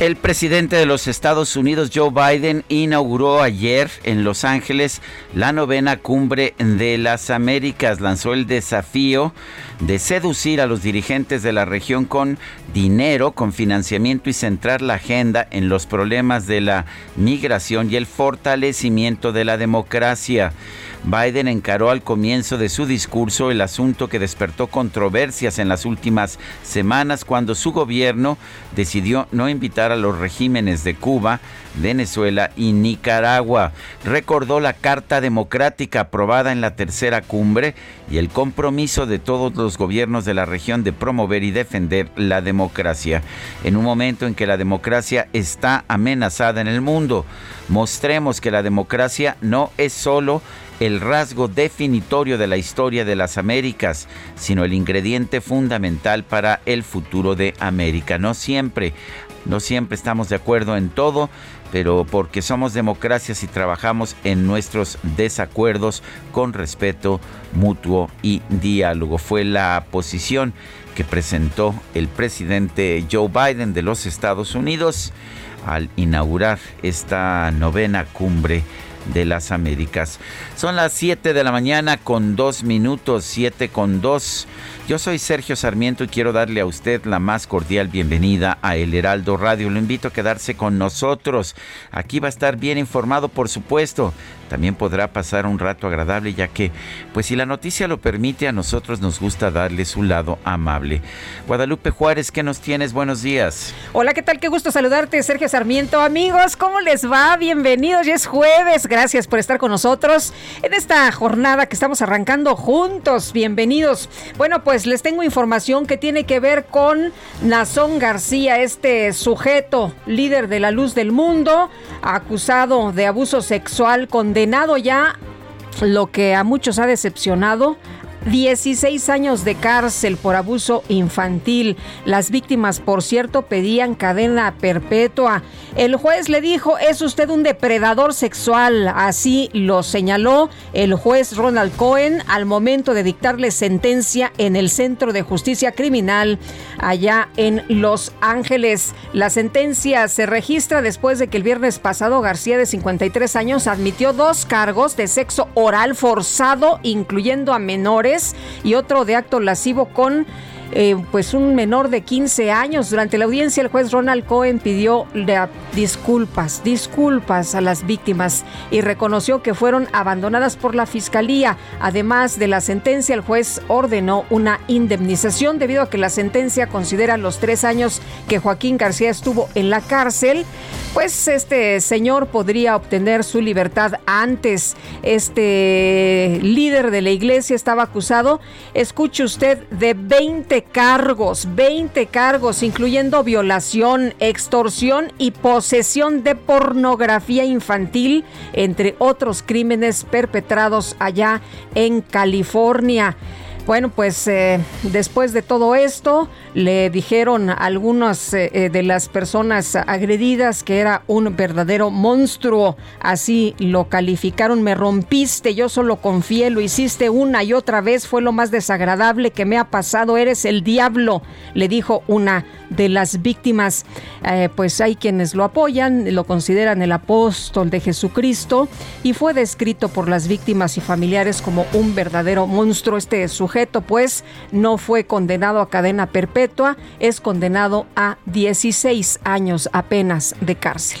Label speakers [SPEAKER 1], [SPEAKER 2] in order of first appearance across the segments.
[SPEAKER 1] El presidente de los Estados Unidos, Joe Biden, inauguró ayer en Los Ángeles la novena cumbre de las Américas. Lanzó el desafío de seducir a los dirigentes de la región con dinero, con financiamiento y centrar la agenda en los problemas de la migración y el fortalecimiento de la democracia. Biden encaró al comienzo de su discurso el asunto que despertó controversias en las últimas semanas cuando su gobierno decidió no invitar a los regímenes de Cuba, Venezuela y Nicaragua. Recordó la Carta Democrática aprobada en la tercera cumbre y el compromiso de todos los gobiernos de la región de promover y defender la democracia. En un momento en que la democracia está amenazada en el mundo, mostremos que la democracia no es solo el rasgo definitorio de la historia de las Américas, sino el ingrediente fundamental para el futuro de América. No siempre, no siempre estamos de acuerdo en todo, pero porque somos democracias y trabajamos en nuestros desacuerdos con respeto mutuo y diálogo. Fue la posición que presentó el presidente Joe Biden de los Estados Unidos al inaugurar esta novena cumbre de las Américas. Son las 7 de la mañana con 2 minutos, 7 con 2. Yo soy Sergio Sarmiento y quiero darle a usted la más cordial bienvenida a El Heraldo Radio. Lo invito a quedarse con nosotros. Aquí va a estar bien informado, por supuesto. También podrá pasar un rato agradable ya que, pues si la noticia lo permite, a nosotros nos gusta darle su lado amable. Guadalupe Juárez, ¿qué nos tienes? Buenos días.
[SPEAKER 2] Hola, ¿qué tal? Qué gusto saludarte, Sergio Sarmiento. Amigos, ¿cómo les va? Bienvenidos, ya es jueves. Gracias por estar con nosotros en esta jornada que estamos arrancando juntos. Bienvenidos. Bueno, pues les tengo información que tiene que ver con Nazón García, este sujeto líder de la luz del mundo, acusado de abuso sexual condenado ya, lo que a muchos ha decepcionado, 16 años de cárcel por abuso infantil. Las víctimas, por cierto, pedían cadena perpetua. El juez le dijo, es usted un depredador sexual. Así lo señaló el juez Ronald Cohen al momento de dictarle sentencia en el Centro de Justicia Criminal allá en Los Ángeles. La sentencia se registra después de que el viernes pasado García, de 53 años, admitió dos cargos de sexo oral forzado, incluyendo a menores y otro de acto lascivo con eh, pues un menor de 15 años. Durante la audiencia el juez Ronald Cohen pidió disculpas, disculpas a las víctimas y reconoció que fueron abandonadas por la fiscalía. Además de la sentencia, el juez ordenó una indemnización debido a que la sentencia considera los tres años que Joaquín García estuvo en la cárcel. Pues este señor podría obtener su libertad antes. Este líder de la iglesia estaba acusado, escuche usted, de 20 cargos, 20 cargos, incluyendo violación, extorsión y posesión de pornografía infantil, entre otros crímenes perpetrados allá en California. Bueno, pues eh, después de todo esto, le dijeron a algunas eh, eh, de las personas agredidas que era un verdadero monstruo. Así lo calificaron. Me rompiste, yo solo confié, lo hiciste una y otra vez. Fue lo más desagradable que me ha pasado. Eres el diablo, le dijo una de las víctimas. pues hay quienes lo apoyan, lo consideran el apóstol de Jesucristo y fue descrito por las víctimas y familiares como un verdadero monstruo. Este sujeto, pues, no fue condenado a cadena perpetua, es condenado a 16 años apenas de cárcel.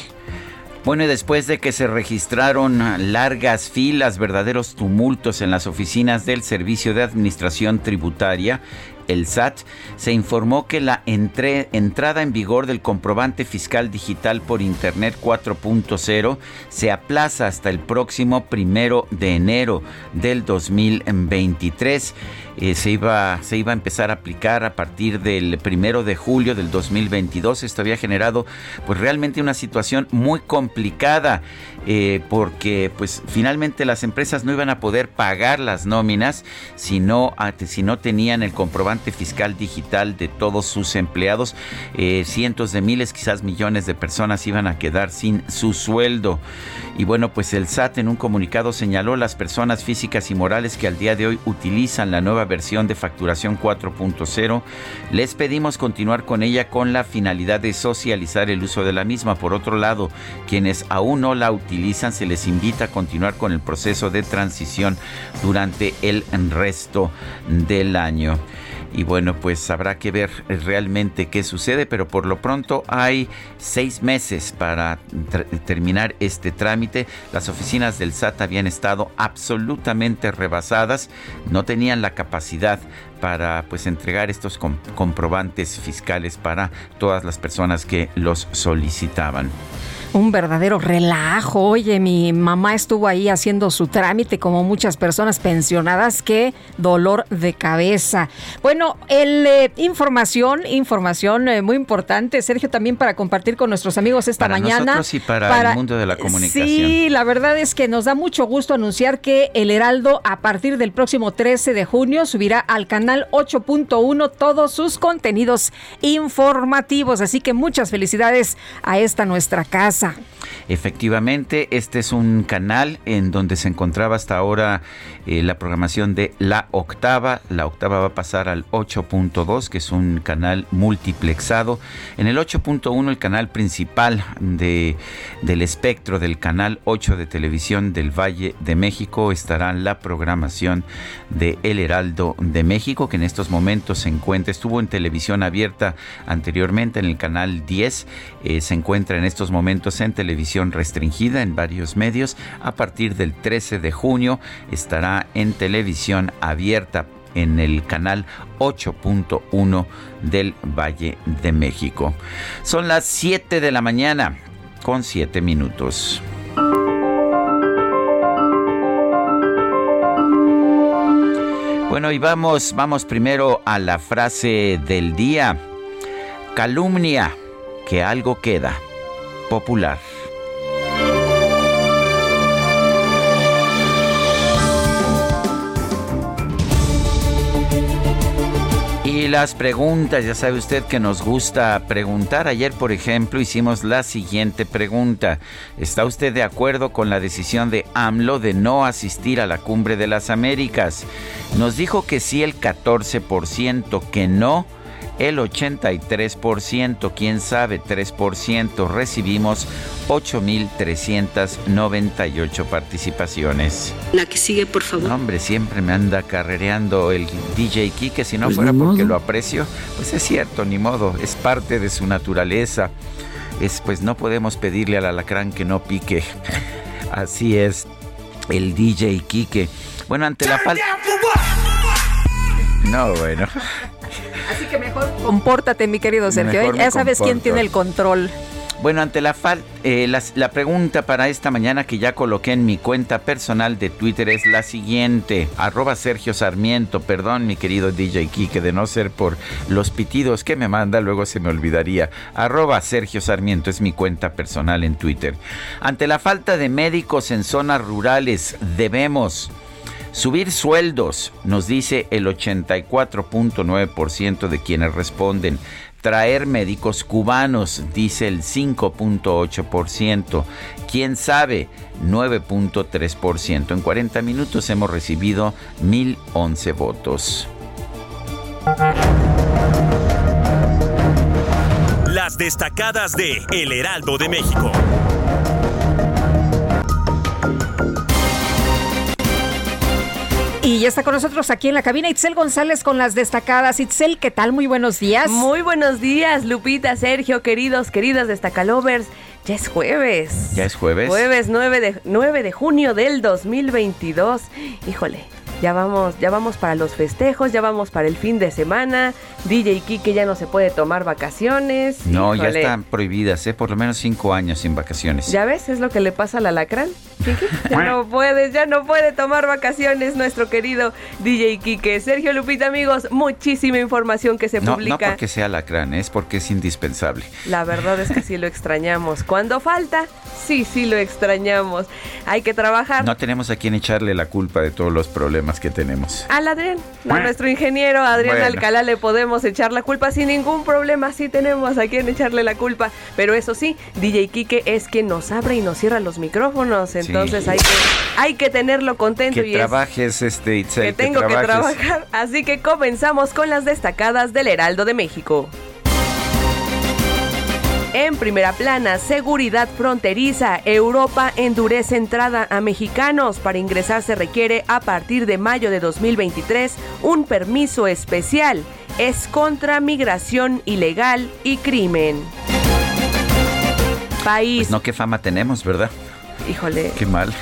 [SPEAKER 1] Bueno, y después de que se registraron largas filas, verdaderos tumultos en las oficinas del Servicio de Administración Tributaria, el SAT, se informó que la entrada en vigor del comprobante fiscal digital por Internet 4.0 se aplaza hasta el próximo primero de enero del 2023. Eh, se, iba, se iba a empezar a aplicar a partir del primero de julio del 2022. Esto había generado pues realmente una situación muy complicada eh, porque pues finalmente las empresas no iban a poder pagar las nóminas si no, si no tenían el comprobante fiscal digital de todos sus empleados. Eh, cientos de miles, quizás millones de personas iban a quedar sin su sueldo. Y bueno, pues el SAT en un comunicado señaló las personas físicas y morales que al día de hoy utilizan la nueva versión de facturación 4.0. Les pedimos continuar con ella con la finalidad de socializar el uso de la misma. Por otro lado, quienes aún no la utilizan, se les invita a continuar con el proceso de transición durante el resto del año y bueno, pues habrá que ver realmente qué sucede, pero por lo pronto hay seis meses para terminar este trámite. Las oficinas del SAT habían estado absolutamente rebasadas, no tenían la capacidad para pues entregar estos comprobantes fiscales para todas las personas que los solicitaban
[SPEAKER 2] un verdadero relajo. Oye, mi mamá estuvo ahí haciendo su trámite como muchas personas pensionadas. Qué dolor de cabeza. Bueno, el, eh, información, información eh, muy importante, Sergio, también para compartir con nuestros amigos esta
[SPEAKER 1] para
[SPEAKER 2] mañana.
[SPEAKER 1] Nosotros y para, el mundo de la comunicación.
[SPEAKER 2] Sí, la verdad es que nos da mucho gusto anunciar que el Heraldo a partir del próximo 13 de junio subirá al canal 8.1 todos sus contenidos informativos. Así que muchas felicidades a esta nuestra casa.
[SPEAKER 1] Efectivamente, este es un canal en donde se encontraba hasta ahora eh, la programación de La Octava. La Octava va a pasar al 8.2, que es un canal multiplexado. En el 8.1, el canal principal de, del espectro del canal 8 de televisión del Valle de México estará la programación de El Heraldo de México, que en estos momentos se encuentra, estuvo en televisión abierta anteriormente en el canal 10, eh, se encuentra en estos momentos en televisión restringida en varios medios. A partir del 13 de junio estará en televisión abierta en el canal 8.1 del Valle de México. Son las 7 de la mañana con 7 minutos. Bueno, y vamos, vamos primero a la frase del día. Calumnia, que algo queda popular. Y las preguntas, ya sabe usted que nos gusta preguntar. Ayer, por ejemplo, hicimos la siguiente pregunta. ¿Está usted de acuerdo con la decisión de AMLO de no asistir a la cumbre de las Américas? Nos dijo que sí el 14%, que no el 83%, quién sabe, 3%. Recibimos 8.398 participaciones.
[SPEAKER 3] La que sigue, por favor.
[SPEAKER 1] hombre, siempre me anda carrereando el DJ Kike, si no pues fuera porque lo aprecio, pues es cierto, ni modo, es parte de su naturaleza. Es, pues no podemos pedirle al alacrán que no pique. Así es, el DJ Kike. Bueno, ante la falta... No, bueno.
[SPEAKER 2] Así que mejor compórtate, mi querido Sergio. Ya sabes quién tiene el control.
[SPEAKER 1] Bueno, ante la, eh, la, pregunta para esta mañana que ya coloqué en mi cuenta personal de Twitter es la siguiente. Arroba Sergio Sarmiento. Perdón, mi querido DJ Kike, de no ser por los pitidos que me manda, luego se me olvidaría. Arroba Sergio Sarmiento es mi cuenta personal en Twitter. Ante la falta de médicos en zonas rurales, debemos Subir sueldos, nos dice el 84.9% de quienes responden. Traer médicos cubanos, dice el 5.8%. ¿Quién sabe? 9.3%. En 40 minutos hemos recibido 1.011 votos.
[SPEAKER 4] Las destacadas de El Heraldo de México.
[SPEAKER 2] Y ya está con nosotros aquí en la cabina Itzel González con las destacadas. Itzel, ¿qué tal? Muy buenos días.
[SPEAKER 3] Muy buenos días, Lupita, Sergio, queridos, queridas destacalovers. Ya es jueves.
[SPEAKER 1] ¿Ya es jueves?
[SPEAKER 3] Jueves 9 de, 9 de junio del 2022. Híjole, ya vamos, ya vamos para los festejos, ya vamos para el fin de semana. DJ Kike ya no se puede tomar vacaciones.
[SPEAKER 1] No, ya están prohibidas, ¿eh? por lo menos cinco años sin vacaciones.
[SPEAKER 3] ¿Ya ves? Es lo que le pasa al alacrán. Ya no puede, ya no puede tomar vacaciones nuestro querido DJ Kike. Sergio Lupita, amigos, muchísima información que se publica.
[SPEAKER 1] No porque sea alacrán, es porque es indispensable.
[SPEAKER 3] La verdad es que sí lo extrañamos. Cuando falta, sí, sí lo extrañamos. Hay que trabajar.
[SPEAKER 1] No tenemos a quien echarle la culpa de todos los problemas que tenemos.
[SPEAKER 3] Al Adrián, a nuestro ingeniero Adrián Alcalá le podemos echar la culpa sin ningún problema. Sí tenemos a quien echarle la culpa. Pero eso sí, DJ Kike es quien nos abre y nos cierra los micrófonos. Entonces hay, que, hay que tenerlo contento.
[SPEAKER 1] Que trabajes, este,
[SPEAKER 3] Itzel, que tengo que, trabajar. Así que comenzamos con las destacadas del Heraldo de México. En primera plana, seguridad fronteriza. Europa endurece entrada a mexicanos. Para ingresar se requiere a partir de mayo de 2023 un permiso especial. Es contra migración ilegal y crimen.
[SPEAKER 1] País. Pues no, qué fama tenemos, ¿verdad?
[SPEAKER 3] Híjole.
[SPEAKER 1] Qué mal.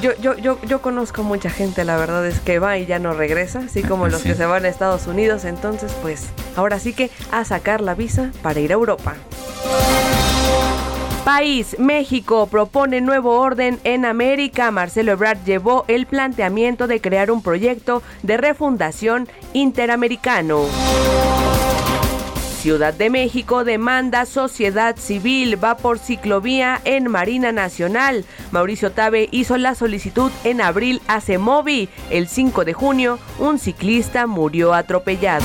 [SPEAKER 3] Yo, yo, yo, yo conozco mucha gente, la verdad es que va y ya no regresa, así como los que se van a Estados Unidos. Entonces, pues, ahora sí que a sacar la visa para ir a Europa. País, México propone nuevo orden en América. Marcelo Ebrard llevó el planteamiento de crear un proyecto de refundación interamericano. Ciudad de México demanda sociedad civil, va por ciclovía en Marina Nacional. Mauricio Tabe hizo la solicitud en abril a CEMOVI. El 5 de junio, un ciclista murió atropellado.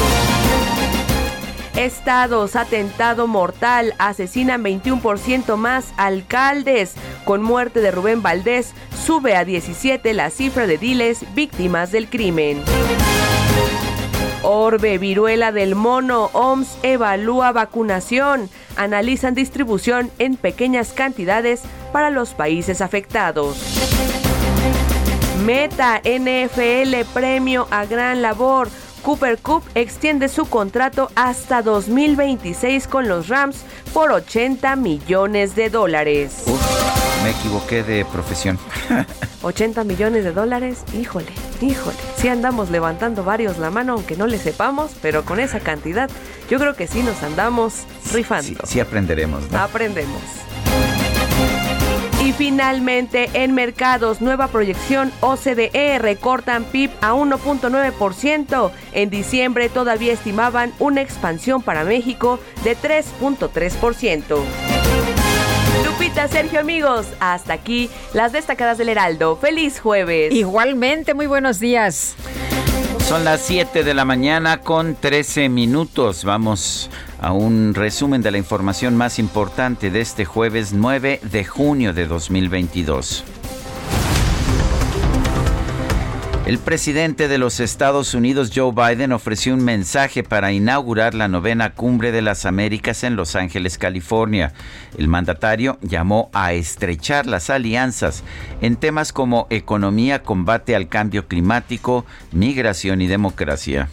[SPEAKER 3] Estados, atentado mortal, asesinan 21% más alcaldes. Con muerte de Rubén Valdés, sube a 17 la cifra de diles víctimas del crimen. Orbe, viruela del mono, OMS evalúa vacunación, analizan distribución en pequeñas cantidades para los países afectados. Meta NFL premio a gran labor. Cooper Cup extiende su contrato hasta 2026 con los Rams por 80 millones de dólares.
[SPEAKER 1] Me equivoqué de profesión.
[SPEAKER 3] 80 millones de dólares, híjole, híjole. Sí andamos levantando varios la mano, aunque no le sepamos, pero con esa cantidad yo creo que sí nos andamos rifando.
[SPEAKER 1] Sí, aprenderemos, ¿no?
[SPEAKER 3] Aprendemos. Y finalmente, en mercados, nueva proyección OCDE recortan PIB a 1.9%. En diciembre todavía estimaban una expansión para México de 3.3%. Lupita, Sergio, amigos, hasta aquí las destacadas del Heraldo. Feliz jueves.
[SPEAKER 2] Igualmente, muy buenos días.
[SPEAKER 1] Son las 7 de la mañana con 13 minutos. Vamos a un resumen de la información más importante de este jueves 9 de junio de 2022. El presidente de los Estados Unidos, Joe Biden, ofreció un mensaje para inaugurar la novena cumbre de las Américas en Los Ángeles, California. El mandatario llamó a estrechar las alianzas en temas como economía, combate al cambio climático, migración y democracia.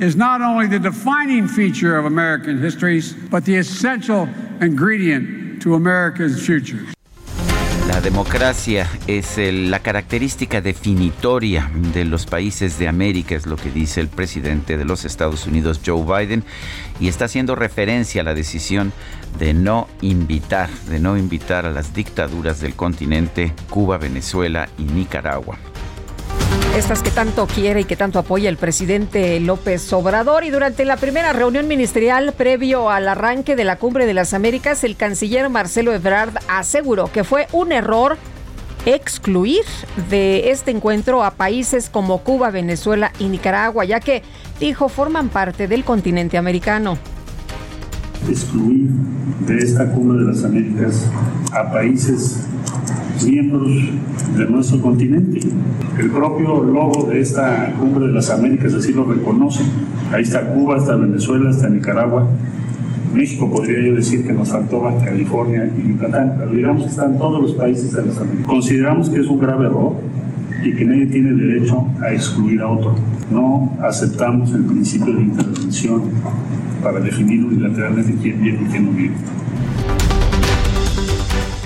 [SPEAKER 5] Is not only the defining feature of American histories, but the essential ingredient to America's future.
[SPEAKER 1] La democracia es el, la característica definitoria de los países de América, es lo que dice el presidente de los Estados Unidos, Joe Biden, y está haciendo referencia a la decisión de no invitar, de no invitar a las dictaduras del continente, Cuba, Venezuela y Nicaragua.
[SPEAKER 2] Estas que tanto quiere y que tanto apoya el presidente López Obrador. Y durante la primera reunión ministerial previo al arranque de la Cumbre de las Américas, el canciller Marcelo Ebrard aseguró que fue un error excluir de este encuentro a países como Cuba, Venezuela y Nicaragua, ya que, dijo, forman parte del continente americano
[SPEAKER 6] excluir de esta cumbre de las Américas a países miembros de nuestro continente. El propio logo de esta cumbre de las Américas así lo reconoce. Ahí está Cuba, está Venezuela, está Nicaragua. México podría yo decir que nos faltó Baja California y Yucatán, pero digamos que están todos los países de las Américas. Consideramos que es un grave error y que nadie tiene derecho a excluir a otro. No aceptamos el principio de intervención para definir unilateralmente quién viene y quién no viene.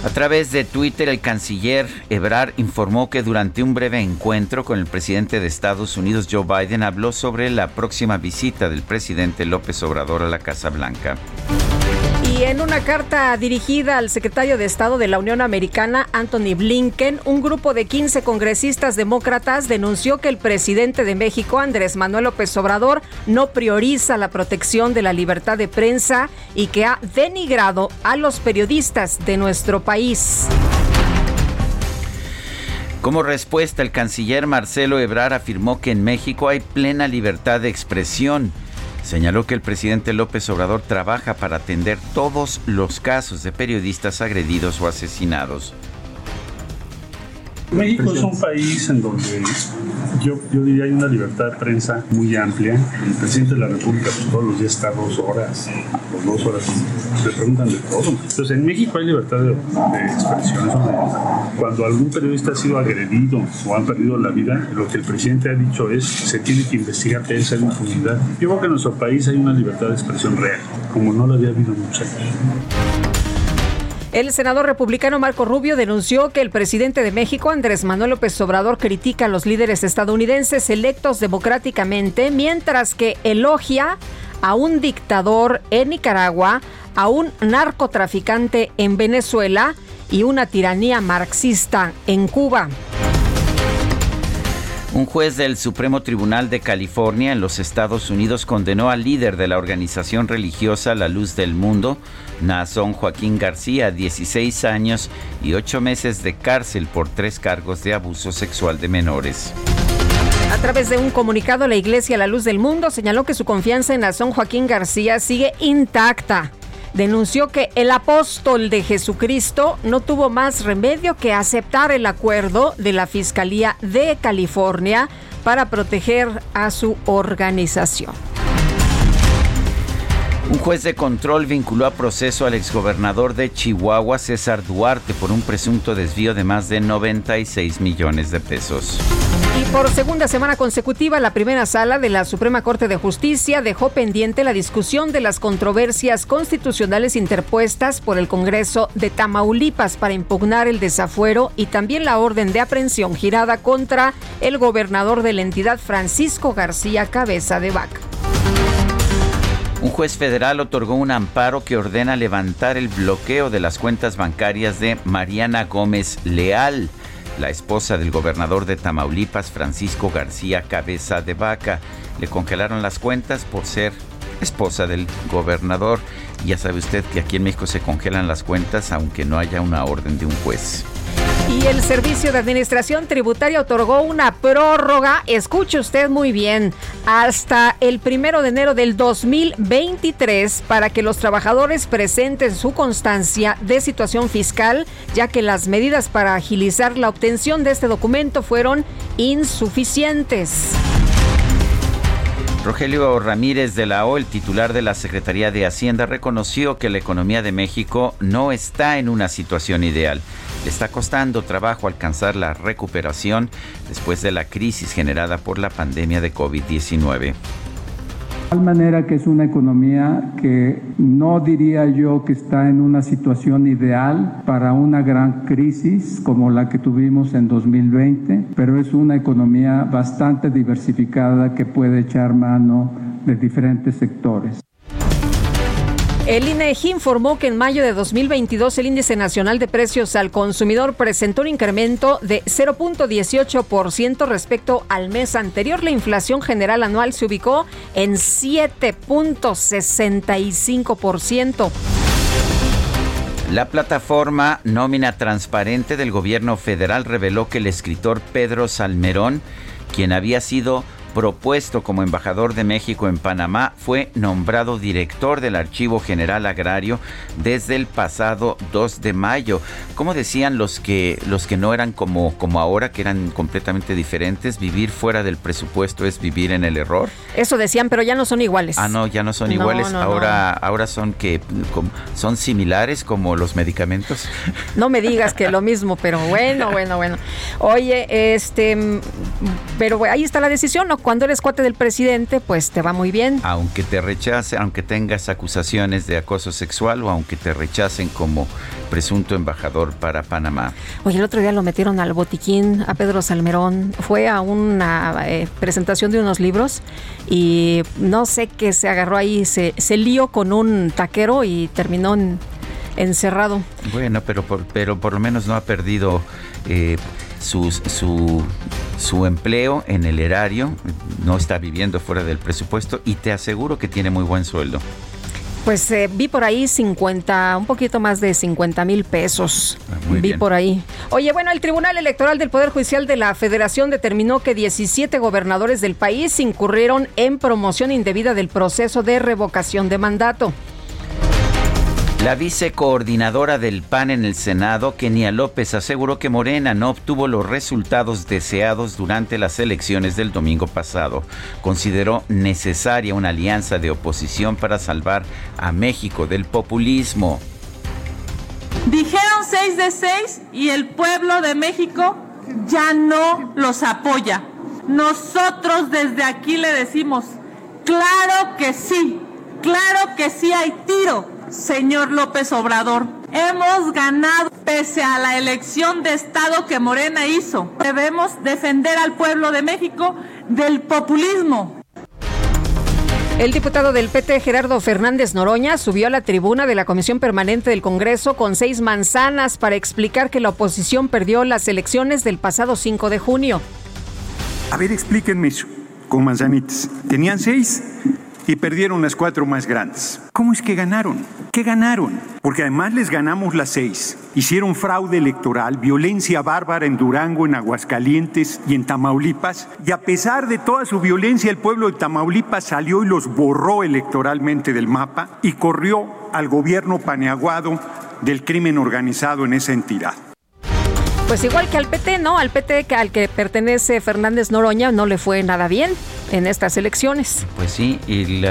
[SPEAKER 1] A través de Twitter, el canciller Ebrard informó que durante un breve encuentro con el presidente de Estados Unidos, Joe Biden, habló sobre la próxima visita del presidente López Obrador a la Casa Blanca.
[SPEAKER 2] Y en una carta dirigida al secretario de Estado de la Unión Americana, Anthony Blinken, un grupo de 15 congresistas demócratas denunció que el presidente de México, Andrés Manuel López Obrador, no prioriza la protección de la libertad de prensa y que ha denigrado a los periodistas de nuestro país.
[SPEAKER 1] Como respuesta, el canciller Marcelo Ebrard afirmó que en México hay plena libertad de expresión Señaló que el presidente López Obrador trabaja para atender todos los casos de periodistas agredidos o asesinados.
[SPEAKER 6] México es un país en donde yo, yo diría hay una libertad de prensa muy amplia. El presidente de la República pues, todos los días está dos horas, dos horas, le preguntan de todo. Entonces en México hay libertad de, expresión. Cuando algún periodista ha sido agredido o han perdido la vida, lo que el presidente ha dicho es se tiene que investigar que esa impunidad. Yo creo que en nuestro país hay una libertad de expresión real, como no lo había habido años.
[SPEAKER 2] El senador republicano Marco Rubio denunció que el presidente de México, Andrés Manuel López Obrador, critica a los líderes estadounidenses electos democráticamente, mientras que elogia a un dictador en Nicaragua, a un narcotraficante en Venezuela y una tiranía marxista en Cuba.
[SPEAKER 1] Un juez del Supremo Tribunal de California en los Estados Unidos condenó al líder de la organización religiosa La Luz del Mundo, Nazón Joaquín García, a 16 años y 8 meses de cárcel por tres cargos de abuso sexual de menores.
[SPEAKER 2] A través de un comunicado, la Iglesia La Luz del Mundo señaló que su confianza en Nazón Joaquín García sigue intacta denunció que el apóstol de Jesucristo no tuvo más remedio que aceptar el acuerdo de la Fiscalía de California para proteger a su organización.
[SPEAKER 1] Un juez de control vinculó a proceso al exgobernador de Chihuahua, César Duarte, por un presunto desvío de más de 96 millones de pesos.
[SPEAKER 2] Por segunda semana consecutiva, la primera sala de la Suprema Corte de Justicia dejó pendiente la discusión de las controversias constitucionales interpuestas por el Congreso de Tamaulipas para impugnar el desafuero y también la orden de aprehensión girada contra el gobernador de la entidad, Francisco García Cabeza de Vaca.
[SPEAKER 1] Un juez federal otorgó un amparo que ordena levantar el bloqueo de las cuentas bancarias de Mariana Gómez Leal, la esposa del gobernador de Tamaulipas, Francisco García Cabeza de Vaca. Le congelaron las cuentas por ser esposa del gobernador. Ya sabe usted que aquí en México se congelan las cuentas aunque no haya una orden de un juez.
[SPEAKER 2] Y el Servicio de Administración Tributaria otorgó una prórroga, escuche usted muy bien, hasta el primero de enero del 2023 para que los trabajadores presenten su constancia de situación fiscal, ya que las medidas para agilizar la obtención de este documento fueron insuficientes.
[SPEAKER 1] Rogelio Ramírez de la O, el titular de la Secretaría de Hacienda, reconoció que la economía de México no está en una situación ideal. Le está costando trabajo alcanzar la recuperación después de la crisis generada por la pandemia de COVID-19.
[SPEAKER 7] De tal manera que es una economía que no diría yo que está en una situación ideal para una gran crisis como la que tuvimos en 2020, pero es una economía bastante diversificada que puede echar mano de diferentes sectores.
[SPEAKER 2] El INEGI informó que en mayo de 2022 el índice nacional de precios al consumidor presentó un incremento de 0.18% respecto al mes anterior. La inflación general anual se ubicó en 7.65%.
[SPEAKER 1] La plataforma Nómina Transparente del gobierno federal reveló que el escritor Pedro Salmerón, quien había sido propuesto como embajador de México en Panamá, fue nombrado director del Archivo General Agrario desde el pasado 2 de mayo. Como decían los que los que no eran como como ahora que eran completamente diferentes, vivir fuera del presupuesto es vivir en el error.
[SPEAKER 2] Eso decían, pero ya no son iguales.
[SPEAKER 1] Ah, no, ya no son iguales. ahora ahora son que son similares como los medicamentos.
[SPEAKER 2] No me digas que lo mismo, pero bueno, bueno, bueno. Oye, este pero ahí está la decisión, ¿no? Cuando eres cuate del presidente, pues te va muy bien.
[SPEAKER 1] Aunque te rechace, aunque tengas acusaciones de acoso sexual o aunque te rechacen como presunto embajador para Panamá.
[SPEAKER 2] Oye, el otro día lo metieron al botiquín a Pedro Salmerón. Fue a una eh, presentación de unos libros y no sé qué se agarró ahí, se, se lió con un taquero y terminó encerrado.
[SPEAKER 1] Bueno, pero por, pero por lo menos no ha perdido eh, su, su, empleo en el erario, no está viviendo fuera del presupuesto y te aseguro que tiene muy buen sueldo.
[SPEAKER 2] Pues eh, vi por ahí 50, un poquito más de 50 mil pesos. Ah, vi por ahí. Oye, bueno, el Tribunal Electoral del Poder Judicial de la Federación determinó que 17 gobernadores del país incurrieron en promoción indebida del proceso de revocación de mandato.
[SPEAKER 1] La vicecoordinadora del PAN en el Senado, Kenia López, aseguró que Morena no obtuvo los resultados deseados durante las elecciones del domingo pasado. Consideró necesaria una alianza de oposición para salvar a México del populismo.
[SPEAKER 8] Dijeron seis de seis y el pueblo de México ya no los apoya. Nosotros desde aquí le decimos, claro que sí, claro que sí hay tiro señor López Obrador. Hemos ganado pese a la elección de Estado que Morena hizo. Debemos defender al pueblo de México del populismo.
[SPEAKER 2] El diputado del PT, Gerardo Fernández Noroña, subió a la tribuna de la Comisión Permanente del Congreso con seis manzanas para explicar que la oposición perdió las elecciones del pasado 5 de junio.
[SPEAKER 9] A ver, explíquenme eso, con manzanitas. ¿Tenían seis? Y perdieron las cuatro más grandes. ¿Cómo es que ganaron? ¿Qué ganaron? Porque además les ganamos las seis. Hicieron fraude electoral, violencia bárbara en Durango, en Aguascalientes y en Tamaulipas. Y a pesar de toda su violencia, el pueblo de Tamaulipas salió y los borró electoralmente del mapa y corrió al gobierno paneaguado del crimen organizado en esa entidad.
[SPEAKER 2] Pues igual que al PT, ¿no? Al PT que al que pertenece Fernández Noroña no le fue nada bien en estas elecciones.
[SPEAKER 1] Pues sí, y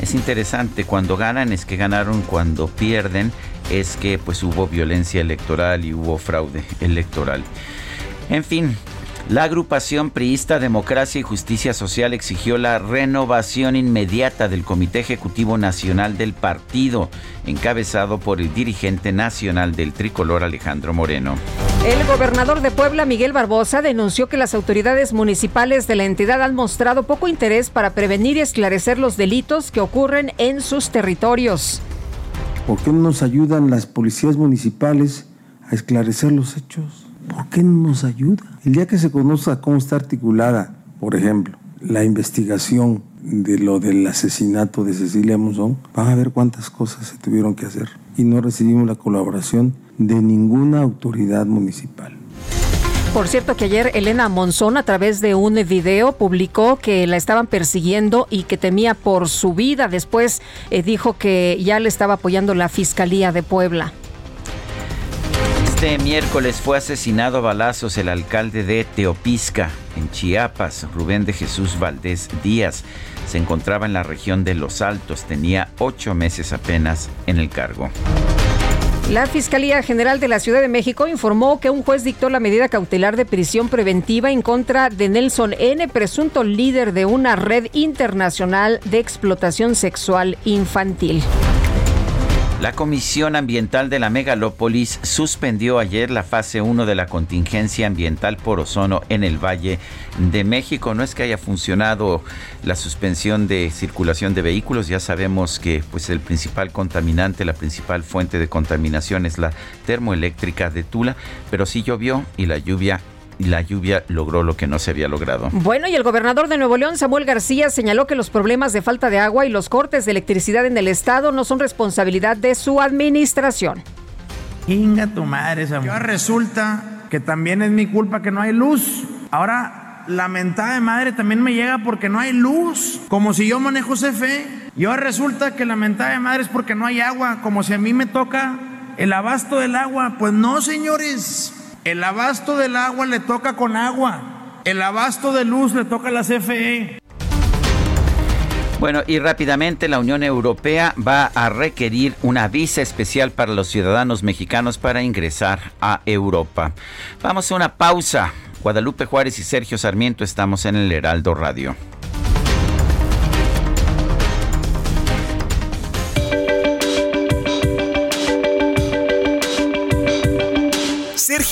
[SPEAKER 1] es interesante, cuando ganan es que ganaron, cuando pierden es que pues hubo violencia electoral y hubo fraude electoral. En fin, la agrupación priista Democracia y Justicia Social exigió la renovación inmediata del Comité Ejecutivo Nacional del partido, encabezado por el dirigente nacional del tricolor Alejandro Moreno.
[SPEAKER 2] El gobernador de Puebla, Miguel Barbosa, denunció que las autoridades municipales de la entidad han mostrado poco interés para prevenir y esclarecer los delitos que ocurren en sus territorios.
[SPEAKER 10] ¿Por qué no nos ayudan las policías municipales a esclarecer los hechos? ¿por qué no nos ayuda? El día que se conozca cómo está articulada, por ejemplo, la investigación de lo del asesinato de Cecilia Monzón, van a ver cuántas cosas se tuvieron que hacer. Y no recibimos la colaboración de ninguna autoridad municipal.
[SPEAKER 2] Por cierto que ayer Elena Monzón a través de un video publicó que la estaban persiguiendo y que temía por su vida. Después eh, dijo que ya le estaba apoyando la Fiscalía de Puebla.
[SPEAKER 1] Este miércoles fue asesinado a balazos el alcalde de Teopisca, en Chiapas, Rubén de Jesús Valdés Díaz. Se encontraba en la región de Los Altos, tenía ocho meses apenas en el cargo.
[SPEAKER 2] La Fiscalía General de la Ciudad de México informó que un juez dictó la medida cautelar de prisión preventiva en contra de Nelson N., presunto líder de una red internacional de explotación sexual infantil.
[SPEAKER 1] La Comisión Ambiental de la Megalópolis suspendió ayer la fase 1 de la contingencia ambiental por ozono en el Valle de México. No es que haya funcionado la suspensión de circulación de vehículos, ya sabemos que pues el principal contaminante, la principal fuente de contaminación es la termoeléctrica de Tula, pero sí llovió y la lluvia la lluvia logró lo que no se había logrado.
[SPEAKER 2] Bueno, y el gobernador de Nuevo León, Samuel García, señaló que los problemas de falta de agua y los cortes de electricidad en el estado no son responsabilidad de su administración.
[SPEAKER 11] Inga tu madre, Samuel. Yo resulta que también es mi culpa que no hay luz. Ahora, la mentada de madre también me llega porque no hay luz. Como si yo manejo CFE. Yo resulta que la mentada de madre es porque no hay agua. Como si a mí me toca el abasto del agua. Pues no, señores. El abasto del agua le toca con agua. El abasto de luz le toca a la CFE.
[SPEAKER 1] Bueno, y rápidamente la Unión Europea va a requerir una visa especial para los ciudadanos mexicanos para ingresar a Europa. Vamos a una pausa. Guadalupe Juárez y Sergio Sarmiento estamos en el Heraldo Radio.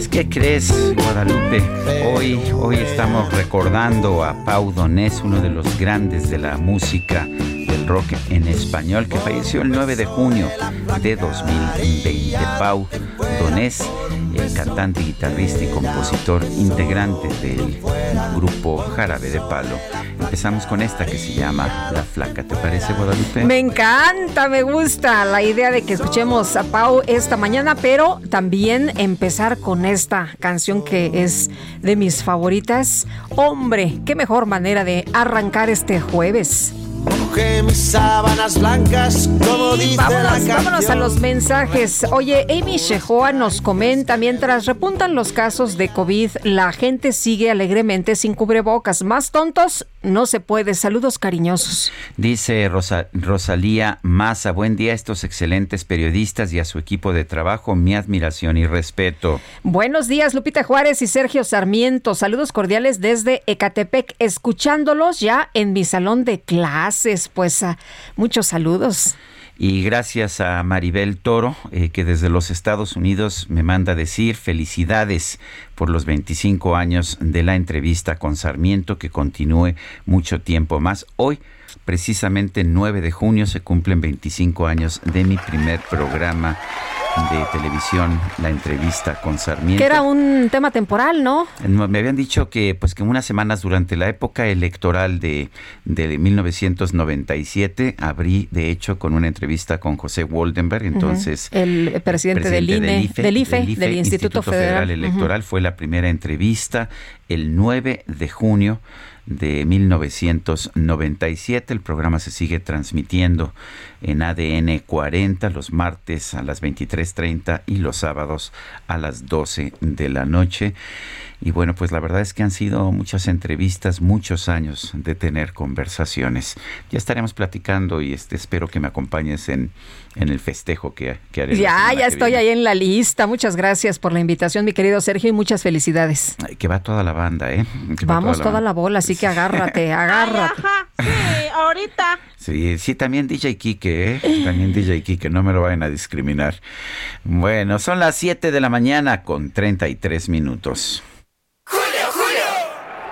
[SPEAKER 1] Pues ¿qué crees, Guadalupe? Hoy, hoy estamos recordando a Pau Donés, uno de los grandes de la música del rock en español, que falleció el 9 de junio de 2020. Pau Donés, el cantante, guitarrista y compositor integrante del grupo Jarabe de Palo. Empezamos con esta que se llama La Flaca. ¿Te parece, Guadalupe?
[SPEAKER 2] Me encanta, me gusta la idea de que escuchemos a Pau esta mañana, pero también empezar con esta canción que es de mis favoritas. Hombre, qué mejor manera de arrancar este jueves.
[SPEAKER 12] Mojé mis sábanas blancas, como
[SPEAKER 2] Y
[SPEAKER 12] dice
[SPEAKER 2] vámonos,
[SPEAKER 12] la canción.
[SPEAKER 2] vámonos a los mensajes. Oye, Amy Shehoa nos comenta, mientras repuntan los casos de COVID, la gente sigue alegremente sin cubrebocas. Más tontos, no se puede. Saludos cariñosos.
[SPEAKER 1] Dice Rosa- Rosalía Maza, buen día a estos excelentes periodistas y a su equipo de trabajo, mi admiración y respeto.
[SPEAKER 2] Buenos días, Lupita Juárez y Sergio Sarmiento. Saludos cordiales desde Ecatepec, escuchándolos ya en mi salón de clases. Pues ah, muchos saludos.
[SPEAKER 1] Y gracias a Maribel Toro, eh, que desde los Estados Unidos me manda decir felicidades por los 25 años de la entrevista con Sarmiento, que continúe mucho tiempo más. Hoy, precisamente 9 de junio, se cumplen 25 años de mi primer programa de televisión, la entrevista con Sarmiento.
[SPEAKER 2] Que era un tema temporal, ¿no?
[SPEAKER 1] Me habían dicho que pues que unas semanas durante la época electoral de, de 1997 abrí de hecho con una entrevista con José Woldenberg, entonces
[SPEAKER 2] El presidente, del INE, del IFE, del, Instituto, Federal.
[SPEAKER 1] Electoral fue la primera entrevista el 9 de junio de 1997. El programa se sigue transmitiendo en ADN 40 los martes a las 23.30 y los sábados a las 12 de la noche. Y bueno, pues la verdad es que han sido muchas entrevistas, muchos años de tener conversaciones. Ya estaremos platicando y este, espero que me acompañes en, en el festejo que, que haré.
[SPEAKER 2] Ya, ya estoy ahí en la lista. Muchas gracias por la invitación, mi querido Sergio, y muchas felicidades.
[SPEAKER 1] Que va toda la banda, ¿eh?
[SPEAKER 2] Vamos toda, la, bola, así que agárrate, agárrate.
[SPEAKER 8] sí, ahorita.
[SPEAKER 1] Sí, sí, también DJ Kike, ¿eh? También DJ Kike, no me lo vayan a discriminar. Bueno, son las 7 de la mañana con 33 minutos.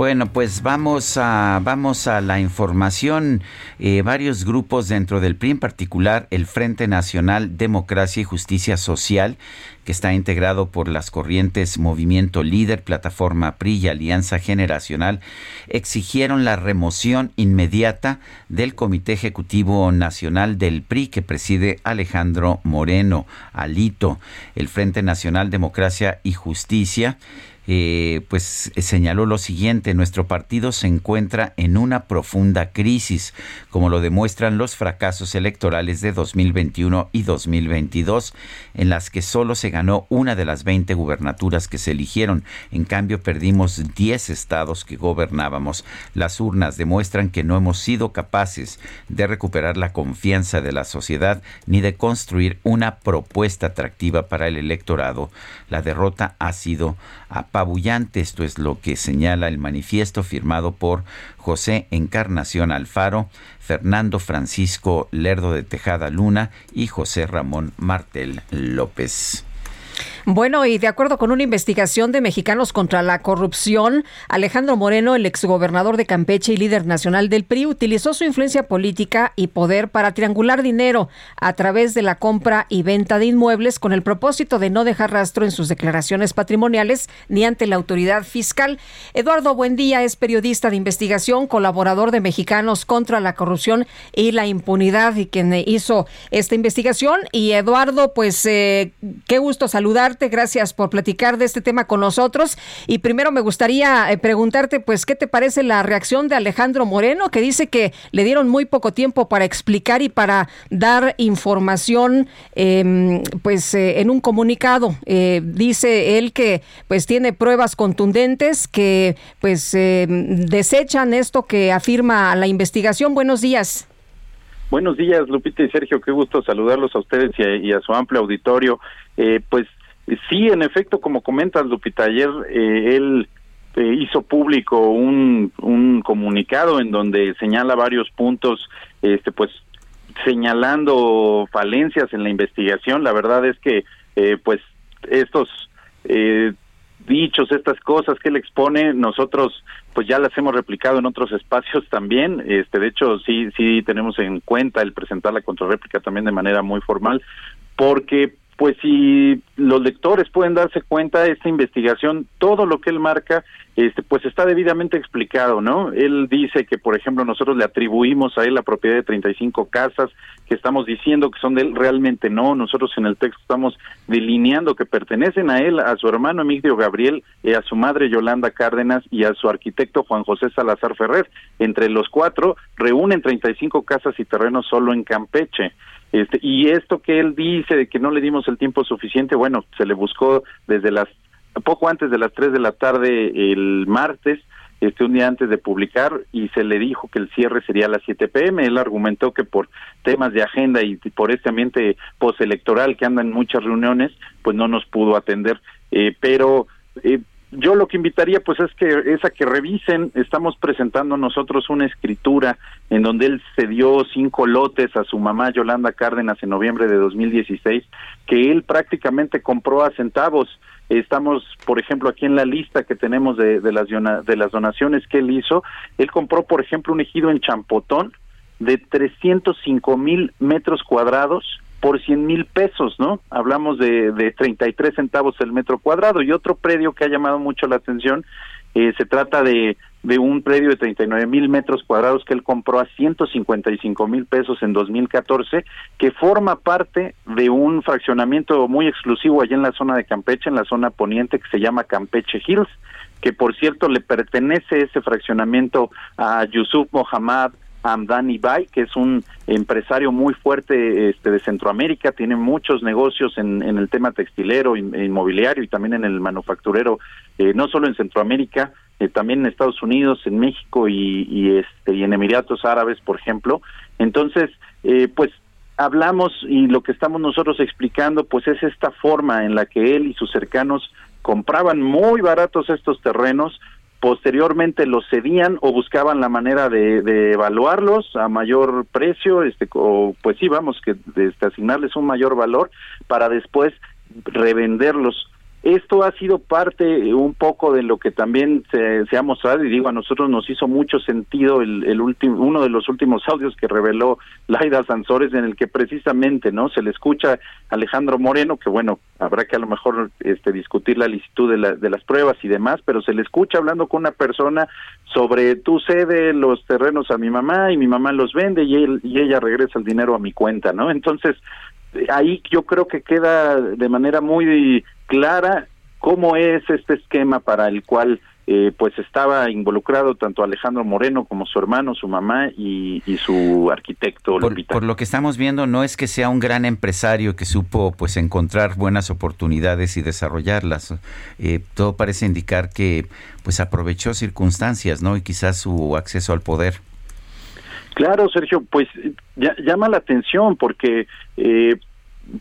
[SPEAKER 1] Bueno, pues vamos a, vamos a la información. Eh, varios grupos dentro del PRI, en particular el Frente Nacional Democracia y Justicia Social, que está integrado por las corrientes Movimiento Líder, Plataforma PRI y Alianza Generacional, exigieron la remoción inmediata del Comité Ejecutivo Nacional del PRI que preside Alejandro Moreno, Alito. El Frente Nacional Democracia y Justicia eh, pues eh, señaló lo siguiente, nuestro partido se encuentra en una profunda crisis, como lo demuestran los fracasos electorales de 2021 y 2022, en las que solo se ganó una de las 20 gubernaturas que se eligieron, en cambio perdimos 10 estados que gobernábamos. Las urnas demuestran que no hemos sido capaces de recuperar la confianza de la sociedad ni de construir una propuesta atractiva para el electorado. La derrota ha sido apabullante. Esto es lo que señala el manifiesto firmado por José Encarnación Alfaro, Fernando Francisco Lerdo de Tejada Luna y José Ramón Martel López.
[SPEAKER 2] Bueno, y de acuerdo con una investigación de Mexicanos contra la Corrupción, Alejandro Moreno, el exgobernador de Campeche y líder nacional del PRI, utilizó su influencia política y poder para triangular dinero a través de la compra y venta de inmuebles con el propósito de no dejar rastro en sus declaraciones patrimoniales ni ante la autoridad fiscal. Eduardo Buendía es periodista de investigación, colaborador de Mexicanos contra la Corrupción y la Impunidad y quien hizo esta investigación. Y Eduardo, pues eh, qué gusto saludar Gracias por platicar de este tema con nosotros. Y primero me gustaría eh, preguntarte, pues, ¿qué te parece la reacción de Alejandro Moreno, que dice que le dieron muy poco tiempo para explicar y para dar información, em, pues, eh, en un comunicado? Eh, dice él que, pues, tiene pruebas contundentes que, pues, em, desechan esto que afirma la investigación. Buenos días.
[SPEAKER 13] Buenos días, Lupita y Sergio. Qué gusto saludarlos a ustedes y a, su amplio auditorio. pues Sí, en efecto, como comentas, Lupita, ayer eh, él eh, hizo público un, un comunicado en donde señala varios puntos, este, pues señalando falencias en la investigación. La verdad es que, eh, pues, estos dichos, estas cosas que él expone, nosotros pues ya las hemos replicado en otros espacios también. Este, de hecho, sí, sí tenemos en cuenta el presentar la contrarréplica también de manera muy formal, porque pues si los lectores pueden darse cuenta esta investigación, todo lo que él marca, este, pues está debidamente explicado, ¿no? Él dice que, por ejemplo, nosotros le atribuimos a él la propiedad de 35 casas, que estamos diciendo que son de él, realmente no, nosotros en el texto estamos delineando que pertenecen a él, a su hermano Emilio Gabriel, y a su madre Yolanda Cárdenas y a su arquitecto Juan José Salazar Ferrer. Entre los cuatro reúnen 35 casas y terrenos solo en Campeche. Este, y esto que él dice de que no le dimos el tiempo suficiente, bueno, se le buscó desde las poco antes de las 3 de la tarde el martes, este un día antes de publicar y se le dijo que el cierre sería a las 7 pm. Él argumentó que por temas de agenda y por este ambiente postelectoral que anda en muchas reuniones, pues no nos pudo atender. Eh, pero eh, yo lo que invitaría pues es que es a que revisen, estamos presentando nosotros una escritura en donde él cedió cinco lotes a su mamá Yolanda Cárdenas en noviembre de 2016, que él prácticamente compró a centavos. Estamos, por ejemplo, aquí en la lista que tenemos de, de las, de las donaciones que él hizo, él compró, por ejemplo, un ejido en Champotón, de 305 mil metros cuadrados por 100 mil pesos, ¿no? Hablamos de, de 33 centavos el metro cuadrado. Y otro predio que ha llamado mucho la atención, eh, se trata de, de un predio de 39 mil metros cuadrados que él compró a 155 mil pesos en 2014, que forma parte de un fraccionamiento muy exclusivo allá en la zona de Campeche, en la zona poniente que se llama Campeche Hills, que por cierto le pertenece ese fraccionamiento a Yusuf Mohammad Amdani Bay, que es un empresario muy fuerte este, de Centroamérica, tiene muchos negocios en, el tema textilero, inmobiliario y también en el manufacturero, eh, no solo en Centroamérica, eh, también en Estados Unidos, en México y, y, este, y en Emiratos Árabes, por ejemplo. Entonces, eh, pues hablamos y lo que estamos nosotros explicando, pues es esta forma en la que él y sus cercanos compraban muy baratos estos terrenos, posteriormente los cedían o buscaban la manera de, de evaluarlos a mayor precio, este, o pues sí, vamos, que este, asignarles un mayor valor para después revenderlos esto ha sido parte un poco de lo que también se, se, ha mostrado y digo a nosotros nos hizo mucho sentido el, último uno de los últimos audios que reveló Laida Sansores en el que precisamente no se le escucha a Alejandro Moreno que bueno habrá que a lo mejor este discutir la licitud de, la, de las pruebas y demás pero se le escucha hablando con una persona sobre tú cede los terrenos a mi mamá y mi mamá los vende y él y ella regresa el dinero a mi cuenta no entonces ahí yo creo que queda de manera muy clara cómo es este esquema para el cual eh, pues estaba involucrado tanto Alejandro Moreno como su hermano, su mamá y, y su arquitecto.
[SPEAKER 1] Por, por, lo que estamos viendo, no es que sea un gran empresario que supo pues encontrar buenas oportunidades y desarrollarlas. Eh, todo parece indicar que pues aprovechó circunstancias, ¿no? Y quizás su acceso al poder.
[SPEAKER 13] Claro, Sergio, pues ya, llama la atención porque eh,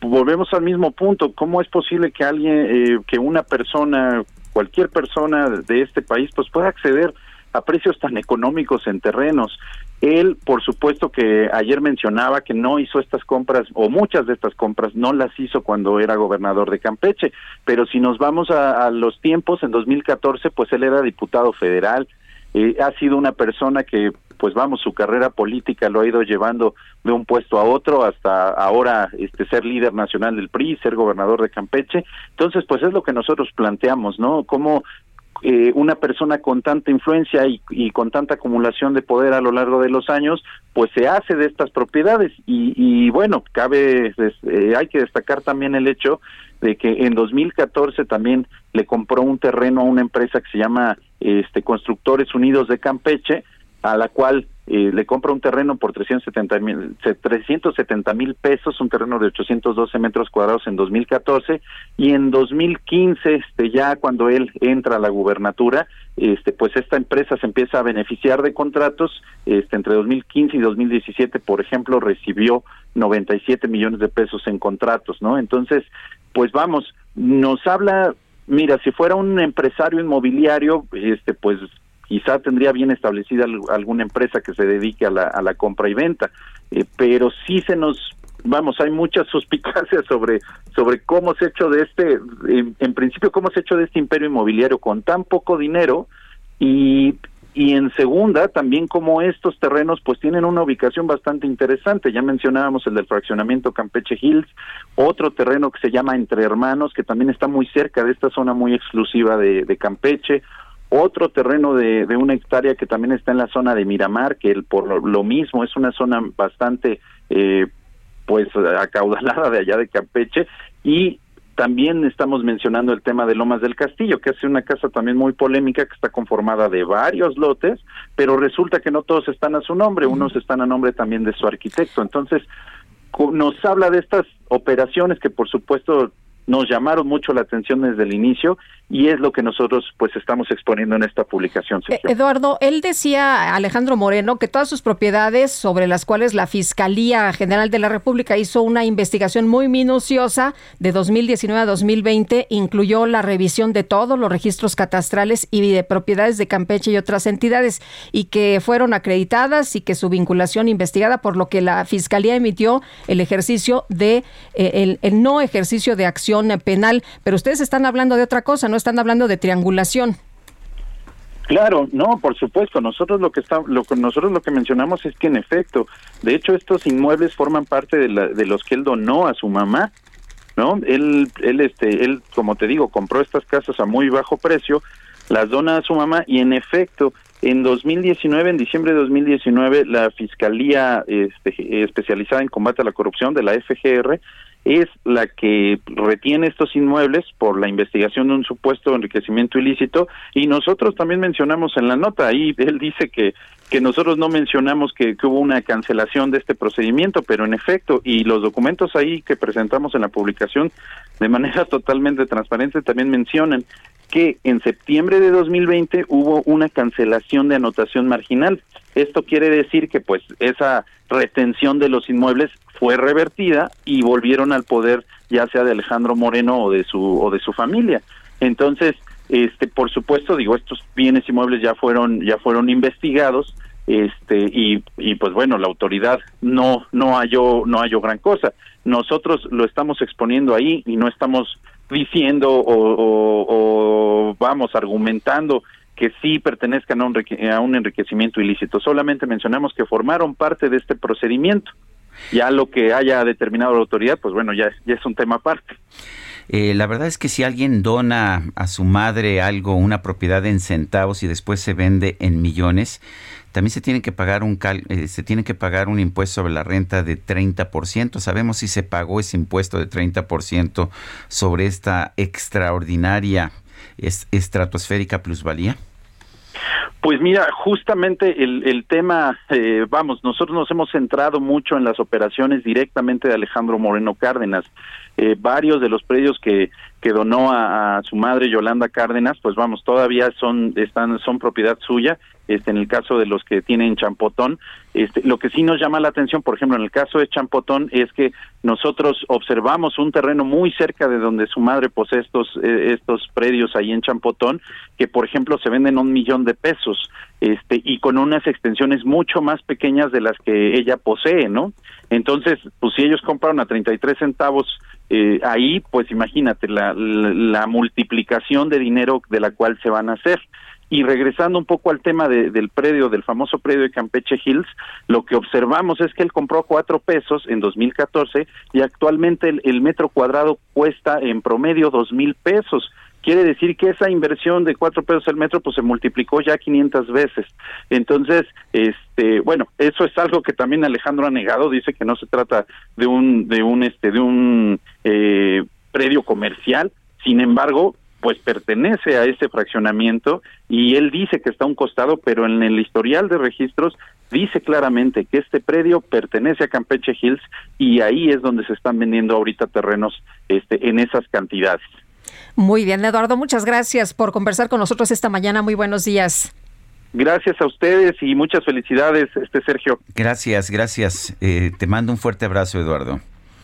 [SPEAKER 13] volvemos al mismo punto. ¿Cómo es posible que alguien, eh, que una persona, cualquier persona de este país, pues pueda acceder a precios tan económicos en terrenos? Él, por supuesto que ayer mencionaba que no hizo estas compras, o muchas de estas compras no las hizo cuando era gobernador de Campeche, pero si nos vamos a, a los tiempos, en 2014, pues él era diputado federal, eh, ha sido una persona que pues vamos, su carrera política lo ha ido llevando de un puesto a otro hasta ahora este ser líder nacional del PRI, ser gobernador de Campeche. Entonces, pues es lo que nosotros planteamos, ¿no? Cómo eh, una persona con tanta influencia y, con tanta acumulación de poder a lo largo de los años, pues se hace de estas propiedades y, y bueno, cabe, eh, hay que destacar también el hecho de que en 2014 también le compró un terreno a una empresa que se llama este Constructores Unidos de Campeche, a la cual eh, le compra un terreno por 370 mil 370 mil pesos, un terreno de 812 metros cuadrados en 2014 y en 2015, este ya cuando él entra a la gubernatura, este pues esta empresa se empieza a beneficiar de contratos, este entre 2015 y 2017, por ejemplo, recibió 97 millones de pesos en contratos, ¿no? Entonces, pues vamos, nos habla Mira, si fuera un empresario inmobiliario, este, pues quizá tendría bien establecida alguna empresa que se dedique a la, compra y venta, eh, pero sí se nos vamos, hay muchas suspicacias sobre sobre cómo se ha hecho de este, en, principio cómo se ha hecho de este imperio inmobiliario con tan poco dinero y y en segunda también como estos terrenos pues tienen una ubicación bastante interesante. Ya mencionábamos el del fraccionamiento Campeche Hills otro terreno que se llama Entre Hermanos que también está muy cerca de esta zona muy exclusiva de Campeche otro terreno de, de, una hectárea que también está en la zona de Miramar, que el, por lo, mismo es una zona bastante eh, pues acaudalada de allá de Campeche y también estamos mencionando el tema de Lomas del Castillo, que es una casa también muy polémica que está conformada de varios lotes, pero resulta que no todos están a su nombre, unos están a nombre también de su arquitecto. Entonces, nos habla de estas operaciones que por supuesto nos llamaron mucho la atención desde el inicio y es lo que nosotros pues estamos exponiendo en esta publicación.
[SPEAKER 2] Sergio. Eduardo, él decía Alejandro Moreno que todas sus propiedades sobre las cuales la Fiscalía General de la República hizo una investigación muy minuciosa de 2019 a 2020 incluyó la revisión de todos los registros catastrales y de propiedades de Campeche y otras entidades y que fueron acreditadas y que su vinculación investigada por lo que la Fiscalía emitió el ejercicio de eh, el, el no ejercicio de acción penal, pero ustedes están hablando de otra cosa, no están hablando de triangulación.
[SPEAKER 13] Claro, no, por supuesto. Nosotros lo que está, lo nosotros lo que mencionamos es que en efecto, de hecho, estos inmuebles forman parte de, la, de los que él donó a su mamá, ¿no? Él, él, este, él, como te digo, compró estas casas a muy bajo precio, las dona a su mamá y en efecto, en 2019, en diciembre de 2019, la fiscalía este, especializada en combate a la corrupción de la FGR es la que retiene estos inmuebles por la investigación de un supuesto enriquecimiento ilícito. Y nosotros también mencionamos en la nota ahí él dice que que nosotros no mencionamos que, que, hubo una cancelación de este procedimiento, pero en efecto, y los documentos ahí que presentamos en la publicación de manera totalmente transparente también mencionan que en septiembre de 2020 hubo una cancelación de anotación marginal. Esto quiere decir que pues esa retención de los inmuebles fue revertida y volvieron al poder ya sea de Alejandro Moreno o de su o de su familia. Entonces, este por supuesto, digo, estos bienes inmuebles ya fueron ya fueron investigados este y, y pues bueno, la autoridad no no halló no halló gran cosa. Nosotros lo estamos exponiendo ahí y no estamos diciendo o, o, vamos argumentando que sí pertenezcan a un, a un enriquecimiento ilícito. Solamente mencionamos que formaron parte de este procedimiento. Ya lo que haya determinado la autoridad, pues bueno, ya es un tema aparte.
[SPEAKER 1] Eh, la verdad es que si alguien dona a su madre algo, una propiedad en centavos y después se vende en millones, también se tiene que pagar un eh, se tiene que pagar un impuesto sobre la renta de 30%. Sabemos si se pagó ese impuesto de 30% sobre esta extraordinaria estratosférica plusvalía.
[SPEAKER 13] Pues mira, justamente el, el tema, eh, vamos, nosotros nos hemos centrado mucho en las operaciones directamente de Alejandro Moreno Cárdenas. Eh, varios de los predios que, que donó a, su madre Yolanda Cárdenas, pues vamos, todavía son están son propiedad suya. Este, en el caso de los que tienen Champotón, este, lo que sí nos llama la atención, por ejemplo, en el caso de Champotón, es que nosotros observamos un terreno muy cerca de donde su madre posee estos eh, estos predios ahí en Champotón, que por ejemplo se venden un millón de pesos, este, y con unas extensiones mucho más pequeñas de las que ella posee, ¿no? Entonces, pues si ellos compraron a 33 centavos eh, ahí, pues imagínate la, multiplicación de dinero de la cual se van a hacer. Y regresando un poco al tema de, del predio, del famoso predio de Campeche Hills, lo que observamos es que él compró cuatro pesos en 2014 y actualmente el, el metro cuadrado cuesta en promedio dos mil pesos quiere decir que esa inversión de cuatro pesos el metro pues se multiplicó ya 500 veces. Entonces, este, bueno, eso es algo que también Alejandro ha negado, dice que no se trata de un, de un, este, de un eh, predio comercial. Sin embargo, pues pertenece a ese fraccionamiento y él dice que está a un costado, pero en el historial de registros dice claramente que este predio pertenece a Campeche Hills y ahí es donde se están vendiendo ahorita terrenos este en esas cantidades.
[SPEAKER 2] Muy bien, Eduardo, muchas gracias por conversar con nosotros esta mañana. Muy buenos días.
[SPEAKER 13] Gracias a ustedes y muchas felicidades, este Sergio.
[SPEAKER 1] Gracias, gracias. Eh, te mando un fuerte abrazo, Eduardo.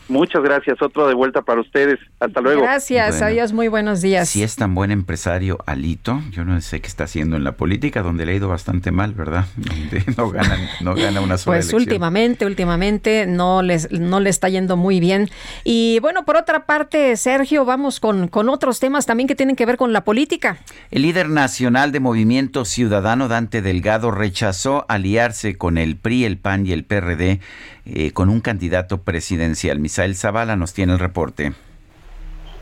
[SPEAKER 13] Muchas gracias. Otro de vuelta para ustedes. Hasta luego.
[SPEAKER 2] Gracias. Bueno, adiós. Muy buenos días.
[SPEAKER 1] Si es tan buen empresario Alito, yo no sé qué está haciendo en la política, donde le ha ido bastante mal, ¿verdad? Donde no gana, no gana una sola
[SPEAKER 2] Pues
[SPEAKER 1] elección.
[SPEAKER 2] últimamente, últimamente no les no le está yendo muy bien. Y bueno, por otra parte, Sergio, vamos con, con otros temas también que tienen que ver con la política.
[SPEAKER 1] El líder nacional de Movimiento Ciudadano, Dante Delgado, rechazó aliarse con el PRI, el PAN y el PRD eh, con un candidato presidencial. Misael Zavala nos tiene el reporte.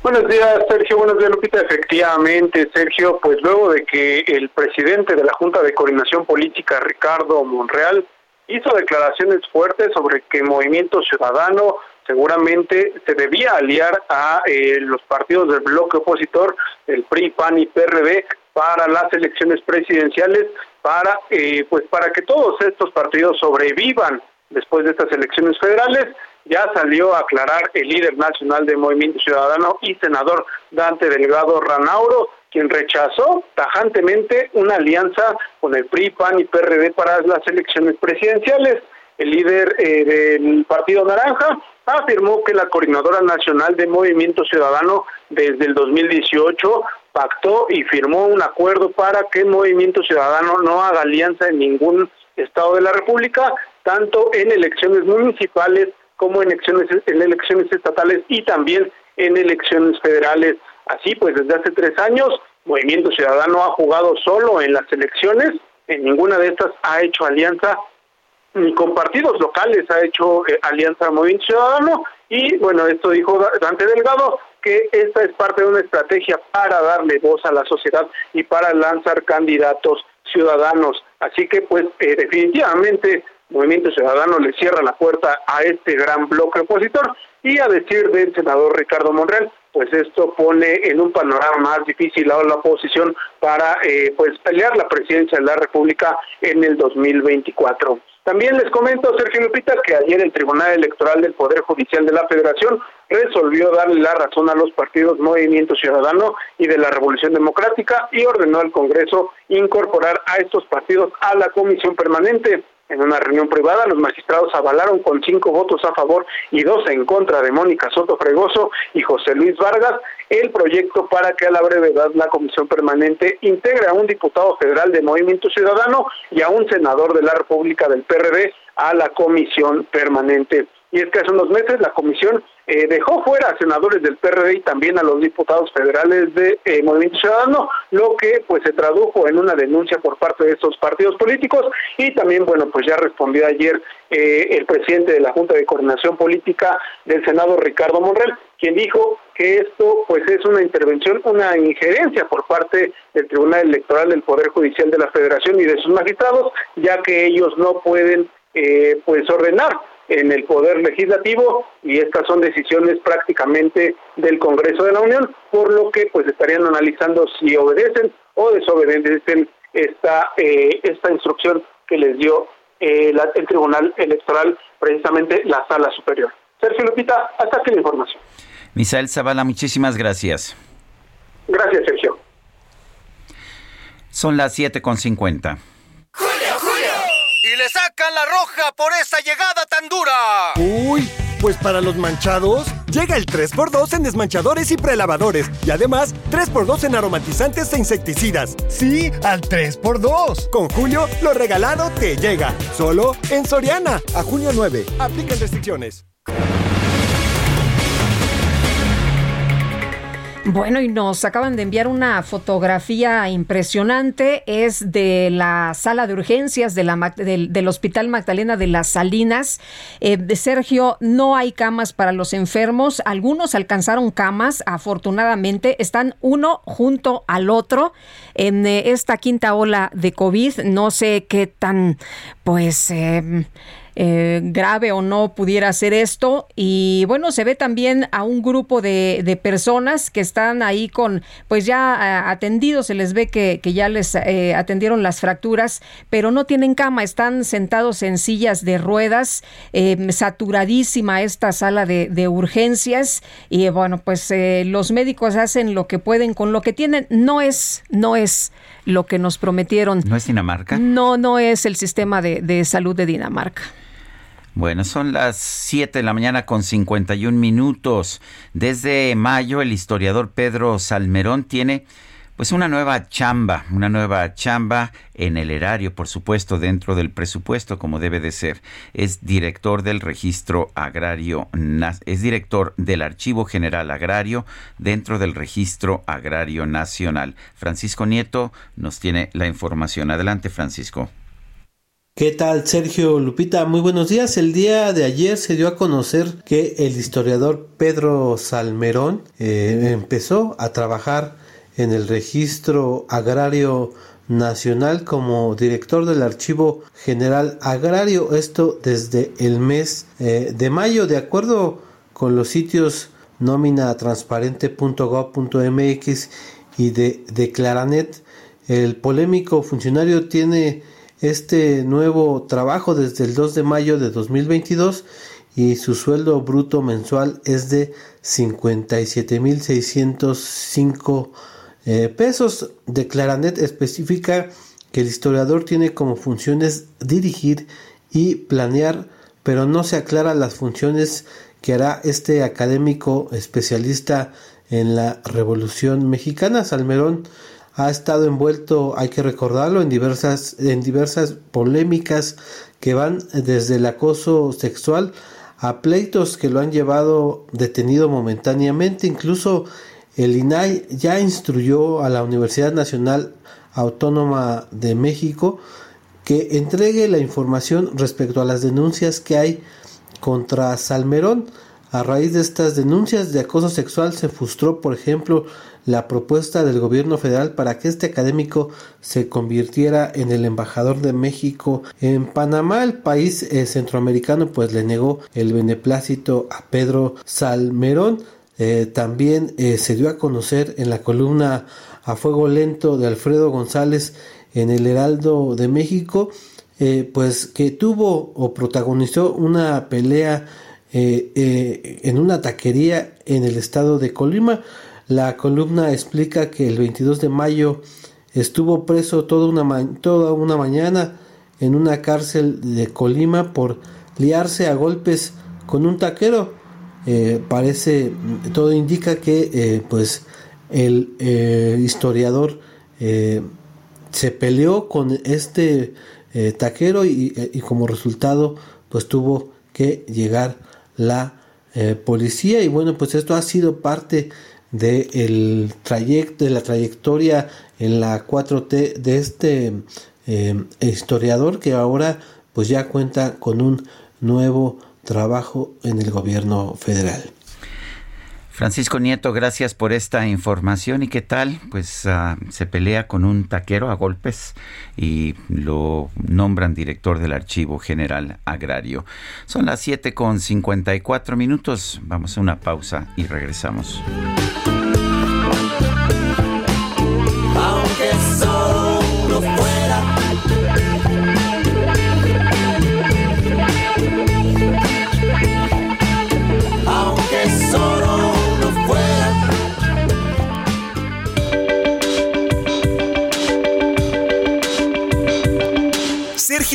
[SPEAKER 14] Buenos días, Sergio. Buenos días, Lupita. Efectivamente, Sergio, pues luego de que el presidente de la Junta de Coordinación Política, Ricardo Monreal, hizo declaraciones fuertes sobre que Movimiento Ciudadano seguramente se debía aliar a eh, los partidos del bloque opositor, el PRI, PAN y PRD, para las elecciones presidenciales, para eh, pues para que todos estos partidos sobrevivan después de estas elecciones federales. Ya salió a aclarar el líder nacional de Movimiento Ciudadano y senador Dante Delgado Ranauro, quien rechazó tajantemente una alianza con el PRI, PAN y PRD para las elecciones presidenciales. El líder eh, del Partido Naranja afirmó que la coordinadora nacional de Movimiento Ciudadano desde el 2018 pactó y firmó un acuerdo para que Movimiento Ciudadano no haga alianza en ningún estado de la República, tanto en elecciones municipales como en elecciones, en elecciones estatales y también en elecciones federales. Así pues, desde hace tres años, Movimiento Ciudadano ha jugado solo en las elecciones, en ninguna de estas ha hecho alianza ni con partidos locales ha hecho eh, alianza Movimiento Ciudadano y bueno, esto dijo Dante Delgado que esta es parte de una estrategia para darle voz a la sociedad y para lanzar candidatos ciudadanos. Así que pues eh, definitivamente Movimiento Ciudadano le cierra la puerta a este gran bloque opositor y a decir del senador Ricardo Monreal, pues esto pone en un panorama más difícil a la oposición para eh, pues pelear la presidencia de la República en el 2024. También les comento, Sergio Lupita, que ayer el Tribunal Electoral del Poder Judicial de la Federación resolvió darle la razón a los partidos Movimiento Ciudadano y de la Revolución Democrática y ordenó al Congreso incorporar a estos partidos a la comisión permanente. En una reunión privada, los magistrados avalaron con cinco votos a favor y dos en contra de Mónica Soto Fregoso y José Luis Vargas el proyecto para que a la brevedad la Comisión Permanente integre a un diputado federal de Movimiento Ciudadano y a un senador de la República del PRD a la Comisión Permanente. Y es que hace unos meses la Comisión eh, dejó fuera a senadores del PRD y también a los diputados federales de eh, Movimiento Ciudadano, lo que pues se tradujo en una denuncia por parte de estos partidos políticos. Y también bueno pues ya respondió ayer eh, el presidente de la Junta de Coordinación Política del Senado Ricardo Monreal, quien dijo que esto pues es una intervención, una injerencia por parte del Tribunal Electoral del Poder Judicial de la Federación y de sus magistrados, ya que ellos no pueden pues ordenar en el Poder Legislativo y estas son decisiones prácticamente del Congreso de la Unión, por lo que pues estarían analizando si obedecen o desobedecen esta, eh, esta instrucción que les dio eh, el Tribunal Electoral, precisamente la Sala Superior. Sergio Lupita, hasta aquí la información.
[SPEAKER 1] Misael Zavala, muchísimas gracias.
[SPEAKER 14] Gracias, Sergio.
[SPEAKER 1] Son las 7.50
[SPEAKER 15] le sacan la roja por esa llegada tan dura.
[SPEAKER 16] Uy, pues para los manchados, llega el 3x2 en desmanchadores y prelavadores. Y además, 3x2 en aromatizantes e insecticidas.
[SPEAKER 17] Sí, al 3x2.
[SPEAKER 16] Con Julio, lo regalado te llega. Solo en Soriana. A junio 9. Aplican restricciones.
[SPEAKER 2] Bueno, y nos acaban de enviar una fotografía impresionante. Es de la sala de urgencias del, Hospital Magdalena de las Salinas. Eh, de Sergio, no hay camas para los enfermos. Algunos alcanzaron camas, afortunadamente. Están uno junto al otro en eh, esta quinta ola de COVID. No sé qué tan, pues... Eh, eh, grave o no pudiera ser esto. Y bueno, se ve también a un grupo de, de personas que están ahí con, pues ya eh, atendidos, se les ve que, que ya les eh, atendieron las fracturas, pero no tienen cama, están sentados en sillas de ruedas, saturadísima esta sala de, de urgencias. Y bueno, pues los médicos hacen lo que pueden con lo que tienen. No es, no es lo que nos prometieron.
[SPEAKER 1] ¿No es Dinamarca?
[SPEAKER 2] No, no es el sistema de, de salud de Dinamarca.
[SPEAKER 1] Bueno, son las 7 de la mañana con 51 minutos. Desde mayo el historiador Pedro Salmerón tiene pues una nueva chamba, una nueva chamba en el erario, por supuesto, dentro del presupuesto, como debe de ser. Es director del registro agrario, es director del Archivo General Agrario dentro del registro agrario nacional. Francisco Nieto nos tiene la información. Adelante, Francisco.
[SPEAKER 18] ¿Qué tal, Sergio Lupita? Muy buenos días. El día de ayer se dio a conocer que el historiador Pedro Salmerón eh, empezó a trabajar en el Registro Agrario Nacional como director del Archivo General Agrario. Esto desde el mes eh, de mayo, de acuerdo con los sitios nóminatransparente.gov.mx y de, de Claranet. El polémico funcionario tiene este nuevo trabajo desde el 2 de mayo de 2022 y su sueldo bruto mensual es de 57.605 eh, pesos. De Claranet especifica que el historiador tiene como funciones dirigir y planear, pero no se aclara las funciones que hará este académico especialista en la Revolución Mexicana. Salmerón ha estado envuelto, hay que recordarlo, en diversas, en diversas polémicas que van desde el acoso sexual a pleitos que lo han llevado detenido momentáneamente, incluso el INAI ya instruyó a la Universidad Nacional Autónoma de México que entregue la información respecto a las denuncias que hay contra Salmerón. A raíz de estas denuncias de acoso sexual se frustró, por ejemplo, la propuesta del gobierno federal para que este académico se convirtiera en el embajador de México en Panamá. El país eh, centroamericano pues le negó el beneplácito a Pedro Salmerón. Eh, también eh, se dio a conocer en la columna a fuego lento de Alfredo González en el Heraldo de México, pues que tuvo o protagonizó una pelea en una taquería en el estado de Colima. La columna explica que el 22 de mayo estuvo preso toda una, toda una mañana en una cárcel de Colima por liarse a golpes con un taquero. Eh, parece, todo indica que eh, pues el eh, historiador se peleó con este taquero y, como resultado pues tuvo que llegar la policía. Y bueno pues esto ha sido parte de trayecto, de la trayectoria en la 4T de este historiador que ahora pues ya cuenta con un nuevo trabajo en el gobierno federal.
[SPEAKER 1] Francisco Nieto, gracias por esta información. ¿Y qué tal? Pues uh, se pelea con un taquero a golpes y lo nombran director del Archivo General Agrario. Son las 7 con 54 minutos. Vamos a una pausa y regresamos.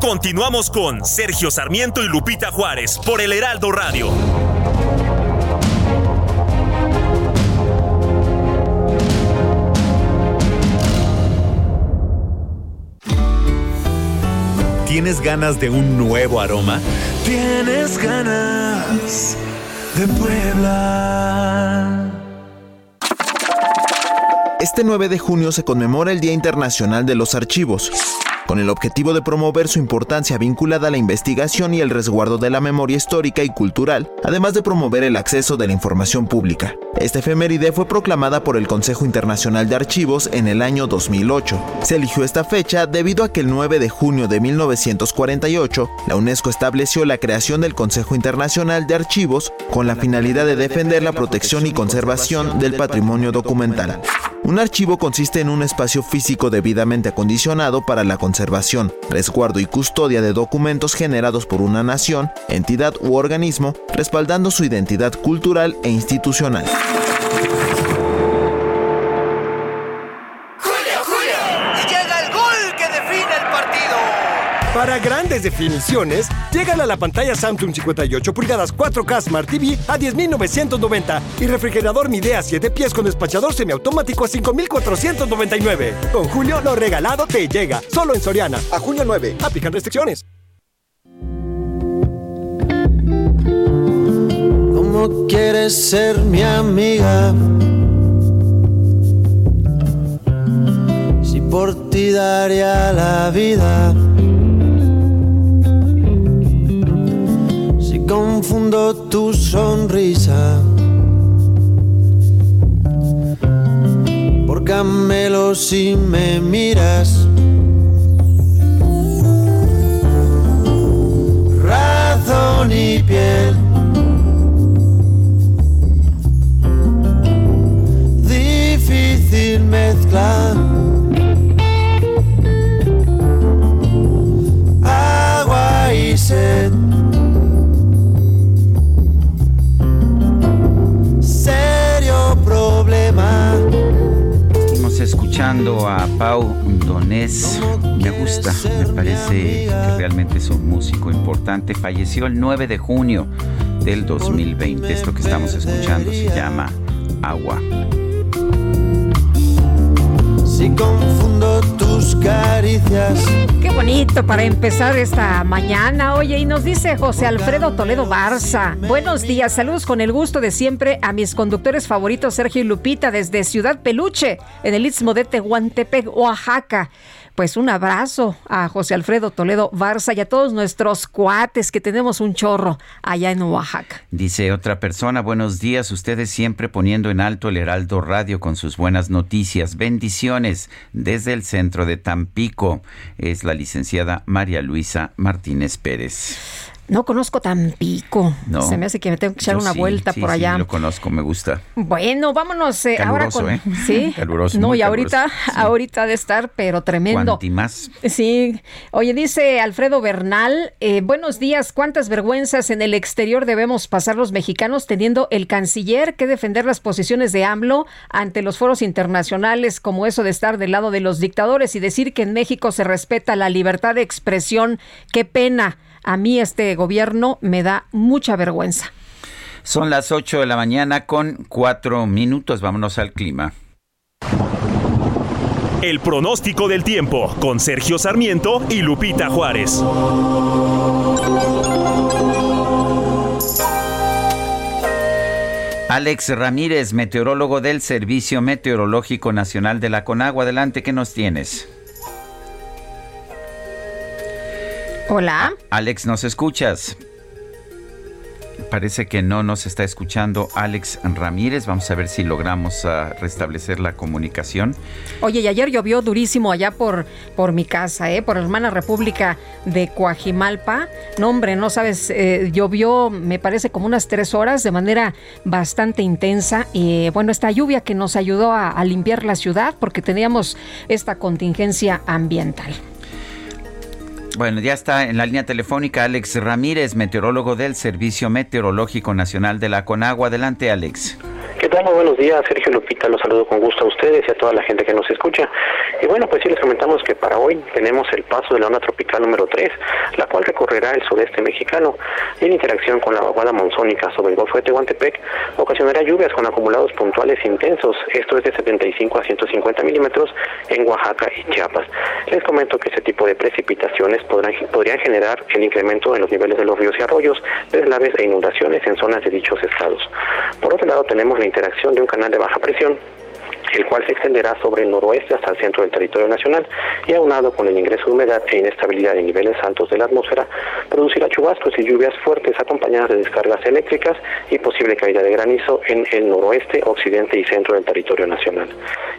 [SPEAKER 4] Continuamos con Sergio Sarmiento y Lupita Juárez por el Heraldo Radio.
[SPEAKER 19] ¿Tienes ganas de un nuevo aroma? ¿Tienes ganas de Puebla? Este 9 de junio se conmemora el Día Internacional de los Archivos con el objetivo de promover su importancia vinculada a la investigación y el resguardo de la memoria histórica y cultural, además de promover el acceso de la información pública. Esta efeméride fue proclamada por el Consejo Internacional de Archivos en el año 2008. Se eligió esta fecha debido a que el 9 de junio de 1948, la UNESCO estableció la creación del Consejo Internacional de Archivos con la finalidad de defender la protección y conservación del patrimonio documental. Un archivo consiste en un espacio físico debidamente acondicionado para la conservación, resguardo y custodia de documentos generados por una nación, entidad u organismo, respaldando su identidad cultural e institucional.
[SPEAKER 16] Para grandes definiciones, llega a la pantalla Samsung 58 pulgadas 4K Smart TV a 10.990 y refrigerador Midea 7 pies con despachador semiautomático a 5.499. Con Julio, lo regalado te llega. Solo en Soriana. A junio 9. Aplican restricciones.
[SPEAKER 12] ¿Cómo quieres ser mi amiga? Si por ti daría la vida. Confundo tu sonrisa. Por camelo si me miras. Razón y piel. difícil mezcla. Agua y sed.
[SPEAKER 1] Escuchando a Pau Donés. Me gusta, me parece que realmente es un músico importante. Falleció el 9 de junio del 2020. Esto que estamos escuchando se llama Agua.
[SPEAKER 12] Si confundo tus caricias.
[SPEAKER 2] Qué bonito para empezar esta mañana. Oye, y nos dice José Alfredo Toledo Barza. Buenos días, saludos con el gusto de siempre a mis conductores favoritos Sergio y Lupita desde Ciudad Peluche, en el Istmo de Tehuantepec, Oaxaca pues un abrazo a José Alfredo Toledo Barza y a todos nuestros cuates que tenemos un chorro allá en Oaxaca.
[SPEAKER 1] Dice otra persona, buenos días, ustedes siempre poniendo en alto el Heraldo Radio con sus buenas noticias. Bendiciones desde el centro de Tampico. Es la licenciada María Luisa Martínez Pérez.
[SPEAKER 2] No conozco Tampico. No. Se me hace que me tengo que echar una vuelta por allá.
[SPEAKER 1] Sí, lo conozco, me gusta.
[SPEAKER 2] Bueno, vámonos eh, ahora con.
[SPEAKER 1] ¿eh?
[SPEAKER 2] Sí.
[SPEAKER 1] Caluroso.
[SPEAKER 2] No, y ahorita, ahorita de estar, pero tremendo.
[SPEAKER 1] más.
[SPEAKER 2] Sí. Oye, dice Alfredo Bernal, eh, buenos días. ¿Cuántas vergüenzas en el exterior debemos pasar los mexicanos teniendo el canciller que defender las posiciones de AMLO ante los foros internacionales, como eso de estar del lado de los dictadores y decir que en México se respeta la libertad de expresión? Qué pena. A mí este gobierno me da mucha vergüenza.
[SPEAKER 1] Son las 8 de la mañana con 4 minutos. Vámonos al clima.
[SPEAKER 4] El pronóstico del tiempo con Sergio Sarmiento y Lupita Juárez.
[SPEAKER 1] Alex Ramírez, meteorólogo del Servicio Meteorológico Nacional de la Conagua. Adelante, ¿qué nos tienes?
[SPEAKER 2] Hola.
[SPEAKER 1] Alex, ¿nos escuchas? Parece que no nos está escuchando Alex Ramírez. Vamos a ver si logramos uh, restablecer la comunicación.
[SPEAKER 2] Oye, y ayer llovió durísimo allá por, por mi casa, ¿eh? por la hermana República de Coajimalpa. No, hombre, no sabes, eh, llovió, me parece, como unas tres horas de manera bastante intensa. Y bueno, esta lluvia que nos ayudó a, a limpiar la ciudad porque teníamos esta contingencia ambiental.
[SPEAKER 1] Bueno, ya está en la línea telefónica Alex Ramírez, meteorólogo del Servicio Meteorológico Nacional de la Conagua. Adelante, Alex.
[SPEAKER 20] ¿Qué tal? Muy buenos días, Sergio Lupita. Los saludo con gusto a ustedes y a toda la gente que nos escucha. Y bueno, pues sí les comentamos que para hoy tenemos el paso de la onda tropical número 3, la cual recorrerá el sureste mexicano y en interacción con la vaguada monzónica sobre el Golfo de Tehuantepec ocasionará lluvias con acumulados puntuales intensos, esto es de 75 a 150 milímetros en Oaxaca y Chiapas. Les comento que este tipo de precipitaciones podrán, podrían generar el incremento en los niveles de los ríos y arroyos, deslaves e inundaciones en zonas de dichos estados. Por otro lado, tenemos la interacción de un canal de baja presión el cual se extenderá sobre el noroeste hasta el centro del territorio nacional y aunado con el ingreso de humedad e inestabilidad en niveles altos de la atmósfera, producirá chubascos y lluvias fuertes acompañadas de descargas eléctricas y posible caída de granizo en el noroeste, occidente y centro del territorio nacional.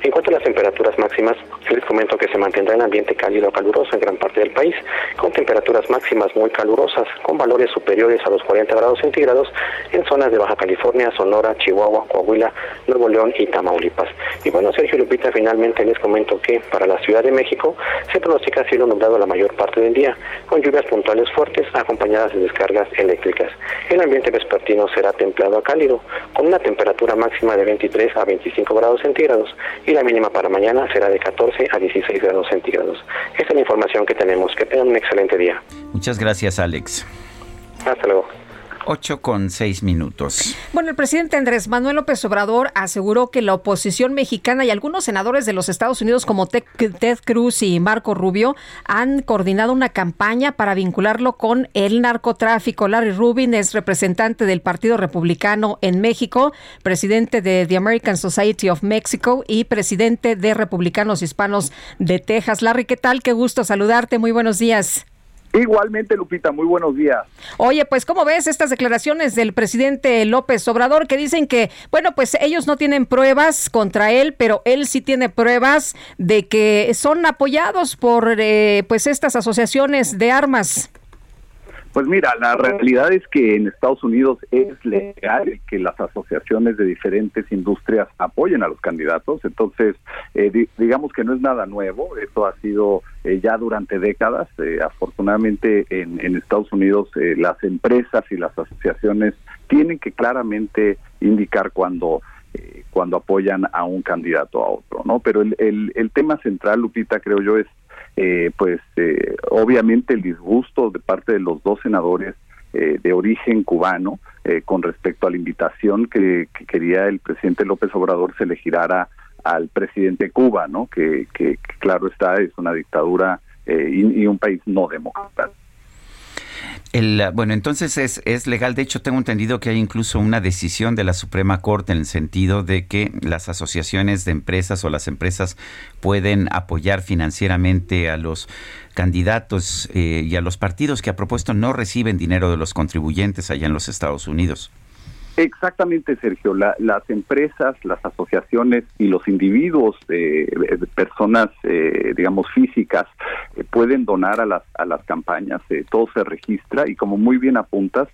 [SPEAKER 20] En cuanto a las temperaturas máximas, les comento que se mantendrá en ambiente cálido a caluroso en gran parte del país, con temperaturas máximas muy calurosas, con valores superiores a los 40 grados centígrados en zonas de Baja California, Sonora, Chihuahua, Coahuila, Nuevo León y Tamaulipas. Y bueno, Sergio Lupita, finalmente les comento que para la Ciudad de México se pronostica cielo nublado la mayor parte del día, con lluvias puntuales fuertes acompañadas de descargas eléctricas. El ambiente vespertino será templado a cálido, con una temperatura máxima de 23 a 25 grados centígrados y la mínima para mañana será de 14 a 16 grados centígrados. Esta es la información que tenemos. Que tengan un excelente día.
[SPEAKER 1] Muchas gracias, Alex.
[SPEAKER 20] Hasta luego.
[SPEAKER 1] 8 con 6 minutos.
[SPEAKER 2] Bueno, el presidente Andrés Manuel López Obrador aseguró que la oposición mexicana y algunos senadores de los Estados Unidos como Ted Cruz y Marco Rubio han coordinado una campaña para vincularlo con el narcotráfico. Larry Rubin es representante del Partido Republicano en México, presidente de The American Society of Mexico y presidente de Republicanos Hispanos de Texas. Larry, ¿qué tal? Qué gusto saludarte. Muy buenos días.
[SPEAKER 21] Igualmente, Lupita, muy buenos días.
[SPEAKER 2] Oye, pues, ¿cómo ves estas declaraciones del presidente López Obrador que dicen que, bueno, pues ellos no tienen pruebas contra él, pero él sí tiene pruebas de que son apoyados por, eh, pues, estas asociaciones de armas?
[SPEAKER 21] Pues mira, la realidad es que en Estados Unidos es legal que las asociaciones de diferentes industrias apoyen a los candidatos, entonces eh, digamos que no es nada nuevo, esto ha sido eh, ya durante décadas, eh, afortunadamente en, en, Estados Unidos las empresas y las asociaciones tienen que claramente indicar cuando cuando apoyan a un candidato a otro, ¿no? Pero el, el, el tema central, Lupita, creo yo, es pues obviamente el disgusto de parte de los dos senadores de origen cubano con respecto a la invitación que, quería el presidente López Obrador se le girara al presidente de Cuba, ¿no? Que, claro está, es una dictadura y, y, un país no democrático.
[SPEAKER 1] El, bueno, entonces es, legal. De hecho, tengo entendido que hay incluso una decisión de la Suprema Corte en el sentido de que las asociaciones de empresas o las empresas pueden apoyar financieramente a los candidatos eh, y a los partidos que a propósito no reciben dinero de los contribuyentes allá en los Estados Unidos.
[SPEAKER 21] Exactamente, Sergio. las empresas, las asociaciones y los individuos, eh, personas, eh, digamos, físicas, eh, pueden donar a las, a las campañas. Eh, todo se registra y, como muy bien apuntas,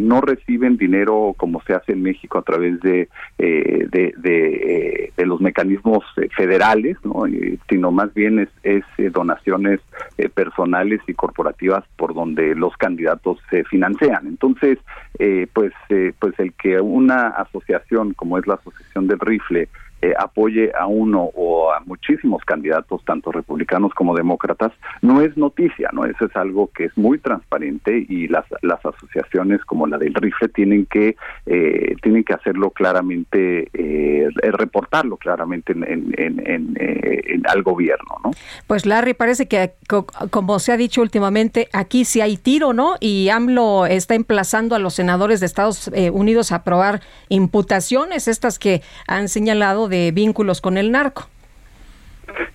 [SPEAKER 21] no reciben dinero como se hace en México a través de, de, de, los mecanismos federales, ¿no? sino más bien es, es donaciones personales y corporativas por donde los candidatos se financian. Entonces, pues, pues el que una asociación como es la Asociación del Rifle eh, apoye a uno o a muchísimos candidatos, tanto republicanos como demócratas, no es noticia, ¿no? Eso es algo que es muy transparente y las, las asociaciones como la del rifle tienen que eh, tienen que hacerlo claramente, eh, reportarlo claramente en, en, en, al gobierno, ¿no?
[SPEAKER 2] Pues Larry, parece que como se ha dicho últimamente, aquí sí hay tiro, ¿no? Y AMLO está emplazando a los senadores de Estados Unidos a aprobar imputaciones, estas que han señalado de vínculos con el narco.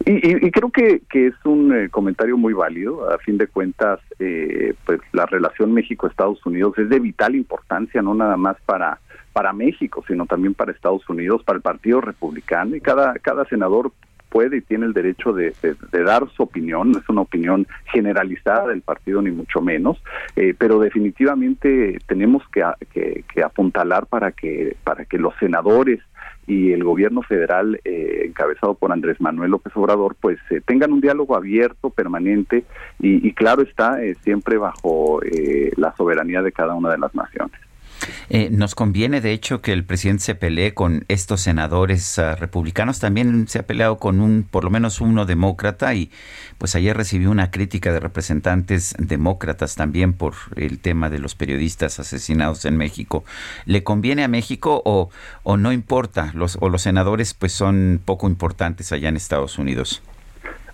[SPEAKER 21] Y, creo que, que, es un eh, comentario muy válido. A fin de cuentas, eh, pues la relación México-Estados Unidos es de vital importancia, no nada más para para México, sino también para Estados Unidos, para el Partido Republicano. Y cada cada senador puede y tiene el derecho de, dar su opinión, no es una opinión generalizada del partido ni mucho menos, eh, pero definitivamente tenemos que, que, apuntalar para que para que los senadores y el gobierno federal eh, encabezado por Andrés Manuel López Obrador pues eh, tengan un diálogo abierto permanente y, claro está eh, siempre bajo la soberanía de cada una de las naciones
[SPEAKER 1] eh, nos conviene, de hecho, que el presidente se pelee con estos senadores uh, republicanos. También se ha peleado con un, por lo menos uno demócrata, y pues ayer recibió una crítica de representantes demócratas también por el tema de los periodistas asesinados en México. ¿Le conviene a México o, o no importa? Los, o los senadores pues son poco importantes allá en Estados Unidos.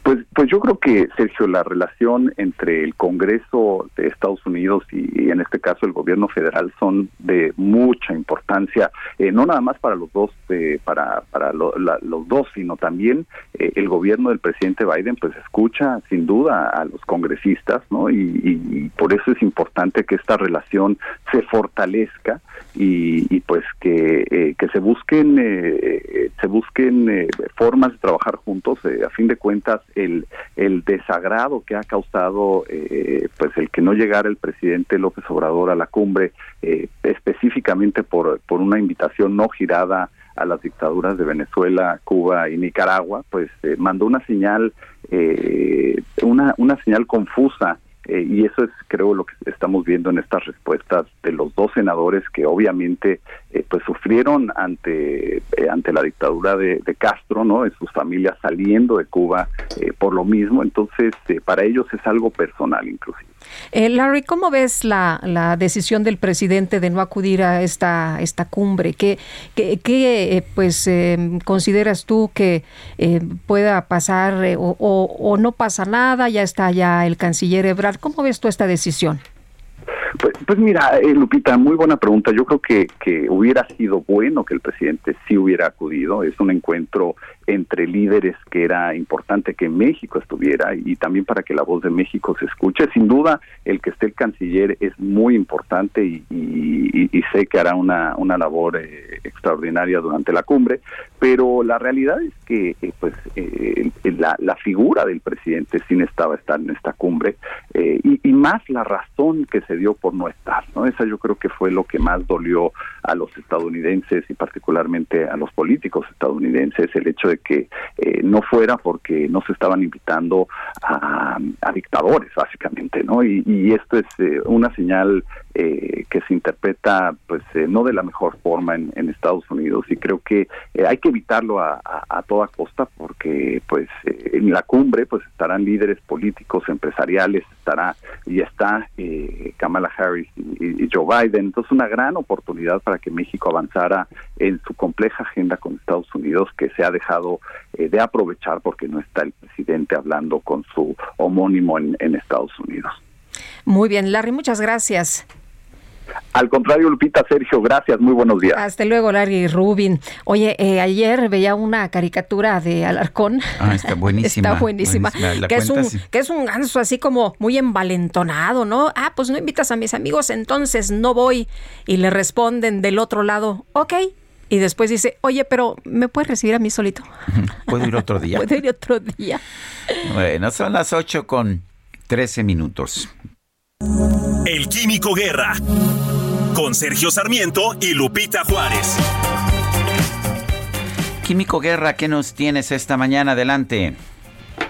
[SPEAKER 21] Pues, pues yo creo que, Sergio, la relación entre el Congreso de Estados Unidos y, en este caso el gobierno federal son de mucha importancia, eh, no nada más para los dos, eh, para, para los dos, sino también eh, el gobierno del presidente Biden, pues escucha sin duda a los congresistas, ¿no? Y, por eso es importante que esta relación se fortalezca y, pues que, que se busquen, se busquen formas de trabajar juntos, a fin de cuentas el, el desagrado que ha causado eh, pues el que no llegara el presidente López Obrador a la cumbre eh, específicamente por, por una invitación no girada a las dictaduras de Venezuela, Cuba y Nicaragua, pues eh, mandó una señal, una, una señal confusa eh, y eso es, creo, lo que estamos viendo en estas respuestas de los dos senadores que obviamente eh, pues sufrieron ante eh, ante la dictadura de, Castro, ¿no? De sus familias saliendo de Cuba por lo mismo. Entonces, para ellos es algo personal, inclusive.
[SPEAKER 2] Eh, Larry, ¿cómo ves la, la, decisión del presidente de no acudir a esta, esta cumbre? ¿Qué, qué, qué pues, em, consideras tú que eh, pueda pasar eh, o, o, no pasa nada? Ya está ya el canciller Ebrard. ¿Cómo ves tú esta decisión?
[SPEAKER 21] Pues, pues mira, eh, Lupita, muy buena pregunta. Yo creo que, que hubiera sido bueno que el presidente sí hubiera acudido. Es un encuentro entre líderes que era importante que México estuviera y también para que la voz de México se escuche. Sin duda, el que esté el canciller es muy importante y, sé que hará una, una labor eh, extraordinaria durante la cumbre, pero la realidad es que eh, pues la, la, figura del presidente sí necesitaba estar en esta cumbre y, y más la razón que se dio por no estar. ¿no? Esa yo creo que fue lo que más dolió a los estadounidenses y particularmente a los políticos estadounidenses, el hecho de que eh, no fuera porque no se estaban invitando a, dictadores, básicamente. ¿no? Y, esto es eh, una señal eh, que se interpreta pues no de la mejor forma en, Estados Unidos y creo que hay que evitarlo a, a, toda costa porque pues en la cumbre pues estarán líderes políticos, empresariales, estará y está eh, Kamala Harris y, Joe Biden. Entonces, una gran oportunidad para que México avanzara en su compleja agenda con Estados Unidos que se ha dejado eh, de aprovechar porque no está el presidente hablando con su homónimo en Estados Unidos.
[SPEAKER 2] Muy bien, Larry, muchas gracias.
[SPEAKER 21] Al contrario, Lupita, Sergio, gracias, muy buenos días.
[SPEAKER 2] Hasta luego, Larry Rubin. Oye, eh, ayer veía una caricatura de Alarcón.
[SPEAKER 1] Ah, está buenísima.
[SPEAKER 2] está buenísima. que, es un, que es un ganso así como muy envalentonado, ¿no? Ah, pues no invitas a mis amigos, entonces no voy. Y le responden del otro lado, ok. Y después dice, oye, pero ¿me puedes recibir a mí solito?
[SPEAKER 1] ¿Puedo ir otro día?
[SPEAKER 2] Puedo ir otro día.
[SPEAKER 1] Bueno, son las 8 con 13 minutos.
[SPEAKER 4] El Químico Guerra. Con Sergio Sarmiento y Lupita Juárez.
[SPEAKER 1] Químico Guerra, ¿qué nos tienes esta mañana? Adelante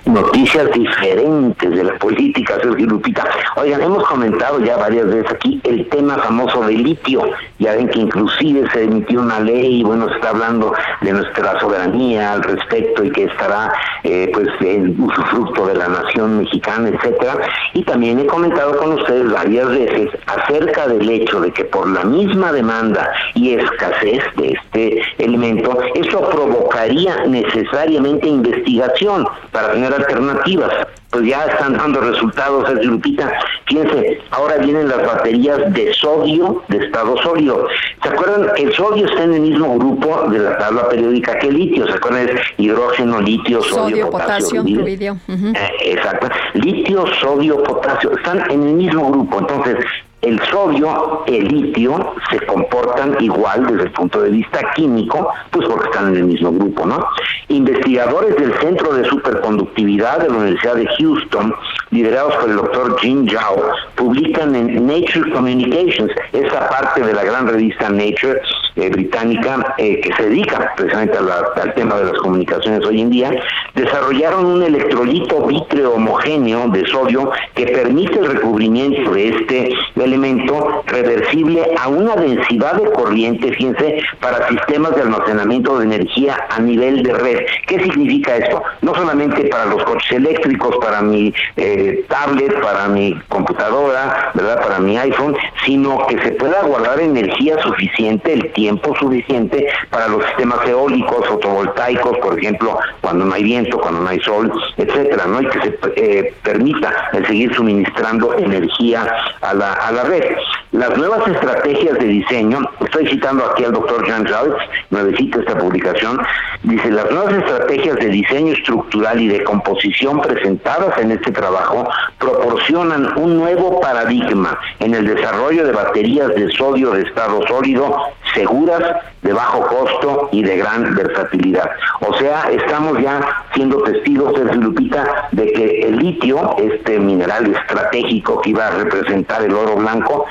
[SPEAKER 22] noticias diferentes de la política, Sergio Lupita. Oigan, hemos comentado ya varias veces aquí el tema famoso del litio. Ya ven que inclusive se emitió una ley, bueno, se está hablando de nuestra soberanía al respecto y que estará eh, pues en usufructo de la nación mexicana, etcétera. Y también he comentado con ustedes varias veces acerca del hecho de que por la misma demanda y escasez de este elemento, eso provocaría necesariamente investigación para tener alternativas. Pues ya están dando resultados, es Lupita. Fíjense, ahora vienen las baterías de sodio de estado sólido. ¿Se acuerdan? El sodio está en el mismo grupo de la tabla periódica que el litio. ¿Se acuerdan? Es hidrógeno, litio, sodio, potasio.
[SPEAKER 2] potasio
[SPEAKER 22] eh, exacto. Litio, sodio, potasio. Están en el mismo grupo. Entonces, el sodio, el litio se comportan igual desde el punto de vista químico, pues porque están en el mismo grupo, ¿no? Investigadores del Centro de Superconductividad de la Universidad de Houston, liderados por el doctor Jin Zhao, publican en Nature Communications, esa parte de la gran revista Nature eh, británica eh, que se dedica precisamente al tema de las comunicaciones hoy en día, desarrollaron un electrolito vítreo homogéneo de sodio que permite el recubrimiento de este elemento reversible a una densidad de corriente, fíjense, para sistemas de almacenamiento de energía a nivel de red. ¿Qué significa esto? No solamente para los coches eléctricos, para mi eh, tablet, para mi computadora, ¿verdad? Para mi iPhone, sino que se pueda guardar energía suficiente, el tiempo suficiente para los sistemas eólicos, fotovoltaicos, por ejemplo, cuando no hay viento, cuando no hay sol, etcétera, ¿no? Y que se eh, permita el seguir suministrando energía a la, a la red. Las nuevas estrategias de diseño, estoy citando aquí al doctor Jean Charles, nuevecita esta publicación, dice, las nuevas estrategias de diseño estructural y de composición presentadas en este trabajo proporcionan un nuevo paradigma en el desarrollo de baterías de sodio de estado sólido seguras, de bajo costo y de gran versatilidad. O sea, estamos ya siendo testigos, de Lupita, de que el litio, este mineral estratégico que iba a representar el oro blanco,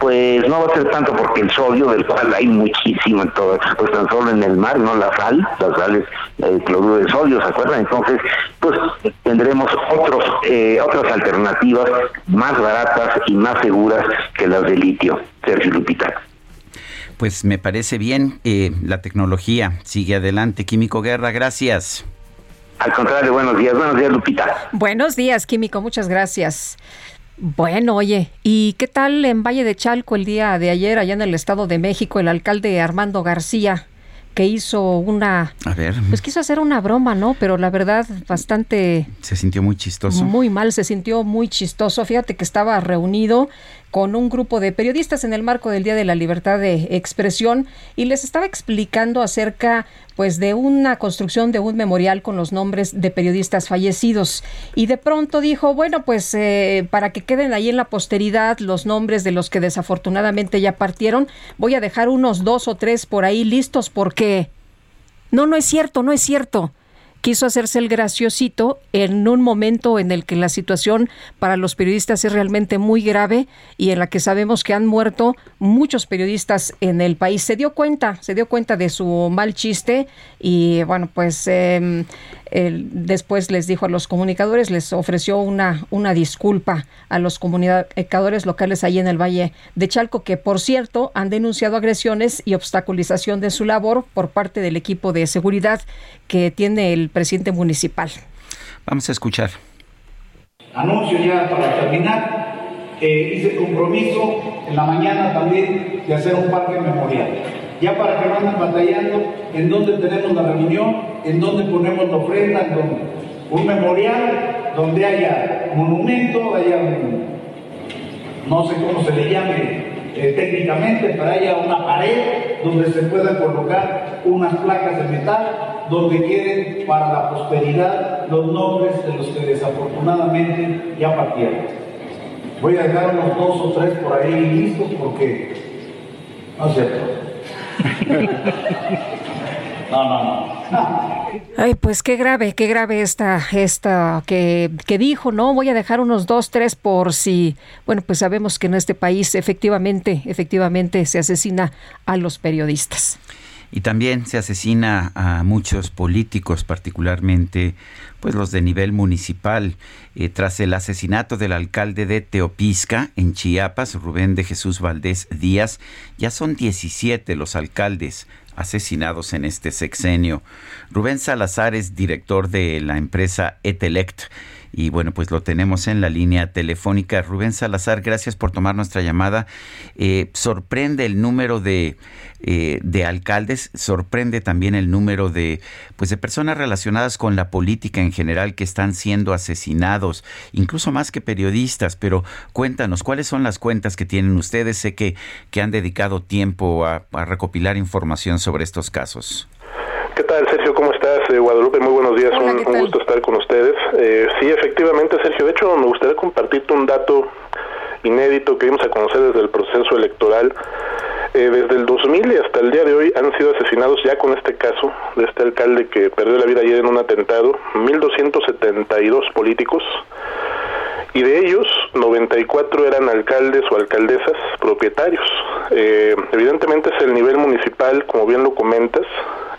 [SPEAKER 22] pues no va a ser tanto porque el sodio, del cual hay muchísimo en todo, pues tan solo en el mar, no la sal, la sal es el cloruro de sodio, ¿se acuerdan? Entonces, pues tendremos otros eh, otras alternativas más baratas y más seguras que las de litio, Sergio Lupita.
[SPEAKER 1] Pues me parece bien, eh, la tecnología sigue adelante. Químico Guerra, gracias.
[SPEAKER 22] Al contrario, buenos días, buenos días Lupita.
[SPEAKER 2] Buenos días, Químico, muchas gracias. Bueno, oye, ¿y qué tal en Valle de Chalco el día de ayer, allá en el Estado de México, el alcalde Armando García, que hizo una...
[SPEAKER 1] A ver.
[SPEAKER 2] Pues quiso hacer una broma, ¿no? Pero la verdad, bastante...
[SPEAKER 1] Se sintió muy chistoso.
[SPEAKER 2] Muy mal, se sintió muy chistoso. Fíjate que estaba reunido con un grupo de periodistas en el marco del Día de la Libertad de Expresión y les estaba explicando acerca pues de una construcción de un memorial con los nombres de periodistas fallecidos. Y de pronto dijo bueno pues eh, para que queden ahí en la posteridad los nombres de los que desafortunadamente ya partieron voy a dejar unos dos o tres por ahí listos porque no no es cierto no es cierto quiso hacerse el graciosito en un momento en el que la situación para los periodistas es realmente muy grave y en la que sabemos que han muerto muchos periodistas en el país. Se dio cuenta, se dio cuenta de su mal chiste y bueno, pues eh, después les dijo a los comunicadores, les ofreció una, una disculpa a los comunicadores locales ahí en el Valle de Chalco, que por cierto han denunciado agresiones y obstaculización de su labor por parte del equipo de seguridad que tiene el presidente municipal.
[SPEAKER 1] Vamos a escuchar.
[SPEAKER 23] Anuncio ya para terminar, que hice compromiso en la mañana también de hacer un parque memorial ya para que no batallando en dónde tenemos la reunión, en dónde ponemos la ofrenda, en dónde. Un memorial donde haya monumento, haya un, no sé cómo se le llame eh, técnicamente, pero haya una pared donde se puedan colocar unas placas de metal donde queden para la posteridad los nombres de los que desafortunadamente ya partieron. Voy a dejar unos dos o tres por ahí listos porque no sé, no, no, no.
[SPEAKER 2] Ay, pues qué grave, qué grave esta, esta que, que dijo, ¿no? Voy a dejar unos dos, tres por si, bueno, pues sabemos que en este país efectivamente, efectivamente se asesina a los periodistas.
[SPEAKER 1] Y también se asesina a muchos políticos, particularmente pues los de nivel municipal. Eh, tras el asesinato del alcalde de Teopisca, en Chiapas, Rubén de Jesús Valdés Díaz, ya son 17 los alcaldes asesinados en este sexenio. Rubén Salazar es director de la empresa Etelect y bueno, pues lo tenemos en la línea telefónica. Rubén Salazar, gracias por tomar nuestra llamada. Eh, sorprende el número de, eh, de alcaldes, sorprende también el número de, pues de personas relacionadas con la política en general que están siendo asesinados, incluso más que periodistas. Pero cuéntanos, ¿cuáles son las cuentas que tienen ustedes? Sé que, que han dedicado tiempo a recopilar información sobre estos casos.
[SPEAKER 24] ¿Qué tal, Sergio? ¿Cómo estás? Eh, Guadalupe, muy buenos días. un, gusto estar con ustedes. Eh, sí, efectivamente, Sergio. De hecho, me gustaría compartirte un dato inédito que vimos a conocer desde el proceso electoral. Eh, desde el 2000 y hasta el día de hoy han sido asesinados ya con este caso de este alcalde que perdió la vida ayer en un atentado, 1.272 políticos y de ellos 94 eran alcaldes o alcaldesas propietarios. Eh, evidentemente es el nivel municipal, como bien lo comentas,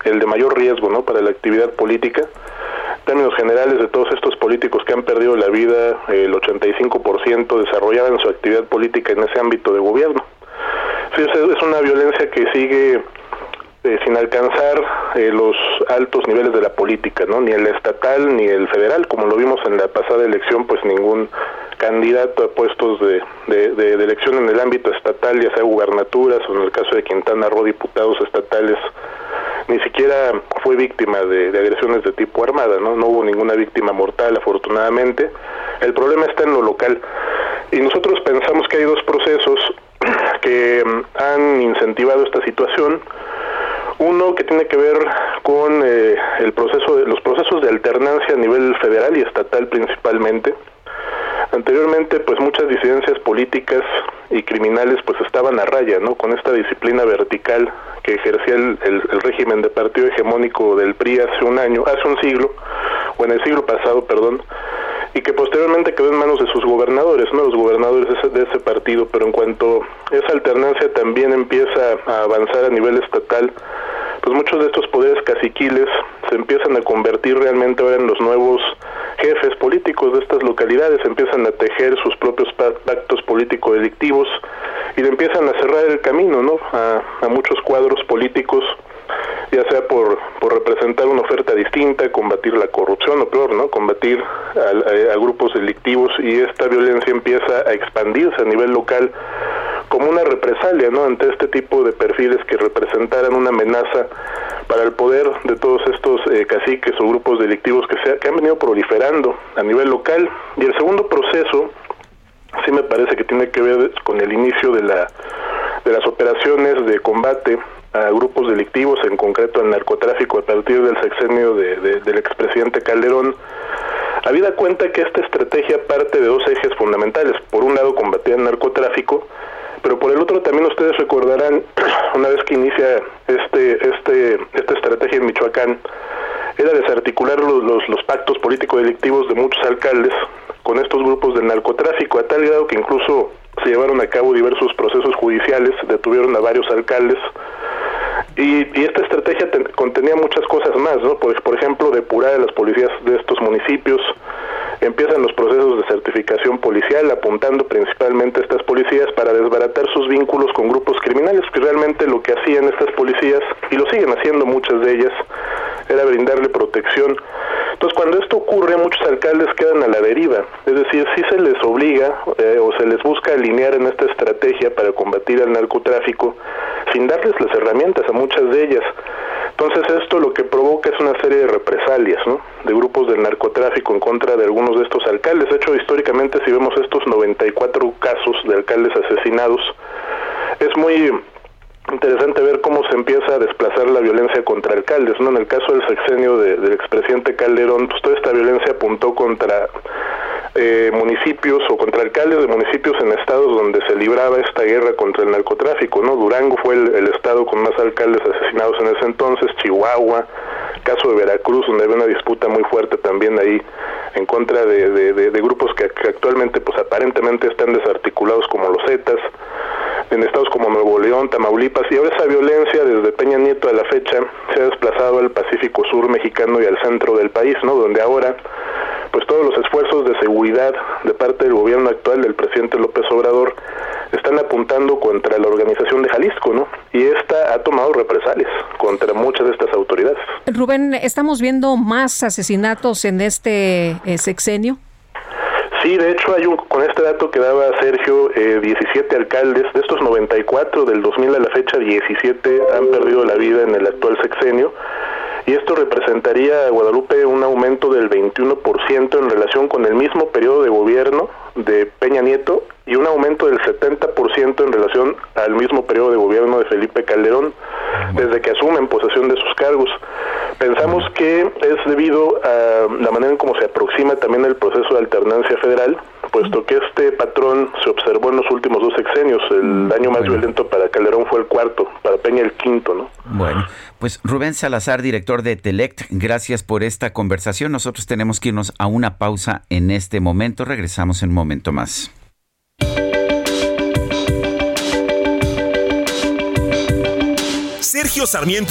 [SPEAKER 24] el de mayor riesgo ¿no? para la actividad política. En términos generales de todos estos políticos que han perdido la vida, el 85% desarrollaban su actividad política en ese ámbito de gobierno. Sí, es una violencia que sigue eh, sin alcanzar eh, los altos niveles de la política, ¿no? Ni el estatal ni el federal, como lo vimos en la pasada elección, pues ningún candidato a puestos de, de, elección en el ámbito estatal, ya sea gubernaturas o en el caso de Quintana Roo, diputados estatales, ni siquiera fue víctima de, agresiones de tipo armada, ¿no? No hubo ninguna víctima mortal, afortunadamente. El problema está en lo local. Y nosotros pensamos que hay dos procesos que mm, han incentivado esta situación. Uno que tiene que ver con eh, el proceso de, los procesos de alternancia a nivel federal y estatal principalmente. Anteriormente, pues muchas disidencias políticas y criminales pues estaban a raya, ¿no? Con esta disciplina vertical que ejercía el, el, régimen de partido hegemónico del PRI hace un año, hace un siglo, o en el siglo pasado, perdón, y que posteriormente quedó en manos de sus gobernadores, no los gobernadores de ese, de ese partido, pero en cuanto esa alternancia también empieza a avanzar a nivel estatal, pues muchos de estos poderes caciquiles se empiezan a convertir realmente ahora en los nuevos jefes políticos de estas localidades, empiezan a tejer sus propios pactos político-delictivos y le empiezan a cerrar el camino ¿no? a, a muchos cuadros políticos ya sea por, por representar una oferta distinta, combatir la corrupción o peor, ¿no? Combatir a, a, grupos delictivos y esta violencia empieza a expandirse a nivel local como una represalia, ¿no? Ante este tipo de perfiles que representaran una amenaza para el poder de todos estos eh, caciques o grupos delictivos que, se, que han venido proliferando a nivel local. Y el segundo proceso sí me parece que tiene que ver con el inicio de la de las operaciones de combate a grupos delictivos, en concreto al narcotráfico a partir del sexenio de, del expresidente Calderón, habida cuenta que esta estrategia parte de dos ejes fundamentales. Por un lado, combatir el narcotráfico, pero por el otro también ustedes recordarán, una vez que inicia este, este, esta estrategia en Michoacán, era desarticular los, los, los pactos político-delictivos de muchos alcaldes con estos grupos del narcotráfico, a tal grado que incluso se llevaron a cabo diversos procesos judiciales, detuvieron a varios alcaldes, y, esta estrategia contenía muchas cosas más, ¿no? Por, por ejemplo, depurar a las policías de estos municipios, empiezan los procesos de certificación policial apuntando principalmente a estas policías para desbaratar sus vínculos con grupos criminales, que realmente lo que hacían estas policías, y lo siguen haciendo muchas de ellas, era brindarle protección. Entonces, cuando esto ocurre, muchos alcaldes quedan a la deriva, es decir, si se les obliga eh, o se les busca alinear en esta estrategia para combatir al narcotráfico, sin darles las herramientas a muchas de ellas. Entonces esto lo que provoca es una serie de represalias, ¿no? De grupos del narcotráfico en contra de algunos de estos alcaldes. De hecho, históricamente si vemos estos 94 casos de alcaldes asesinados, es muy interesante ver cómo se empieza a desplazar la violencia contra alcaldes, ¿no? En el caso del sexenio del expresidente Calderón, pues toda esta violencia apuntó contra eh, municipios o contra alcaldes de municipios en estados donde se libraba esta guerra contra el narcotráfico, ¿no? Durango fue el, estado con más alcaldes asesinados en ese entonces, Chihuahua, caso de Veracruz, donde había una disputa muy fuerte también ahí en contra de, grupos que, actualmente pues aparentemente están desarticulados como los Zetas, en estados como Nuevo León, Tamaulipas, y ahora esa violencia desde Peña Nieto a la fecha se ha desplazado al Pacífico Sur mexicano y al centro del país, ¿no? Donde ahora pues todos los esfuerzos de seguridad de parte del gobierno actual del presidente López Obrador están apuntando contra la organización de Jalisco, ¿no? Y esta ha tomado represalias contra muchas de estas autoridades.
[SPEAKER 2] Rubén, ¿estamos viendo más asesinatos en este eh, sexenio?
[SPEAKER 24] Sí, de hecho hay un, con este dato que daba Sergio, eh, 17 alcaldes, de estos 94 del 2000 a la fecha, 17 han perdido la vida en el actual sexenio y esto representaría a Guadalupe un aumento del 21% en relación con el mismo periodo de gobierno de Peña Nieto y un aumento del 70% en relación al mismo periodo de gobierno de Felipe Calderón desde que asumen posesión de sus cargos. Pensamos que es debido a la manera en cómo se aproxima también el proceso de alternancia federal, puesto que este patrón se observó en los últimos dos sexenios. El mm, año más violento para Calderón fue el cuarto, para Peña el quinto, ¿no?
[SPEAKER 1] Bueno, pues Rubén Salazar, director de Telect, gracias por esta conversación. Nosotros tenemos que irnos a una pausa en este momento. Regresamos en un momento más.
[SPEAKER 4] Sergio Sarmiento.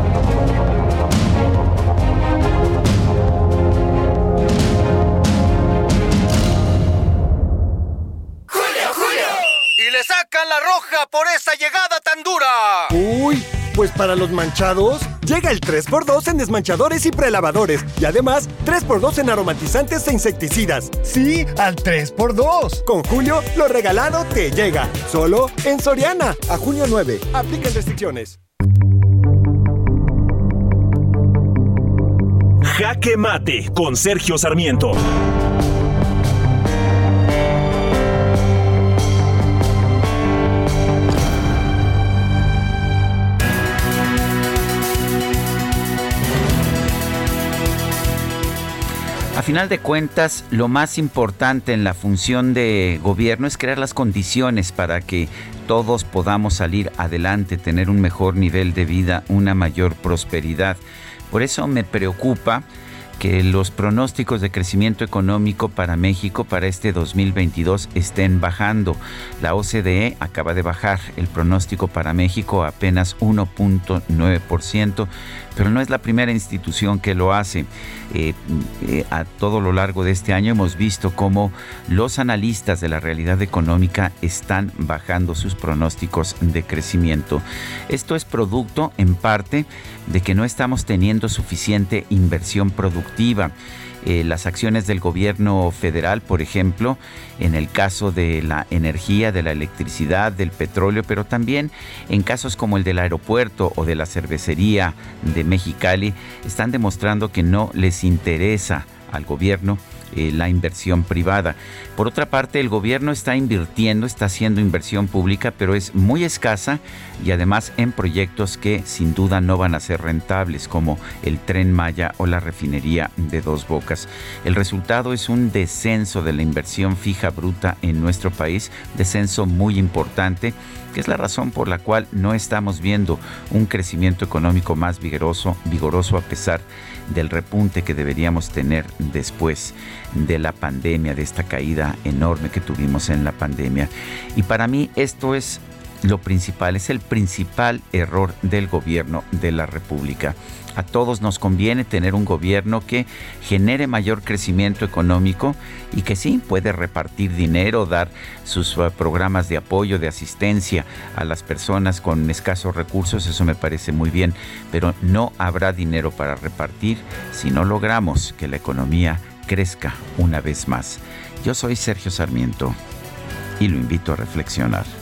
[SPEAKER 15] Sacan la roja por esa llegada tan dura.
[SPEAKER 16] Uy, pues para los manchados, llega el 3x2 en desmanchadores y prelavadores. Y además, 3x2 en aromatizantes e insecticidas.
[SPEAKER 17] Sí, al 3x2.
[SPEAKER 16] Con Julio, lo regalado te llega. Solo en Soriana. A junio 9. Apliquen restricciones.
[SPEAKER 4] Jaque Mate con Sergio Sarmiento.
[SPEAKER 1] Final de cuentas, lo más importante en la función de gobierno es crear las condiciones para que todos podamos salir adelante, tener un mejor nivel de vida, una mayor prosperidad. Por eso me preocupa que los pronósticos de crecimiento económico para México para este 2022 estén bajando. La OCDE acaba de bajar el pronóstico para México a apenas 1.9%, pero no es la primera institución que lo hace. Eh, eh, a todo lo largo de este año hemos visto cómo los analistas de la realidad económica están bajando sus pronósticos de crecimiento. Esto es producto en parte de que no estamos teniendo suficiente inversión productiva. Eh, las acciones del gobierno federal, por ejemplo, en el caso de la energía, de la electricidad, del petróleo, pero también en casos como el del aeropuerto o de la cervecería de Mexicali, están demostrando que no les interesa al gobierno eh, la inversión privada. Por otra parte, el gobierno está invirtiendo, está haciendo inversión pública, pero es muy escasa y además en proyectos que sin duda no van a ser rentables, como el tren Maya o la refinería de Dos Bocas. El resultado es un descenso de la inversión fija bruta en nuestro país, descenso muy importante que es la razón por la cual no estamos viendo un crecimiento económico más vigoroso, vigoroso a pesar del repunte que deberíamos tener después de la pandemia, de esta caída enorme que tuvimos en la pandemia. Y para mí esto es lo principal, es el principal error del gobierno de la República. A todos nos conviene tener un gobierno que genere mayor crecimiento económico y que sí puede repartir dinero, dar sus uh, programas de apoyo, de asistencia a las personas con escasos recursos, eso me parece muy bien, pero no habrá dinero para repartir si no logramos que la economía crezca una vez más. Yo soy Sergio Sarmiento y lo invito a reflexionar.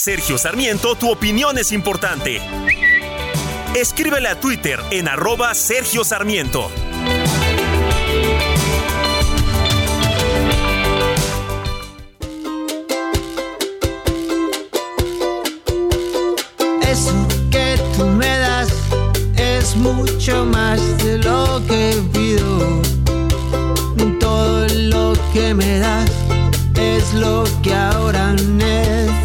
[SPEAKER 4] Sergio Sarmiento, tu opinión es importante. Escríbele a Twitter en arroba Sergio Sarmiento.
[SPEAKER 12] Eso que tú me das es mucho más de lo que pido. Todo lo que me das es lo que ahora necesito.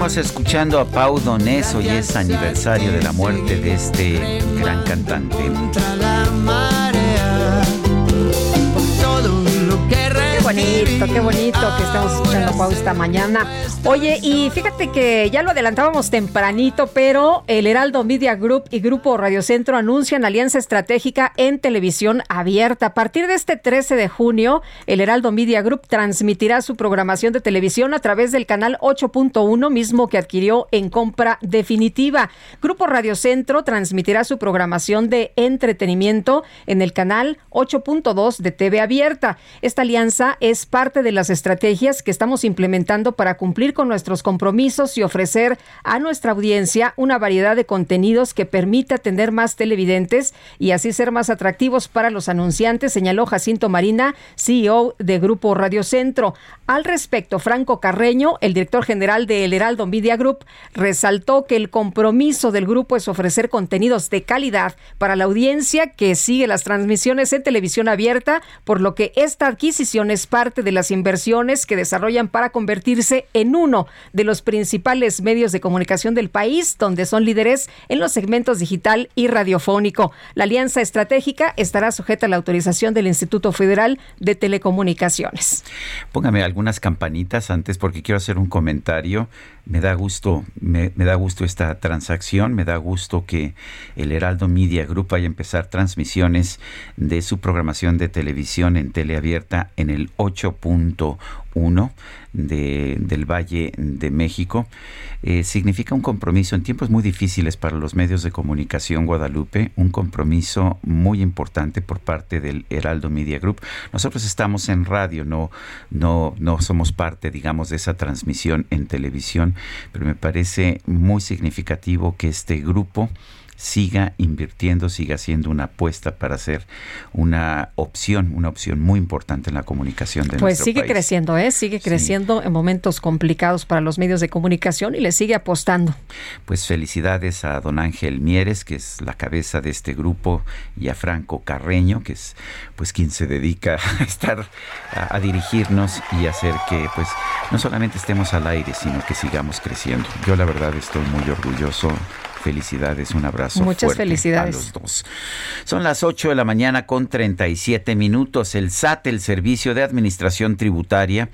[SPEAKER 1] Seguimos escuchando a Pau Donés, hoy es aniversario de la muerte de este gran cantante.
[SPEAKER 2] Bonito, qué bonito que estamos escuchando a Pau esta mañana. Oye, y fíjate que ya lo adelantábamos tempranito, pero el Heraldo Media Group y Grupo Radio Centro anuncian alianza estratégica en televisión abierta. A partir de este 13 de junio, el Heraldo Media Group transmitirá su programación de televisión a través del canal 8.1, mismo que adquirió en compra definitiva. Grupo Radio Centro transmitirá su programación de entretenimiento en el canal 8.2 de TV Abierta. Esta alianza es parte de las estrategias que estamos implementando para cumplir con nuestros compromisos y ofrecer a nuestra audiencia una variedad de contenidos que permita tener más televidentes y así ser más atractivos para los anunciantes, señaló Jacinto Marina, CEO de Grupo Radio Centro. Al respecto, Franco Carreño, el director general de El Heraldo Media Group, resaltó que el compromiso del grupo es ofrecer contenidos de calidad para la audiencia que sigue las transmisiones en televisión abierta, por lo que esta adquisición es parte de las inversiones que desarrollan para convertirse en uno de los principales medios de comunicación del país, donde son líderes en los segmentos digital y radiofónico. La alianza estratégica estará sujeta a la autorización del Instituto Federal de Telecomunicaciones.
[SPEAKER 1] Póngame algunas campanitas antes porque quiero hacer un comentario. Me da gusto, me, da gusto esta transacción, me da gusto que el Heraldo Media Group vaya a empezar transmisiones de su programación de televisión en teleabierta en el 8.1 de, del Valle de México, eh, significa un compromiso en tiempos muy difíciles para los medios de comunicación Guadalupe, un compromiso muy importante por parte del Heraldo Media Group. Nosotros estamos en radio, no, no, no somos parte, digamos, de esa transmisión en televisión, pero me parece muy significativo que este grupo siga invirtiendo, siga siendo una apuesta para ser una opción, una opción muy importante en la comunicación de
[SPEAKER 2] pues
[SPEAKER 1] nuestro
[SPEAKER 2] sigue
[SPEAKER 1] país.
[SPEAKER 2] creciendo, ¿eh? Sigue creciendo en momentos complicados para los medios de comunicación y le sigue apostando.
[SPEAKER 1] Pues felicidades a don Ángel Mieres, que es la cabeza de este grupo, y a Franco Carreño, que es pues quien se dedica a estar a, a dirigirnos y hacer que pues no solamente estemos al aire, sino que sigamos creciendo. Yo la verdad estoy muy orgulloso Felicidades, un abrazo
[SPEAKER 2] Muchas
[SPEAKER 1] fuerte
[SPEAKER 2] felicidades.
[SPEAKER 1] a los dos. Son las 8 de la mañana con 37 minutos. El SAT, el Servicio de Administración Tributaria,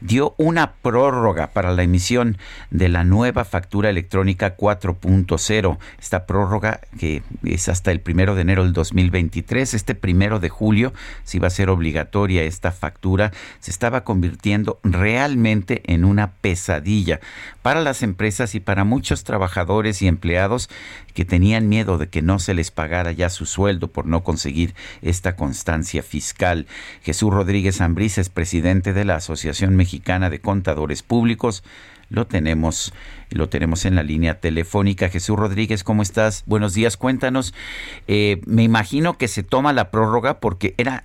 [SPEAKER 1] dio una prórroga para la emisión de la nueva factura electrónica 4.0. Esta prórroga que es hasta el primero de enero del 2023. Este primero de julio, si va a ser obligatoria esta factura, se estaba convirtiendo realmente en una pesadilla para las empresas y para muchos trabajadores y empleados que tenían miedo de que no se les pagara ya su sueldo por no conseguir esta constancia fiscal. Jesús Rodríguez Ambrís es presidente de la Asociación Mexicana de Contadores Públicos. Lo tenemos, lo tenemos en la línea telefónica. Jesús Rodríguez, ¿cómo estás? Buenos días, cuéntanos. Eh, me imagino que se toma la prórroga porque era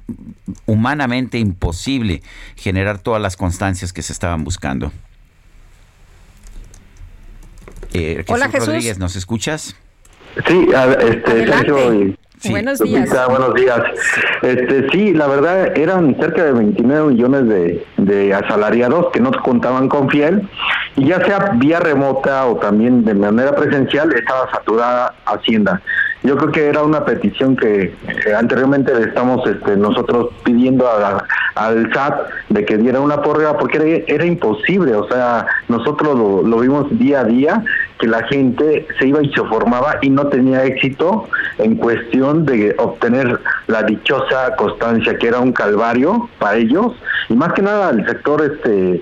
[SPEAKER 1] humanamente imposible generar todas las constancias que se estaban buscando. Eh, Jesús
[SPEAKER 2] Hola, Jesús.
[SPEAKER 1] Rodríguez, ¿nos escuchas?
[SPEAKER 25] Sí, a- este. Sergio y
[SPEAKER 2] Buenos días.
[SPEAKER 25] buenos días. Este, sí, la verdad eran cerca de 29 millones de, de asalariados que no contaban con fiel y ya sea vía remota o también de manera presencial estaba saturada Hacienda. Yo creo que era una petición que eh, anteriormente le estamos este, nosotros pidiendo a la- al SAT de que diera una prórroga porque era, imposible, o sea, nosotros lo, lo vimos día a día que la gente se iba y se formaba y no tenía éxito en cuestión de obtener la dichosa constancia que era un calvario para ellos y más que nada el sector este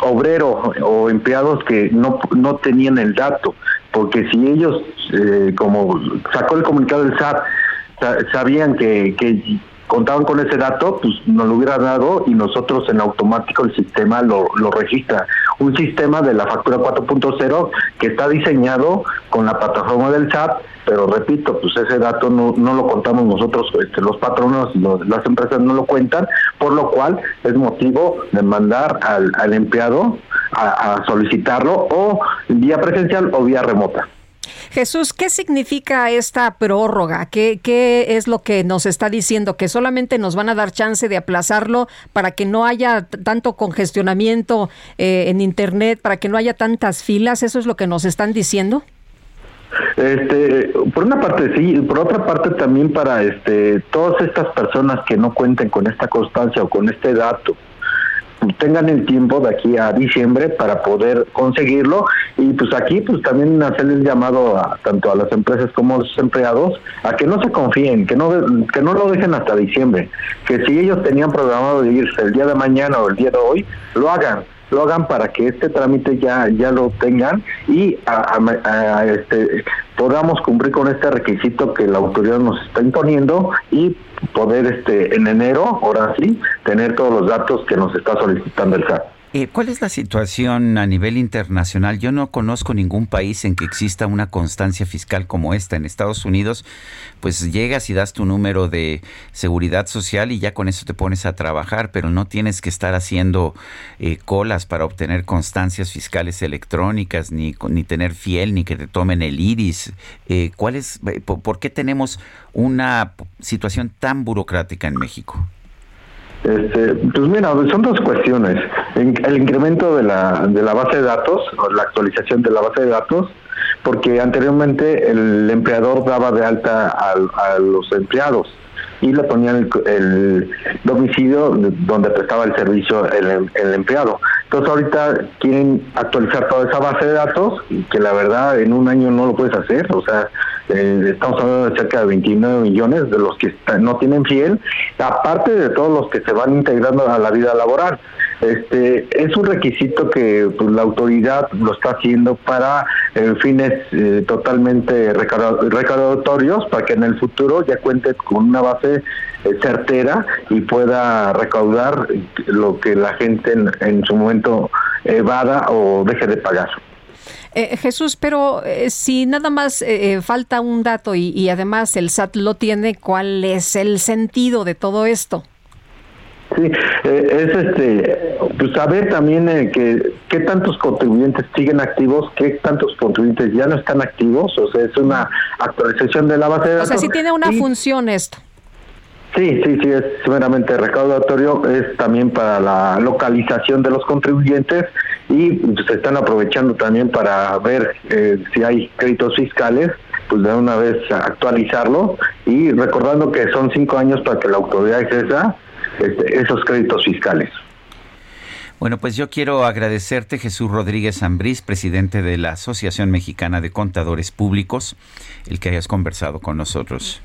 [SPEAKER 25] obrero o empleados que no, no tenían el dato porque si ellos eh, como sacó el comunicado del SAT sa- sabían que, contaban con ese dato, pues nos lo hubiera dado y nosotros en automático el sistema lo, registra. Un sistema de la factura 4.0 que está diseñado con la plataforma del SAT, pero repito, pues ese dato no, lo contamos nosotros, este, los patronos los- las empresas no lo cuentan, por lo cual es motivo de mandar al, empleado a, solicitarlo o vía presencial o vía remota.
[SPEAKER 2] Jesús, ¿qué significa esta prórroga? ¿Qué, ¿Qué es lo que nos está diciendo? ¿Que solamente nos van a dar chance de aplazarlo para que no haya tanto congestionamiento eh, en Internet, para que no haya tantas filas? ¿Eso es lo que nos están diciendo?
[SPEAKER 25] Este, por una parte sí, por otra parte también para este todas estas personas que no cuenten con esta constancia o con este dato tengan el tiempo de aquí a diciembre para poder conseguirlo y pues aquí pues también hacer el llamado a tanto a las empresas como a los empleados a que no se confíen, que no que no lo dejen hasta diciembre, que si ellos tenían programado de irse el día de mañana o el día de hoy, lo hagan lo hagan para que este trámite ya ya lo tengan y a- este, podamos cumplir con este requisito que la autoridad nos está imponiendo y poder este en enero ahora sí tener todos los datos que nos está solicitando el SAT.
[SPEAKER 1] Eh, ¿Cuál es la situación a nivel internacional? Yo no conozco ningún país en que exista una constancia fiscal como esta. En Estados Unidos, pues llegas y das tu número de seguridad social y ya con eso te pones a trabajar, pero no tienes que estar haciendo eh, colas para obtener constancias fiscales electrónicas, ni, ni tener fiel, ni que te tomen el iris. Eh, ¿cuál es, eh, por, qué tenemos una situación tan burocrática en México?
[SPEAKER 25] Este, pues mira, son dos cuestiones. El incremento de la, de la base de datos, o la actualización de la base de datos, porque anteriormente el empleador daba de alta al- a, los empleados y le ponían el, el domicilio donde prestaba el servicio el, el empleado. Entonces ahorita quieren actualizar toda esa base de datos, que la verdad en un año no lo puedes hacer, o sea, eh, estamos hablando de cerca de 29 millones de los que no tienen fiel, aparte de todos los que se van integrando a la vida laboral. Este es un requisito que pues, la autoridad lo está haciendo para eh, fines eh, totalmente recaudatorios para que en el futuro ya cuente con una base certera y pueda recaudar lo que la gente en su momento evada o deje de pagar.
[SPEAKER 2] Eh, Jesús, pero eh, si nada más eh, falta un dato y, además el SAT lo tiene, ¿cuál es el sentido de todo esto?
[SPEAKER 25] Sí, es este, pues saber también que qué tantos contribuyentes siguen activos, qué tantos contribuyentes ya no están activos, o sea, es una actualización de la base de datos.
[SPEAKER 2] O sea, sí tiene una función esto.
[SPEAKER 25] Sí, sí, sí, es meramente recaudatorio, es también para la localización de los contribuyentes y se están aprovechando también para ver eh, si hay créditos fiscales, pues de una vez actualizarlo y recordando que son cinco años para que la autoridad ejerza este, esos créditos fiscales.
[SPEAKER 1] Bueno, pues yo quiero agradecerte, Jesús Rodríguez Ambrís, presidente de la Asociación Mexicana de Contadores Públicos, el que hayas conversado con nosotros.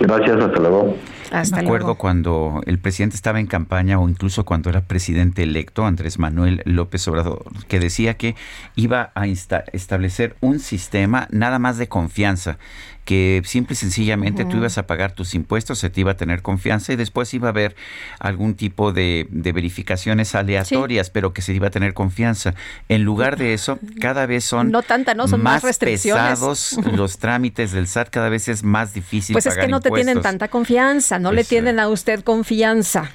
[SPEAKER 25] Gracias, hasta luego.
[SPEAKER 1] Me acuerdo cuando el presidente estaba en campaña o incluso cuando era presidente electo, Andrés Manuel López Obrador, que decía que iba a establecer un sistema nada más de confianza que simple y sencillamente tú ibas a pagar tus impuestos, se te iba a tener confianza y después iba a haber algún tipo de, verificaciones aleatorias, pero que se iba a tener confianza. En lugar de eso, cada vez son,
[SPEAKER 2] no tanta, no, son más,
[SPEAKER 1] pesados los trámites del SAT, cada vez es más difícil.
[SPEAKER 2] Pues es que no te tienen tanta confianza, no le pues, tienen a usted confianza.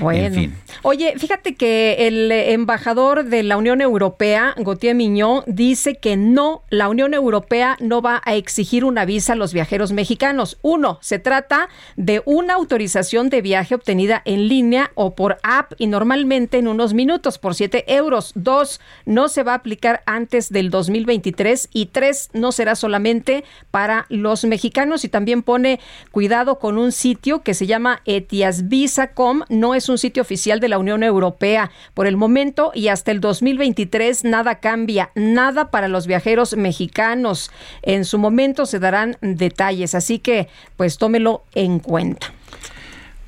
[SPEAKER 2] Bueno, oye, fíjate que el embajador de la Unión Europea, Gautier Miñón, dice que no, la Unión Europea no va a exigir una visa a los viajeros mexicanos. Uno, se trata de una autorización de viaje obtenida en línea o por app y normalmente en unos minutos por 7 euros. Dos, no se va a aplicar antes del 2023 y tres, no será solamente para los mexicanos y también pone cuidado con un sitio que se llama etiasvisa.com. No es un sitio oficial de la Unión Europea. Por el momento y hasta el 2023 nada cambia, nada para los viajeros mexicanos. En su momento se darán detalles, así que pues tómelo en cuenta.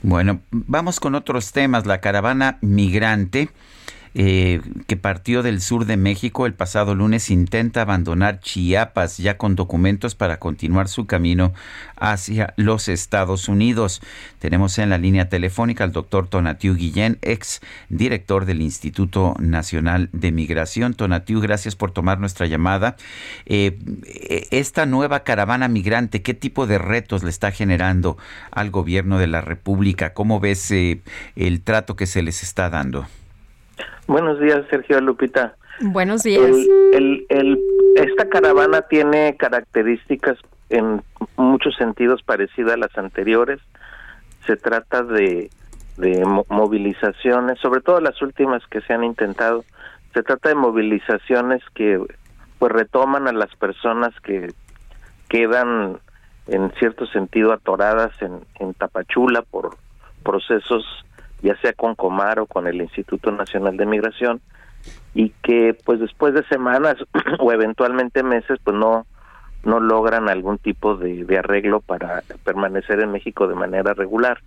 [SPEAKER 1] Bueno, vamos con otros temas. La caravana migrante eh, que partió del sur de México el pasado lunes intenta abandonar Chiapas ya con documentos para continuar su camino hacia los Estados Unidos. Tenemos en la línea telefónica al doctor Tonatiu Guillén, ex director del Instituto Nacional de Migración. Tonatiu, gracias por tomar nuestra llamada. Eh, esta nueva caravana migrante, ¿qué tipo de retos le está generando al gobierno de la República? ¿Cómo ves eh, el trato que se les está dando?
[SPEAKER 26] Buenos días, Sergio Lupita.
[SPEAKER 2] Buenos días.
[SPEAKER 26] El, el, esta caravana tiene características en muchos sentidos parecidas a las anteriores. Se trata de, de movilizaciones, sobre todo las últimas que se han intentado. Se trata de movilizaciones que pues retoman a las personas que quedan en cierto sentido atoradas en, en Tapachula por procesos ya sea con Comar o con el Instituto Nacional de Migración, y que pues después de semanas o eventualmente meses pues no no logran algún tipo de, arreglo para permanecer en México de manera regular.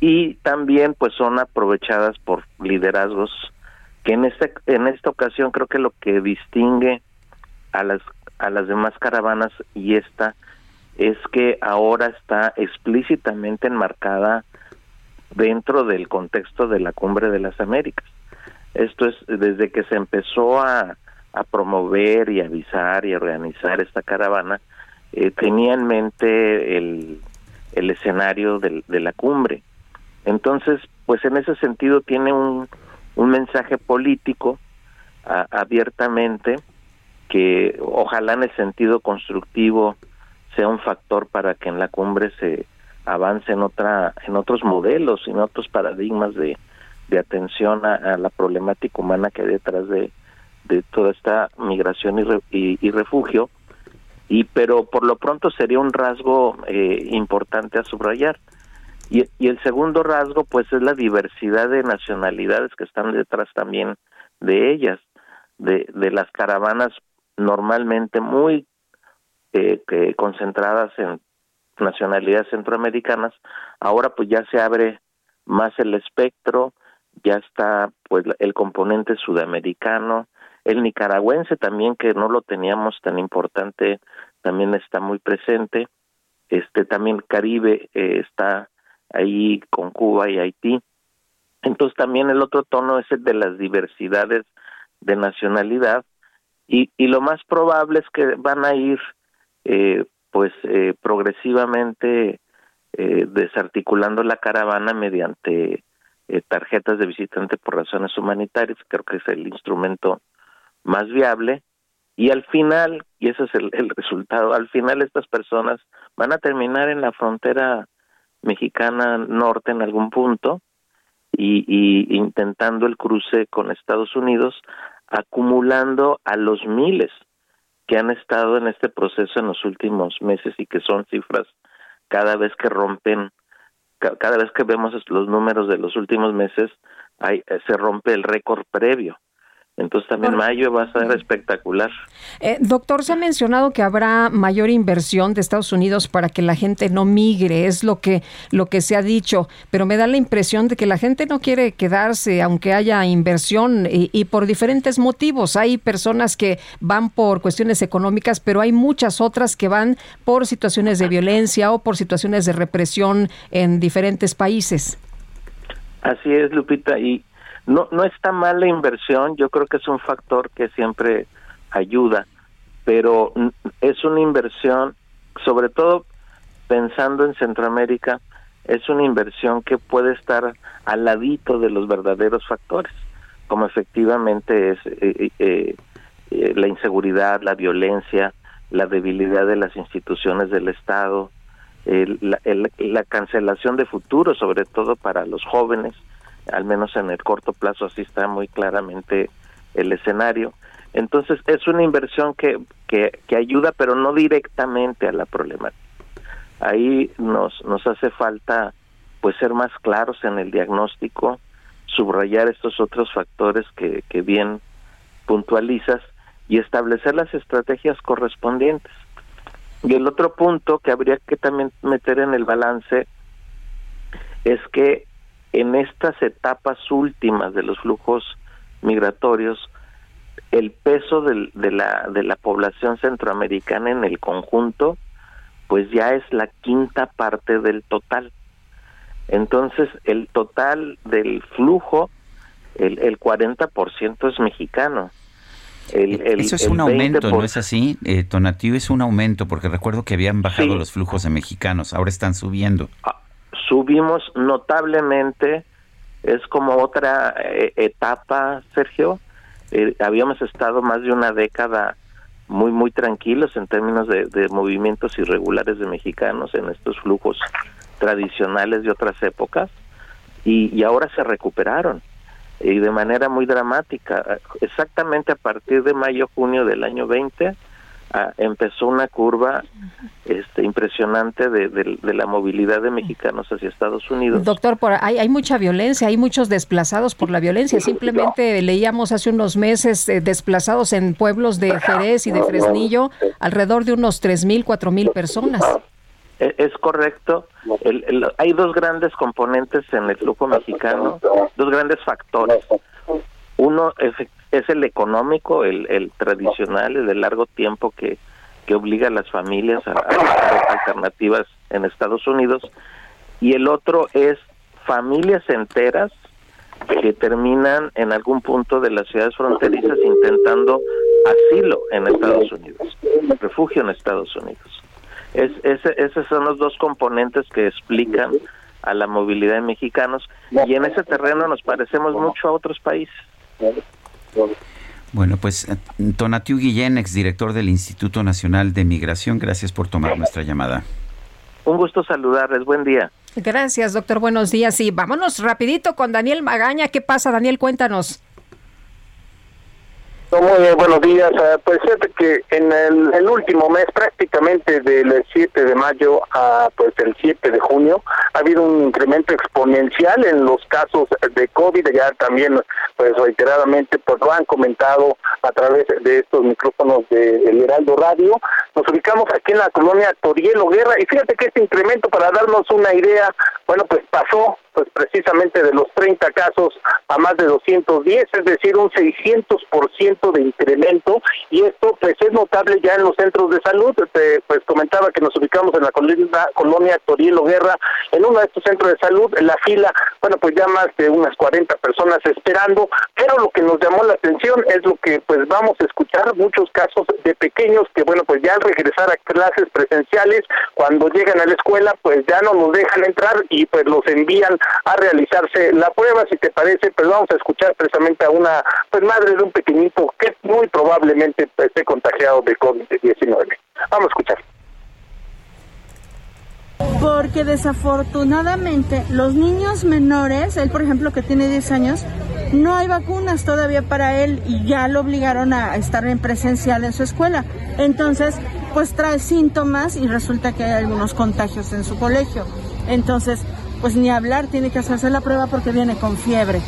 [SPEAKER 26] Y, también pues son aprovechadas por liderazgos que en esta en esta ocasión creo que lo que distingue a las a las demás caravanas y esta es que ahora está explícitamente enmarcada dentro del contexto de la Cumbre de las Américas. Esto es desde que se empezó a, promover y avisar y organizar esta caravana, eh, tenía en mente el, escenario de, la cumbre. Entonces, pues en ese sentido tiene un mensaje político abiertamente que ojalá en el sentido constructivo sea un factor para que en la cumbre se avance en otra en otros modelos en otros paradigmas de, de atención a, la problemática humana que hay detrás de, de toda esta migración y, y, refugio. Y pero por lo pronto sería un rasgo eh, importante a subrayar. Y, y el segundo rasgo pues es la diversidad de nacionalidades que están detrás también de ellas de, de las caravanas normalmente muy eh, concentradas en nacionalidades centroamericanas, ahora pues ya se abre más el espectro, ya está pues el componente sudamericano, el nicaragüense también que no lo teníamos tan importante también está muy presente, este también Caribe eh, está ahí con Cuba y Haití. Entonces también el otro tono es el de las diversidades de nacionalidad y, y lo más probable es que van a ir eh, pues eh, progresivamente eh, desarticulando la caravana mediante eh, tarjetas de visitante por razones humanitarias, creo que es el instrumento más viable, y al final, y ese es el, el resultado, al final estas personas van a terminar en la frontera mexicana norte en algún punto y, y intentando el cruce con Estados Unidos, acumulando a los miles que han estado en este proceso en los últimos meses y que son cifras cada vez que rompen, cada vez que vemos los números de los últimos meses, hay, se rompe el récord previo. Entonces también mayo va a ser espectacular.
[SPEAKER 2] Eh, doctor, se ha mencionado que habrá mayor inversión de Estados Unidos para que la gente no migre, es lo que, lo que se ha dicho, pero me da la impresión de que la gente no quiere quedarse aunque haya inversión y, y por diferentes motivos. Hay personas que van por cuestiones económicas, pero hay muchas otras que van por situaciones de violencia o por situaciones de represión en diferentes países.
[SPEAKER 26] Así es, Lupita, y no, no está mal la inversión, yo creo que es un factor que siempre ayuda, pero es una inversión, sobre todo pensando en Centroamérica, es una inversión que puede estar al ladito de los verdaderos factores, como efectivamente es eh, eh, eh, la inseguridad, la violencia, la debilidad de las instituciones del Estado, la, la cancelación de futuro, sobre todo para los jóvenes, al menos en el corto plazo así está muy claramente el escenario. Entonces es una inversión que, que, ayuda, pero no directamente a la problemática. Ahí nos, nos hace falta pues ser más claros en el diagnóstico, subrayar estos otros factores que, que bien puntualizas y establecer las estrategias correspondientes. Y el otro punto que habría que también meter en el balance es que en estas etapas últimas de los flujos migratorios, el peso del, de, la, de la población centroamericana en el conjunto, pues ya es la quinta parte del total. Entonces, el total del flujo, el, el 40% es mexicano.
[SPEAKER 1] El, el, Eso es un aumento, ¿no es así? Eh, Tonatiuh es un aumento, porque recuerdo que habían bajado sí. los flujos de mexicanos, ahora están subiendo.
[SPEAKER 26] Ah, subimos notablemente, es como otra eh, etapa, Sergio. Eh, habíamos estado más de una década muy, muy tranquilos en términos de, de, movimientos irregulares de mexicanos en estos flujos tradicionales de otras épocas y, y ahora se recuperaron y de manera muy dramática. Exactamente a partir de mayo-junio del año 20 Ah, empezó una curva este, impresionante de, de, de, la movilidad de mexicanos hacia Estados Unidos.
[SPEAKER 2] Doctor, por, hay, hay mucha violencia, hay muchos desplazados por la violencia. Simplemente leíamos hace unos meses eh, desplazados en pueblos de Jerez y de Fresnillo, alrededor de unos tres mil, cuatro mil personas.
[SPEAKER 26] E, Es correcto. El, el, hay dos grandes componentes en el flujo mexicano, dos grandes factores. Uno, es el económico, el, tradicional, el de largo tiempo que, obliga a las familias a, a buscar alternativas en Estados Unidos, y el otro es familias enteras que terminan en algún punto de las ciudades fronterizas intentando asilo en Estados Unidos, refugio en Estados Unidos. Es, ese, esos son los dos componentes que explican a la movilidad de mexicanos y en ese terreno nos parecemos mucho a otros países.
[SPEAKER 1] Bueno, pues Tonatiu Guillén, exdirector del Instituto Nacional de Migración, gracias por tomar nuestra llamada.
[SPEAKER 26] Un gusto saludarles, buen día.
[SPEAKER 2] Gracias, doctor, buenos días. Y vámonos rapidito con Daniel Magaña. ¿Qué pasa, Daniel? Cuéntanos.
[SPEAKER 14] Muy bien, buenos días. Uh, pues fíjate que en el, el, último mes, prácticamente del 7 de mayo a pues el 7 de junio, ha habido un incremento exponencial en los casos de COVID. Ya también, pues reiteradamente, pues lo han comentado a través de estos micrófonos de El Heraldo Radio.
[SPEAKER 27] Nos ubicamos aquí en la colonia Torielo Guerra y fíjate que este incremento, para darnos una idea, bueno, pues pasó pues precisamente de los 30 casos a más de 210, es decir, un 600% de incremento y esto pues es notable ya en los centros de salud. pues comentaba que nos ubicamos en la colonia, colonia Torielo Guerra, en uno de estos centros de salud, en la fila, bueno, pues ya más de unas 40 personas esperando, pero lo que nos llamó la atención es lo que pues vamos a escuchar, muchos casos de pequeños que bueno, pues ya al regresar a clases presenciales, cuando llegan a la escuela, pues ya no nos dejan entrar y pues los envían a realizarse la prueba. Si te parece, pues vamos a escuchar precisamente a una pues madre de un pequeñito que muy probablemente esté contagiado de COVID-19. Vamos a escuchar
[SPEAKER 28] porque desafortunadamente los niños menores, él por ejemplo que tiene 10 años, no hay vacunas todavía para él y ya lo obligaron a estar en presencial en su escuela. Entonces, pues trae síntomas y resulta que hay algunos contagios en su colegio. Entonces, pues ni hablar, tiene que hacerse la prueba porque viene con fiebre.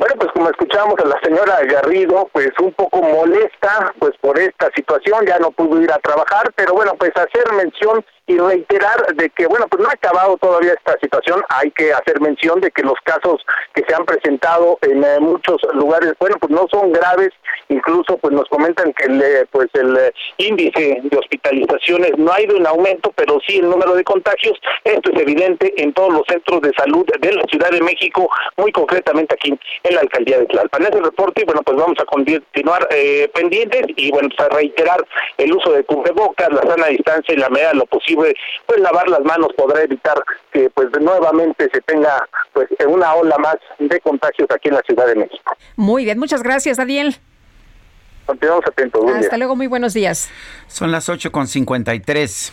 [SPEAKER 27] Bueno, pues como escuchamos a la señora Garrido, pues un poco molesta, pues por esta situación, ya no pudo ir a trabajar, pero bueno, pues hacer mención y reiterar de que, bueno, pues no ha acabado todavía esta situación, hay que hacer mención de que los casos que se han presentado en eh, muchos lugares, bueno, pues no son graves, incluso pues nos comentan que el, eh, pues el eh, índice de hospitalizaciones no ha ido en aumento, pero sí el número de contagios, esto es evidente en todos los centros de salud de la Ciudad de México, muy concretamente aquí en la alcaldía de Tlalpan. Es el reporte bueno, pues vamos a continuar pendientes y bueno, pues a reiterar el uso de cubrebocas, la sana distancia y la medida de lo posible pues lavar las manos podrá evitar que pues nuevamente se tenga pues una ola más de contagios aquí en la Ciudad de México.
[SPEAKER 2] Muy bien, muchas gracias, Daniel.
[SPEAKER 27] Continuamos atentos.
[SPEAKER 2] Hasta luego, muy buenos días.
[SPEAKER 1] Son las 8 con 53.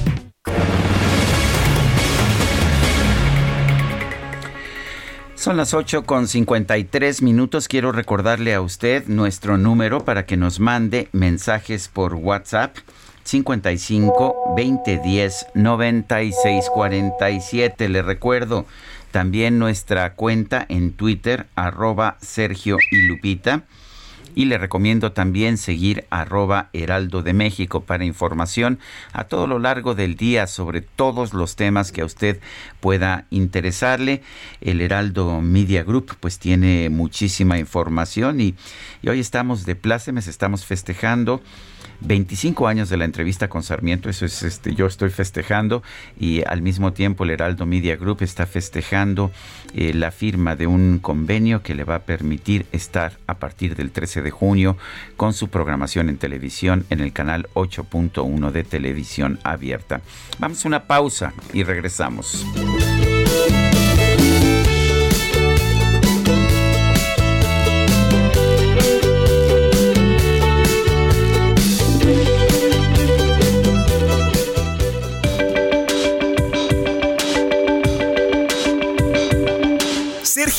[SPEAKER 1] Son las 8 con 53 minutos. Quiero recordarle a usted nuestro número para que nos mande mensajes por WhatsApp. 55 2010 96 47. Le recuerdo también nuestra cuenta en Twitter, arroba Sergio y Lupita y le recomiendo también seguir arroba Heraldo de México para información a todo lo largo del día sobre todos los temas que a usted pueda interesarle. El Heraldo Media Group pues tiene muchísima información y, y hoy estamos de plácemes, estamos festejando 25 años de la entrevista con Sarmiento, eso es este, yo estoy festejando y al mismo tiempo el Heraldo Media Group está festejando eh, la firma de un convenio que le va a permitir estar a partir del 13 de junio con su programación en televisión en el canal 8.1 de televisión abierta. Vamos a una pausa y regresamos.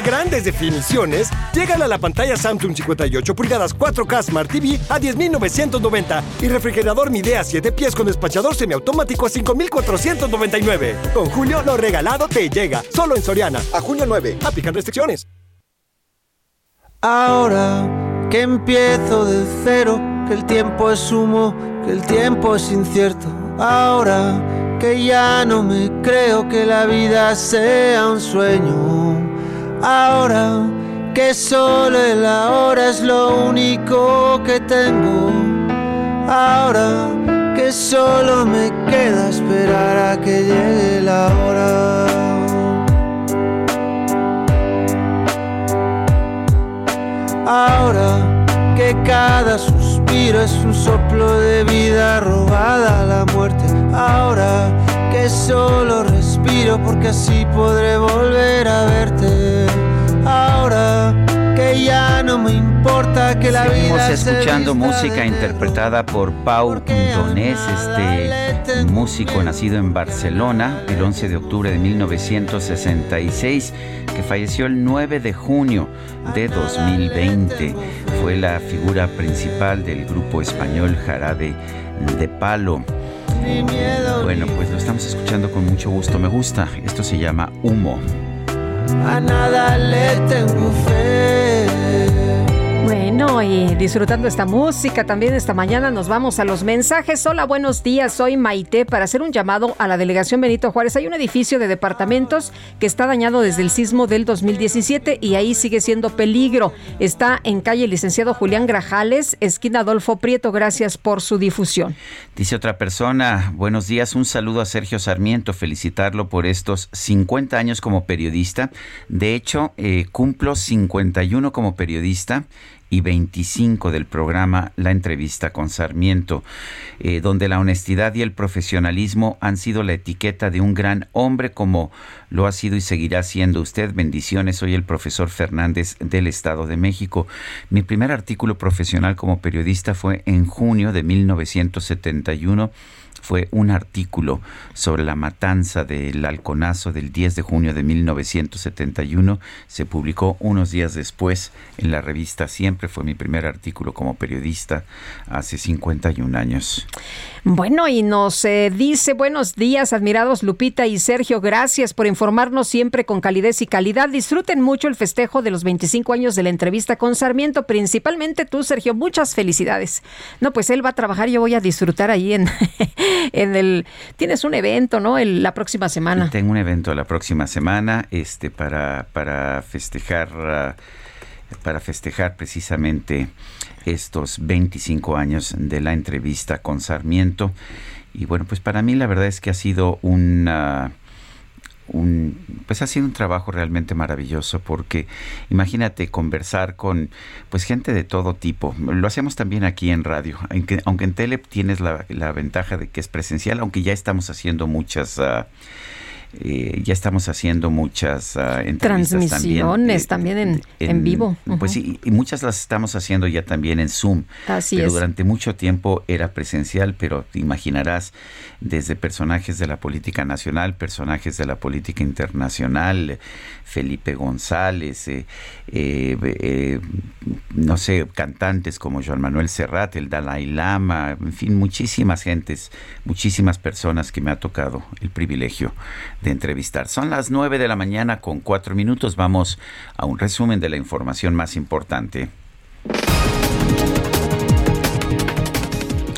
[SPEAKER 16] Grandes definiciones, llega a la pantalla Samsung 58 pulgadas 4K Smart TV a 10.990 y refrigerador Midea 7 pies con despachador semiautomático a 5.499. Con Julio, lo regalado te llega. Solo en Soriana. A junio 9. Aplican restricciones.
[SPEAKER 12] Ahora que empiezo de cero, que el tiempo es humo, que el tiempo es incierto. Ahora que ya no me creo que la vida sea un sueño. Ahora que solo el ahora es lo único que tengo. Ahora que solo me queda esperar a que llegue la hora. Ahora que cada suspiro es un soplo de vida robada a la muerte. Ahora que solo respiro porque así podré volver a verte. Ahora que ya no me importa que la
[SPEAKER 1] Seguimos
[SPEAKER 12] vida
[SPEAKER 1] escuchando música interpretada por Pau Donés, este músico nacido en Barcelona el 11 de octubre de 1966, que falleció el 9 de junio de 2020. Fue la figura principal del grupo español Jarabe de Palo. Bueno, pues lo estamos escuchando con mucho gusto. Me gusta. Esto se llama Humo.
[SPEAKER 12] A nada le tengo fe.
[SPEAKER 2] Y disfrutando esta música también esta mañana nos vamos a los mensajes. Hola, buenos días, soy Maite para hacer un llamado a la delegación Benito Juárez. Hay un edificio de departamentos que está dañado desde el sismo del 2017 y ahí sigue siendo peligro. Está en calle Licenciado Julián Grajales, esquina Adolfo Prieto. Gracias por su difusión.
[SPEAKER 1] Dice otra persona, buenos días, un saludo a Sergio Sarmiento, felicitarlo por estos 50 años como periodista. De hecho, eh, cumplo 51 como periodista y 25 del programa La entrevista con Sarmiento, eh, donde la honestidad y el profesionalismo han sido la etiqueta de un gran hombre como lo ha sido y seguirá siendo usted. Bendiciones, soy el profesor Fernández del Estado de México. Mi primer artículo profesional como periodista fue en junio de 1971 fue un artículo sobre la matanza del halconazo del 10 de junio de 1971. Se publicó unos días después en la revista Siempre. Fue mi primer artículo como periodista hace 51 años.
[SPEAKER 2] Bueno, y nos eh, dice buenos días, admirados Lupita y Sergio. Gracias por informarnos siempre con calidez y calidad. Disfruten mucho el festejo de los 25 años de la entrevista con Sarmiento, principalmente tú, Sergio. Muchas felicidades. No, pues él va a trabajar, yo voy a disfrutar ahí en, en el... Tienes un evento, ¿no? El, la próxima semana.
[SPEAKER 1] Tengo un evento la próxima semana este, para, para festejar... Uh, para festejar precisamente estos 25 años de la entrevista con Sarmiento. Y bueno, pues para mí la verdad es que ha sido. Un, pues ha sido un trabajo realmente maravilloso porque imagínate conversar con pues gente de todo tipo lo hacemos también aquí en radio aunque, aunque en tele tienes la, la, ventaja de que es presencial aunque ya estamos haciendo muchas uh, eh, ya estamos haciendo muchas uh,
[SPEAKER 2] transmisiones también, eh, también en, en, en, vivo.
[SPEAKER 1] Pues sí, y muchas las estamos haciendo ya también en Zoom.
[SPEAKER 2] Así
[SPEAKER 1] pero
[SPEAKER 2] es.
[SPEAKER 1] durante mucho tiempo era presencial, pero te imaginarás desde personajes de la política nacional, personajes de la política internacional, Felipe González, eh, eh, no sé, cantantes como Joan Manuel Serrat, el Dalai Lama, en fin, muchísimas gentes, muchísimas personas que me ha tocado el privilegio de entrevistar. Son las 9 de la mañana con cuatro minutos. Vamos a un resumen de la información más importante.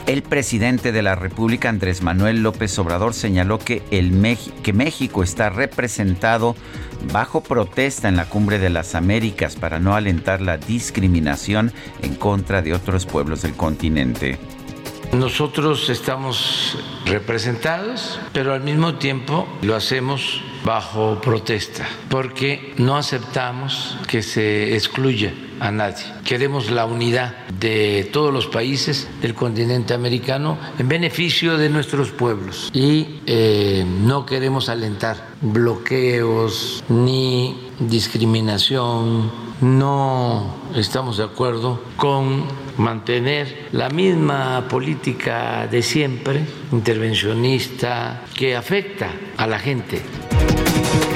[SPEAKER 1] El presidente de la República, Andrés Manuel López Obrador, señaló que, el que México está representado bajo protesta en la Cumbre de las Américas para no alentar la discriminación en contra de otros pueblos del continente.
[SPEAKER 29] Nosotros estamos representados, pero al mismo tiempo lo hacemos bajo protesta, porque no aceptamos que se excluya a nadie. Queremos la unidad de todos los países del continente americano en beneficio de nuestros pueblos y eh, no queremos alentar bloqueos ni discriminación. No estamos de acuerdo con mantener la misma política de siempre, intervencionista, que afecta a la gente.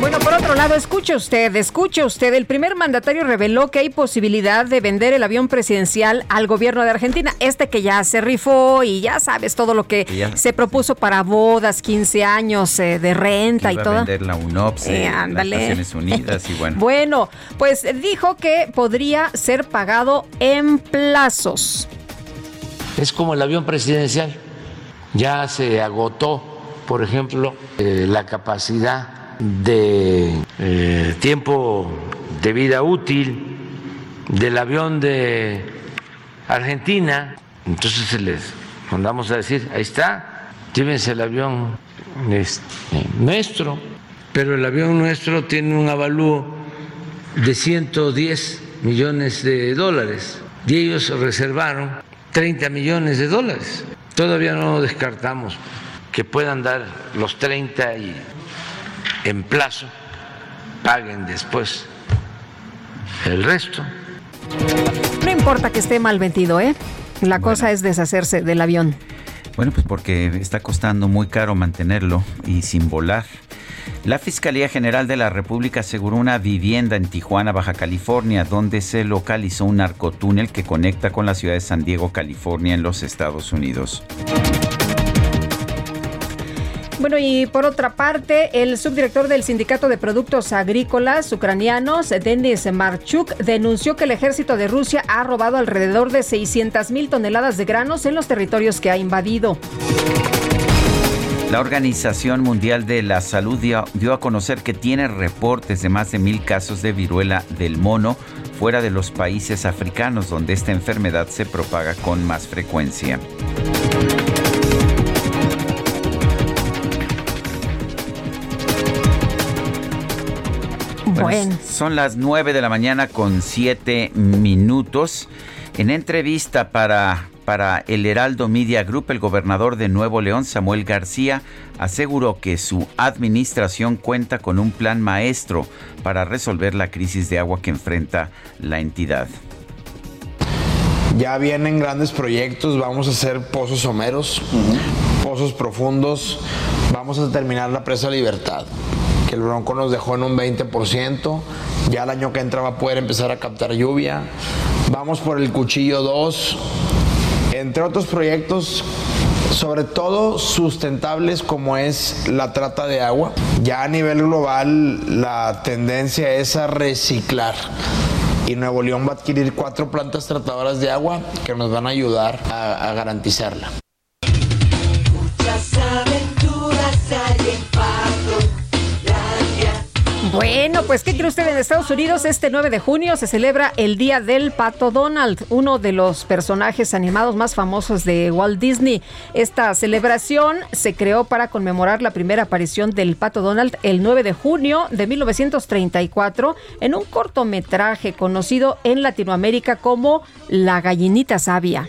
[SPEAKER 2] Bueno, por otro lado, escuche usted, escuche usted, el primer mandatario reveló que hay posibilidad de vender el avión presidencial al gobierno de Argentina, este que ya se rifó y ya sabes todo lo que ya. se propuso para bodas, 15 años eh, de renta
[SPEAKER 1] y
[SPEAKER 2] todo.
[SPEAKER 1] vender la UNOPS, eh, las Naciones Unidas y bueno.
[SPEAKER 2] bueno, pues dijo que podría ser pagado en plazos.
[SPEAKER 29] Es como el avión presidencial, ya se agotó, por ejemplo, eh, la capacidad de eh, tiempo de vida útil del avión de Argentina. Entonces se les mandamos a decir, ahí está, llévense el avión este, nuestro, pero el avión nuestro tiene un avalúo de 110 millones de dólares y ellos reservaron 30 millones de dólares. Todavía no descartamos que puedan dar los 30 y en plazo paguen después el resto.
[SPEAKER 2] No importa que esté mal vendido, ¿eh? La cosa es deshacerse del avión.
[SPEAKER 1] Bueno, pues porque está costando muy caro mantenerlo y sin volar. La Fiscalía General de la República aseguró una vivienda en Tijuana, Baja California, donde se localizó un narcotúnel que conecta con la ciudad de San Diego, California, en los Estados Unidos.
[SPEAKER 2] Bueno, y por otra parte, el subdirector del Sindicato de Productos Agrícolas Ucranianos, Denis Marchuk, denunció que el ejército de Rusia ha robado alrededor de 600 mil toneladas de granos en los territorios que ha invadido.
[SPEAKER 1] La Organización Mundial de la Salud dio, dio, a conocer que tiene reportes de más de mil casos de viruela del mono fuera de los países africanos donde esta enfermedad se propaga con más frecuencia. Bueno, son las 9 de la mañana con 7 minutos. En entrevista para, para el Heraldo Media Group, el gobernador de Nuevo León, Samuel García, aseguró que su administración cuenta con un plan maestro para resolver la crisis de agua que enfrenta la entidad.
[SPEAKER 30] Ya vienen grandes proyectos, vamos a hacer pozos someros, pozos profundos, vamos a terminar la presa Libertad que el Bronco nos dejó en un 20%. Ya el año que entra va a poder empezar a captar lluvia. Vamos por el Cuchillo 2, entre otros proyectos sobre todo sustentables como es la trata de agua. Ya a nivel global la tendencia es a reciclar. Y Nuevo León va a adquirir cuatro plantas tratadoras de agua que nos van a ayudar a, a garantizarla.
[SPEAKER 2] Bueno, pues ¿qué cree usted en Estados Unidos? Este 9 de junio se celebra el Día del Pato Donald, uno de los personajes animados más famosos de Walt Disney. Esta celebración se creó para conmemorar la primera aparición del Pato Donald el 9 de junio de 1934 en un cortometraje conocido en Latinoamérica como La gallinita sabia.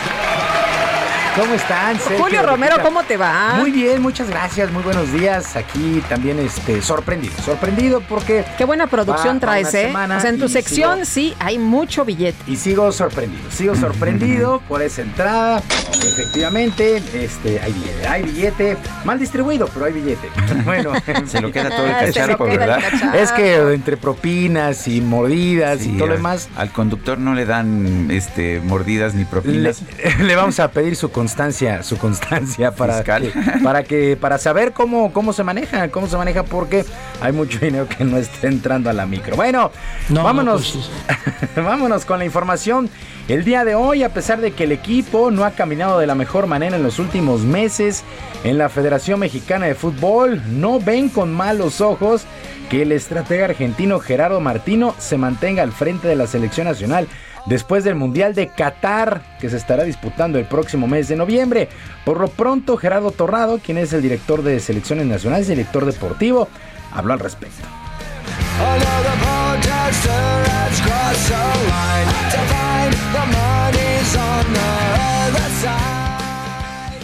[SPEAKER 31] ¿Cómo están? Sergio,
[SPEAKER 2] Julio Romero? ¿cómo te va?
[SPEAKER 31] Muy bien, muchas gracias, muy buenos días. Aquí también este sorprendido, sorprendido porque
[SPEAKER 2] Qué buena producción traes, ¿eh?
[SPEAKER 31] semana
[SPEAKER 2] O sea, en tu sección
[SPEAKER 31] sigo-
[SPEAKER 2] sí hay mucho billete.
[SPEAKER 31] y sigo sorprendido, sigo sorprendido por esa entrada. Efectivamente, este hay billete, hay billete mal distribuido, pero hay billete. Bueno,
[SPEAKER 1] Se lo queda todo el cacharpo,
[SPEAKER 2] el
[SPEAKER 1] ¿verdad?
[SPEAKER 2] cacharpo.
[SPEAKER 31] es que entre propinas y mordidas
[SPEAKER 1] Sí,
[SPEAKER 31] y todo lo demás
[SPEAKER 1] Al conductor no le dan este mordidas ni
[SPEAKER 31] le,
[SPEAKER 1] propinas.
[SPEAKER 31] le vamos a pedir su constancia, su constancia para
[SPEAKER 1] Fiscal.
[SPEAKER 31] que, para que para saber cómo cómo se maneja, cómo se maneja porque hay mucho dinero que no está entrando a la micro. Bueno,
[SPEAKER 29] No,
[SPEAKER 31] vámonos. vámonos con la información. El día de hoy, a pesar de que el equipo no ha caminado de la mejor manera en los últimos meses en la Federación Mexicana de Fútbol, no ven con malos ojos que el estratega argentino Gerardo Martino se mantenga al frente de la selección nacional después del Mundial de Qatar que se estará disputando el próximo mes de noviembre. Por lo pronto, Gerardo Torrado, quien es el director de selecciones nacionales y director deportivo, habló al respecto.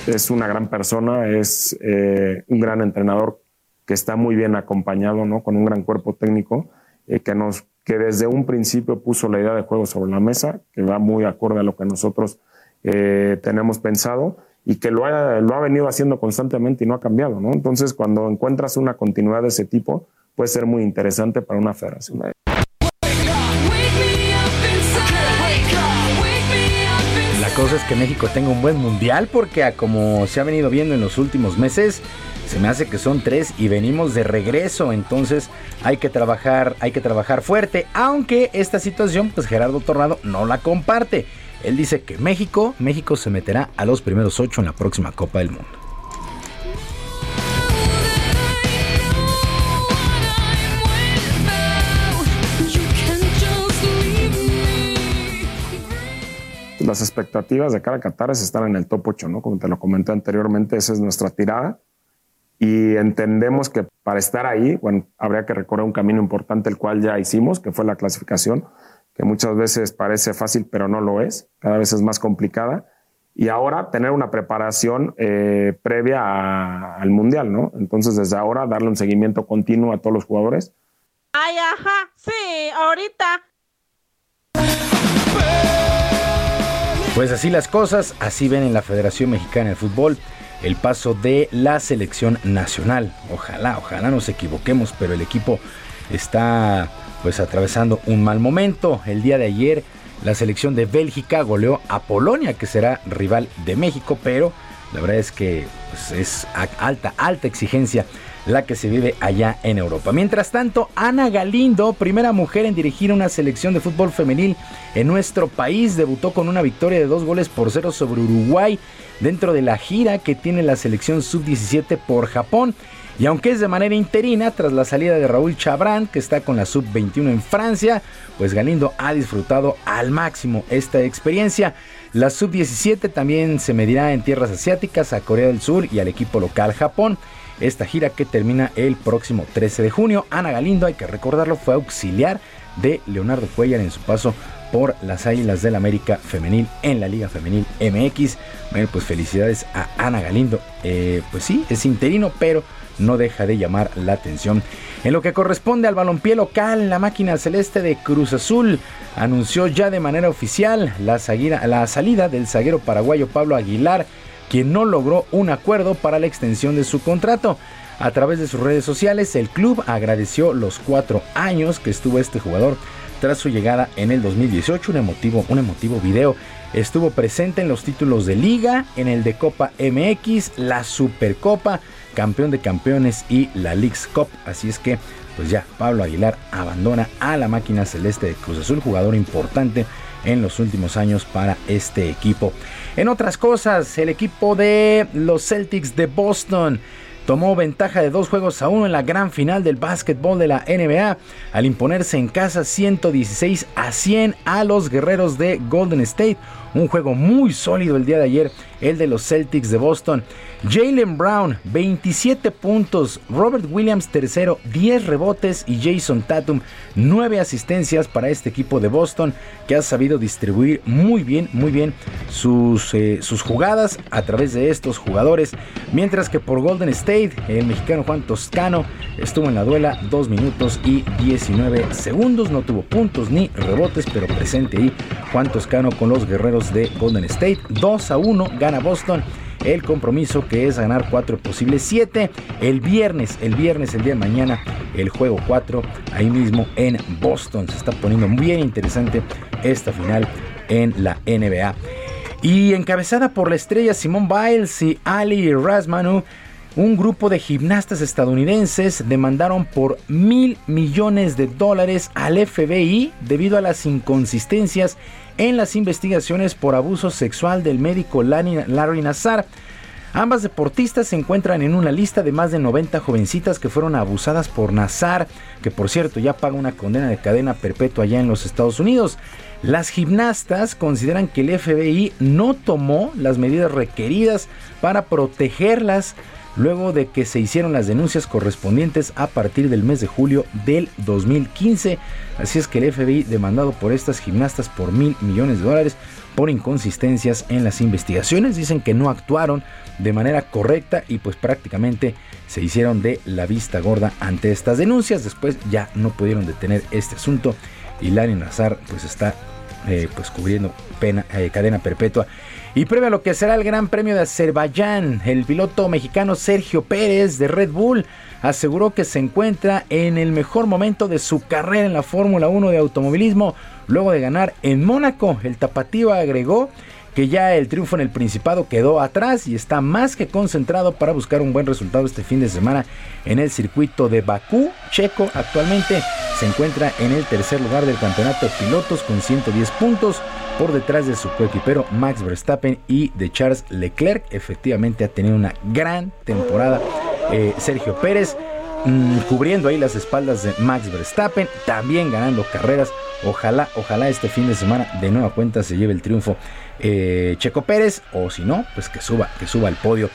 [SPEAKER 32] Es una gran persona, es eh, un gran entrenador que está muy bien acompañado, ¿no? Con un gran cuerpo técnico eh, que nos que desde un principio puso la idea de juego sobre la mesa, que va muy acorde a lo que nosotros eh, tenemos pensado y que lo ha, lo ha venido haciendo constantemente y no ha cambiado, ¿no? Entonces, cuando encuentras una continuidad de ese tipo, puede ser muy interesante para una federación.
[SPEAKER 4] La
[SPEAKER 31] cosas que México tenga un buen mundial porque como se ha venido viendo en los últimos meses, se me hace que son tres y venimos de regreso, entonces hay que trabajar, hay que trabajar fuerte, aunque esta situación pues Gerardo Tornado no la comparte. Él dice que México, México se meterá a los primeros ocho en la próxima Copa del Mundo.
[SPEAKER 32] las expectativas de cara a Qatar es estar en el top 8, ¿no? Como te lo comenté anteriormente, esa es nuestra tirada. Y entendemos que para estar ahí, bueno, habría que recorrer un camino importante, el cual ya hicimos, que fue la clasificación, que muchas veces parece fácil, pero no lo es, cada vez es más complicada. Y ahora tener una preparación eh, previa al Mundial, ¿no? Entonces, desde ahora, darle un seguimiento continuo a todos los jugadores.
[SPEAKER 28] Ay, ajá, sí, ahorita
[SPEAKER 31] Pues así las cosas, así ven en la Federación Mexicana de Fútbol el paso de la selección nacional. Ojalá, ojalá nos equivoquemos, pero el equipo está pues atravesando un mal momento. El día de ayer la selección de Bélgica goleó a Polonia, que será rival de México, pero la verdad es que pues, es alta, alta exigencia la que se vive allá en Europa. Mientras tanto, Ana Galindo, primera mujer en dirigir una selección de fútbol femenil en nuestro país, debutó con una victoria de dos goles por cero sobre Uruguay dentro de la gira que tiene la selección sub-17 por Japón. Y aunque es de manera interina, tras la salida de Raúl Chabrán, que está con la sub-21 en Francia, pues Galindo ha disfrutado al máximo esta experiencia. La sub-17 también se medirá en tierras asiáticas a Corea del Sur y al equipo local Japón esta gira que termina el próximo 13 de junio. Ana Galindo, hay que recordarlo, fue auxiliar de Leonardo Cuellar en su paso por las Águilas del América Femenil en la Liga Femenil MX. Bueno, pues felicidades a Ana Galindo. Eh, pues sí, es interino, pero no deja de llamar la atención. En lo que corresponde al balompié local, la máquina celeste de Cruz Azul anunció ya de manera oficial la, la salida del zaguero paraguayo Pablo Aguilar quien no logró un acuerdo para la extensión de su contrato. A través de sus redes sociales, el club agradeció los cuatro años que estuvo este jugador tras su llegada en el 2018. Un emotivo, un emotivo video. Estuvo presente en los títulos de Liga, en el de Copa MX, la Supercopa, campeón de campeones y la Leagues Cup. Así es que, pues ya, Pablo Aguilar abandona a la máquina celeste de Cruz Azul, jugador importante en los últimos años para este equipo. En otras cosas, el equipo de los Celtics de Boston tomó ventaja de dos juegos a uno en la gran final del básquetbol de la NBA al imponerse en casa 116 a 100 a los guerreros de Golden State. Un juego muy sólido el día de ayer, el de los Celtics de Boston. Jalen Brown, 27 puntos. Robert Williams, tercero, 10 rebotes. Y Jason Tatum, 9 asistencias para este equipo de Boston que ha sabido distribuir muy bien, muy bien sus, eh, sus jugadas a través de estos jugadores. Mientras que por Golden State, el mexicano Juan Toscano estuvo en la duela 2 minutos y 19 segundos. No tuvo puntos ni rebotes, pero presente ahí Juan Toscano con los guerreros de Golden State. 2 a 1 gana Boston. El compromiso que es ganar 4 posibles 7. El viernes, el viernes, el día de mañana, el juego 4, ahí mismo en Boston. Se está poniendo bien interesante esta final en la NBA. Y encabezada por la estrella Simone Biles y Ali Rasmanu, un grupo de gimnastas estadounidenses demandaron por mil millones de dólares al FBI debido a las inconsistencias en las investigaciones por abuso sexual del médico Larry Nassar. Ambas deportistas se encuentran en una lista de más de 90 jovencitas que fueron abusadas por Nassar, que por cierto ya paga una condena de cadena perpetua allá en los Estados Unidos. Las gimnastas consideran que el FBI no tomó las medidas requeridas para protegerlas luego de que se hicieron las denuncias correspondientes a partir del mes de julio del 2015. Así es que el FBI demandado por estas gimnastas por mil millones de dólares por inconsistencias en las investigaciones. Dicen que no actuaron de manera correcta y pues prácticamente se hicieron de la vista gorda ante estas denuncias. Después ya no pudieron detener este asunto y Lani Nazar pues está eh, pues cubriendo pena, eh, cadena perpetua. Y previo a lo que será el Gran Premio de Azerbaiyán, el piloto mexicano Sergio Pérez de Red Bull aseguró que se encuentra en el mejor momento de su carrera en la Fórmula 1 de automovilismo luego de ganar en Mónaco. El tapatío agregó que ya el triunfo en el Principado quedó atrás y está más que concentrado para buscar un buen resultado este fin de semana en el circuito de Bakú. Checo actualmente se encuentra en el tercer lugar del campeonato de pilotos con 110 puntos por detrás de su coequipero Max Verstappen y de Charles Leclerc. Efectivamente ha tenido una gran temporada eh, Sergio Pérez. Mm, cubriendo ahí las espaldas de Max Verstappen, también ganando carreras. Ojalá, ojalá este fin de semana de nueva cuenta se lleve el triunfo eh, Checo Pérez, o si no, pues que suba, que suba al podio.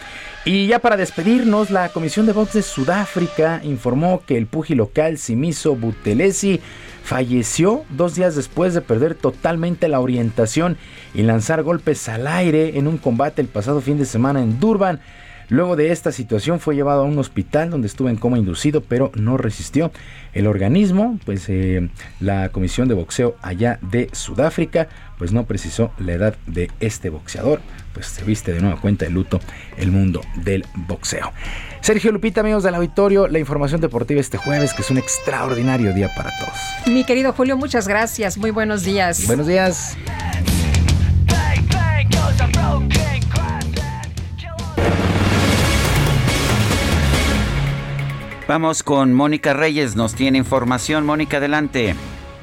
[SPEAKER 31] Y ya para despedirnos, la Comisión de Box de Sudáfrica informó que el pugi local Simiso Butelesi falleció dos días después de perder totalmente la orientación y lanzar golpes al aire en un combate el pasado fin de semana en Durban. Luego de esta situación fue llevado a un hospital donde estuvo en coma inducido, pero no resistió. El organismo, pues eh, la Comisión de Boxeo allá de Sudáfrica, pues no precisó la edad de este boxeador. Pues se viste de nueva cuenta de luto el mundo del boxeo. Sergio Lupita, amigos del auditorio, la información deportiva este jueves, que es un extraordinario día para todos.
[SPEAKER 2] Mi querido Julio, muchas gracias. Muy buenos días.
[SPEAKER 31] Buenos días.
[SPEAKER 1] Vamos con Mónica Reyes, nos tiene información. Mónica, adelante.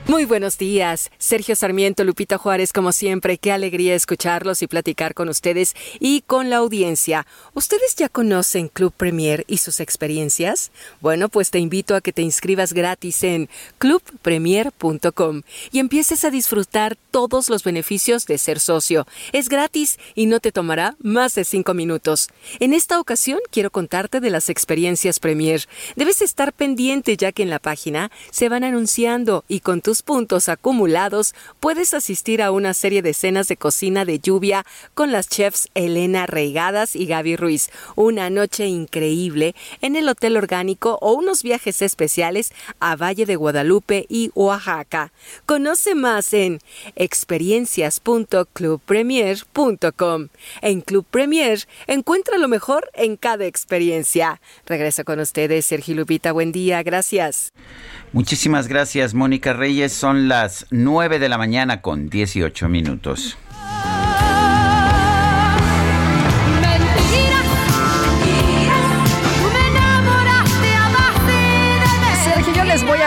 [SPEAKER 33] Muy buenos días, Sergio Sarmiento, Lupita Juárez, como siempre, qué alegría escucharlos y platicar con ustedes y con la audiencia. ¿Ustedes ya conocen Club Premier y sus experiencias? Bueno, pues te invito a que te inscribas gratis en clubpremier.com y empieces a disfrutar todos los beneficios de ser socio. Es gratis y no te tomará más de cinco minutos. En esta ocasión quiero contarte de las experiencias Premier. Debes estar pendiente ya que en la página se van anunciando y con tus puntos acumulados, puedes asistir a una serie de escenas de cocina de lluvia con las chefs Elena Reigadas y Gaby Ruiz, una noche increíble en el Hotel Orgánico o unos viajes especiales a Valle de Guadalupe y Oaxaca. Conoce más en experiencias.clubpremier.com. En Club Premier encuentra lo mejor en cada experiencia. Regreso con ustedes, Sergio Lupita. Buen día, gracias.
[SPEAKER 1] Muchísimas gracias, Mónica Reyes. Son las 9 de la mañana con 18 minutos.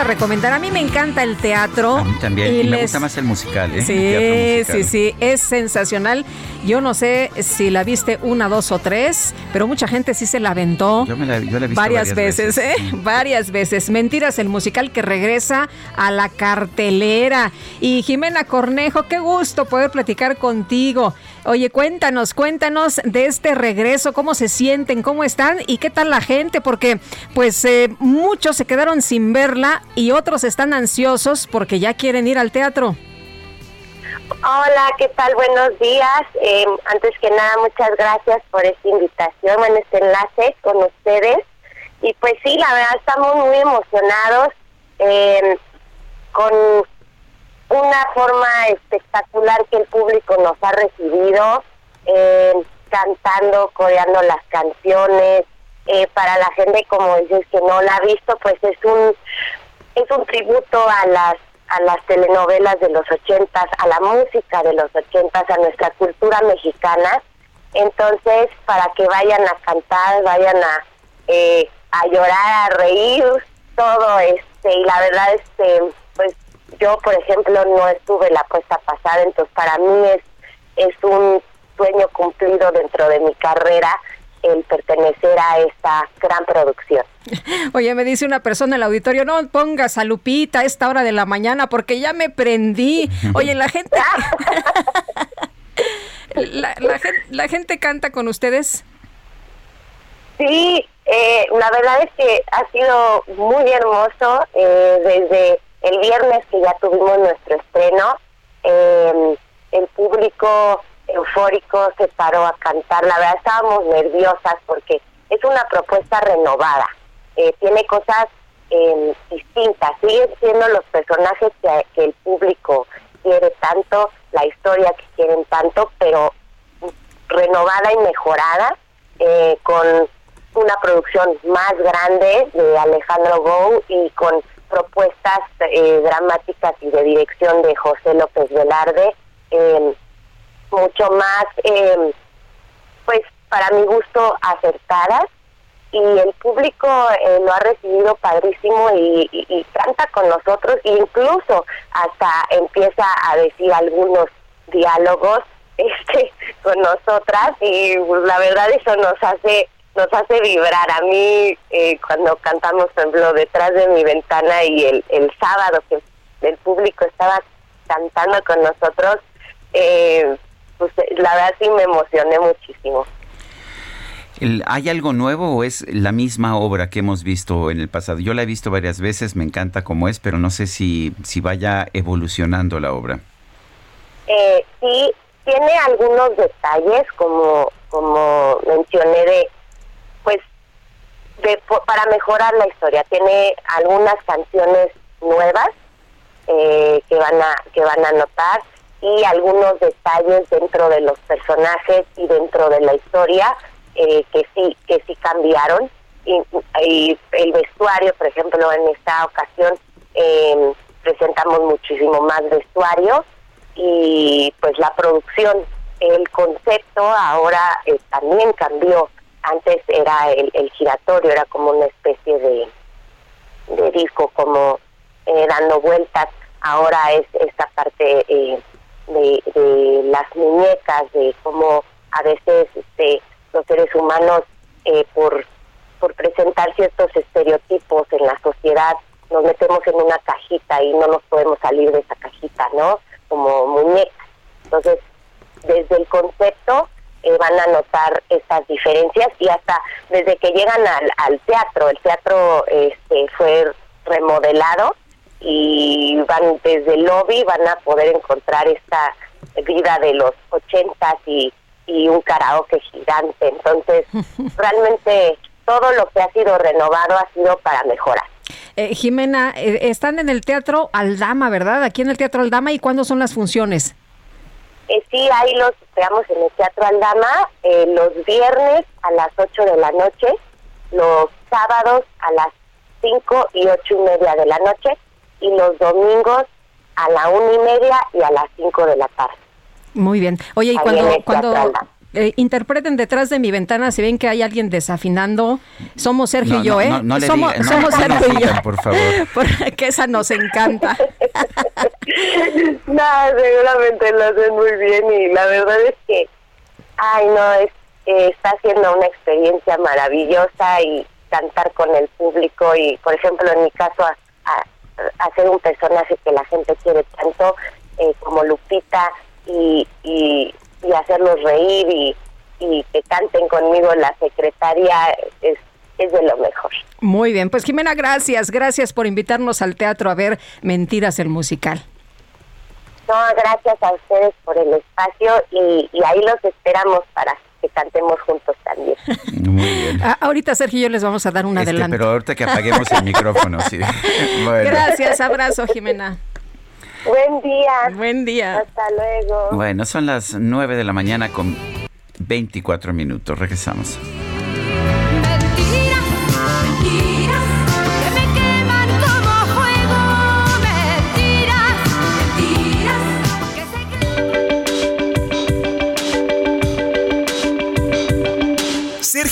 [SPEAKER 2] A recomendar. A mí me encanta el teatro.
[SPEAKER 1] A mí también. Y, me gusta más el musical. ¿eh?
[SPEAKER 2] Sí, sí, sí. Es sensacional. Yo no sé si la viste una, dos o tres, pero mucha gente sí se la aventó.
[SPEAKER 1] Yo, me la, yo la he visto
[SPEAKER 2] varias, veces, ¿eh? Varias veces. Mentiras, el musical que regresa a la cartelera. Y Jimena Cornejo, qué gusto poder platicar contigo. Oye, cuéntanos, cuéntanos de este regreso, cómo se sienten, cómo están y qué tal la gente, porque pues eh, muchos se quedaron sin verla y otros están ansiosos porque ya quieren ir al teatro.
[SPEAKER 34] Hola, ¿qué tal? Buenos días. Eh, antes que nada, muchas gracias por esta invitación, en este enlace con ustedes. Y pues sí, la verdad estamos muy emocionados eh, con una forma espectacular que el público nos ha recibido, eh, cantando, coreando las canciones. Eh, para la gente, como dices, que no la ha visto, pues es un es un tributo a las a las telenovelas de los ochentas, a la música de los ochentas, a nuestra cultura mexicana. Entonces, para que vayan a cantar, vayan a eh, a llorar, a reír, todo este y la verdad este yo, por ejemplo, no estuve la puesta pasada, entonces para mí es, es un sueño cumplido dentro de mi carrera el pertenecer a esta gran producción.
[SPEAKER 2] Oye, me dice una persona en el auditorio, no pongas a Lupita a esta hora de la mañana porque ya me prendí. Oye, la gente... la, gente, ¿La gente canta con ustedes?
[SPEAKER 34] Sí, eh, la verdad es que ha sido muy hermoso eh, desde el viernes que ya tuvimos nuestro estreno, em, el público eufórico se paró a cantar. La verdad estábamos nerviosas porque es una propuesta renovada. Eh, tiene cosas em, distintas. Siguen siendo los personajes que, que, el público quiere tanto, la historia que quieren tanto, pero renovada y mejorada eh, con una producción más grande de Alejandro Gou y con propuestas eh, dramáticas y de dirección de José López Velarde, eh, mucho más, eh, pues para mi gusto, acertadas. Y el público eh, lo ha recibido padrísimo y, y, canta con nosotros. Incluso hasta empieza a decir algunos diálogos este con nosotras. Y la verdad eso nos hace nos hace vibrar a mí eh, cuando cantamos por ejemplo detrás de mi ventana y el, el sábado que el público estaba cantando con nosotros eh, pues la verdad sí me emocioné muchísimo
[SPEAKER 1] ¿Hay algo nuevo o es la misma obra que hemos visto en el pasado? Yo la he visto varias veces, me encanta como es, pero no sé si, si vaya evolucionando la obra.
[SPEAKER 34] Eh, sí, tiene algunos detalles, como, como mencioné, de, de, para mejorar la historia. Tiene algunas canciones nuevas eh, que van a que van a notar y algunos detalles dentro de los personajes y dentro de la historia eh, que sí que sí cambiaron y, el vestuario por ejemplo en esta ocasión eh, presentamos muchísimo más vestuario y pues la producción el concepto ahora eh, también cambió antes era el, giratorio era como una especie de de disco como dando vueltas ahora es esta parte de, de las muñecas de cómo a veces este los seres humanos eh, por, por presentar ciertos estereotipos en la sociedad nos metemos en una cajita y no nos podemos salir de esa cajita, ¿no? Como muñecas. Entonces, desde el concepto eh, van a notar estas diferencias y hasta desde que llegan al, al teatro, el teatro este, fue remodelado y van desde el lobby van a poder encontrar esta vida de los ochentas y y un karaoke gigante. Entonces, realmente todo lo que ha sido renovado ha sido para mejorar.
[SPEAKER 2] Eh, Jimena, eh, están en el Teatro Aldama, ¿verdad? Aquí en el Teatro Aldama. ¿Y cuándo son las funciones?
[SPEAKER 34] Eh, sí, ahí los esperamos en el Teatro Aldama eh, los viernes a las 8 de la noche, los sábados a las 5 y 8 y media de la noche y los domingos a la 1 y media y a las 5 de la tarde.
[SPEAKER 2] Muy bien. Oye, y cuando, cuando eh, interpreten detrás de mi ventana, si ven que hay alguien desafinando, somos Sergio y yo, ¿eh?
[SPEAKER 1] No,
[SPEAKER 2] somos,
[SPEAKER 1] somos Sergio y yo. Por favor.
[SPEAKER 2] Porque esa nos encanta.
[SPEAKER 34] no, seguramente lo hacen muy bien y la verdad es que, ay, no, es, eh, está siendo una experiencia maravillosa y cantar con el público y, por ejemplo, en mi caso, hacer un personaje que la gente quiere tanto, eh, como Lupita, y, y, hacerlos reír y, y que canten conmigo la secretaria es, es de lo mejor.
[SPEAKER 2] Muy bien, pues Jimena, gracias, gracias por invitarnos al teatro a ver Mentiras el musical.
[SPEAKER 34] No, gracias a ustedes por el espacio y, y ahí los esperamos para que cantemos juntos también.
[SPEAKER 1] Muy bien.
[SPEAKER 2] Ah, ahorita Sergio y yo les vamos a dar un
[SPEAKER 1] este,
[SPEAKER 2] adelanto.
[SPEAKER 1] Pero ahorita que apaguemos el micrófono, sí.
[SPEAKER 2] Gracias, abrazo Jimena.
[SPEAKER 34] Buen día.
[SPEAKER 2] Buen día.
[SPEAKER 34] Hasta luego.
[SPEAKER 1] Bueno, son las 9 de la mañana con 24 minutos. Regresamos.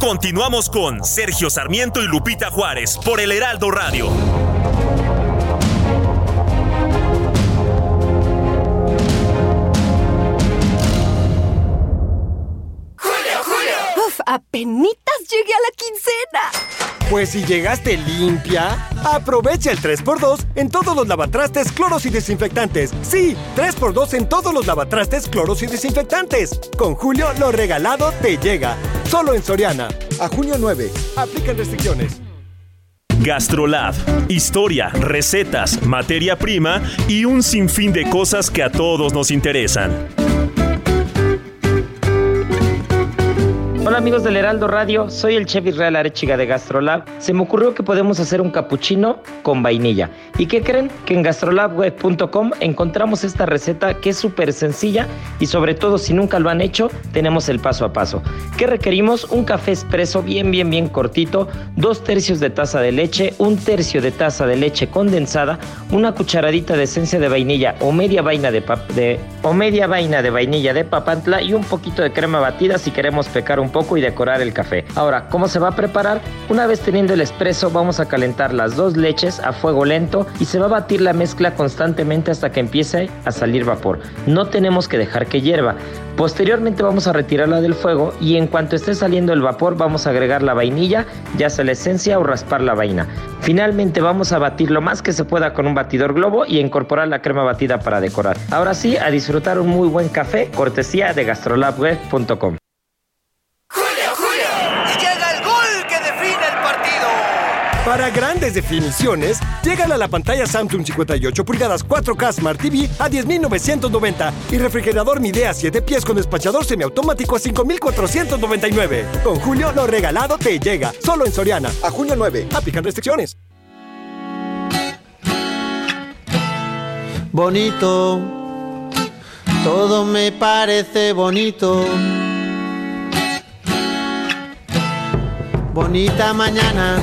[SPEAKER 4] Continuamos con Sergio Sarmiento y Lupita Juárez por el Heraldo Radio.
[SPEAKER 15] ¡Julio, Julio!
[SPEAKER 33] Uf, apenitas llegué a la quincena.
[SPEAKER 17] Pues si llegaste limpia, aprovecha el 3x2 en todos los lavatrastes, cloros y desinfectantes. Sí, 3x2 en todos los lavatrastes, cloros y desinfectantes. Con Julio, lo regalado te llega. Solo en Soriana. A junio 9. Aplican restricciones.
[SPEAKER 4] Gastrolab. Historia, recetas, materia prima y un sinfín de cosas que a todos nos interesan.
[SPEAKER 35] Hola amigos del Heraldo Radio, soy el chef Israel Arechiga de Gastrolab. Se me ocurrió que podemos hacer un cappuccino con vainilla. ¿Y qué creen? Que en gastrolabweb.com encontramos esta receta que es súper sencilla y sobre todo si nunca lo han hecho, tenemos el paso a paso. ¿Qué requerimos? Un café expreso bien, bien, bien cortito, dos tercios de taza de leche, un tercio de taza de leche condensada, una cucharadita de esencia de vainilla o media vaina de, de o media vaina de vainilla de papantla y un poquito de crema batida si queremos pecar un poco y decorar el café. Ahora, ¿cómo se va a preparar? Una vez teniendo el espresso, vamos a calentar las dos leches a fuego lento y se va a batir la mezcla constantemente hasta que empiece a salir vapor. No tenemos que dejar que hierva. Posteriormente vamos a retirarla del fuego y en cuanto esté saliendo el vapor vamos a agregar la vainilla, ya sea la esencia o raspar la vaina. Finalmente vamos a batir lo más que se pueda con un batidor globo y incorporar la crema batida para decorar. Ahora sí, a disfrutar un muy buen café, cortesía de gastrolabweb.com.
[SPEAKER 31] Para grandes definiciones, llegan a la pantalla Samsung 58 pulgadas 4K Smart TV a 10.990 y refrigerador Midea 7 pies con despachador semiautomático a 5.499. Con Julio lo regalado te llega, solo en Soriana. A junio 9. Aplican restricciones.
[SPEAKER 12] Bonito, todo me parece bonito. Bonita mañana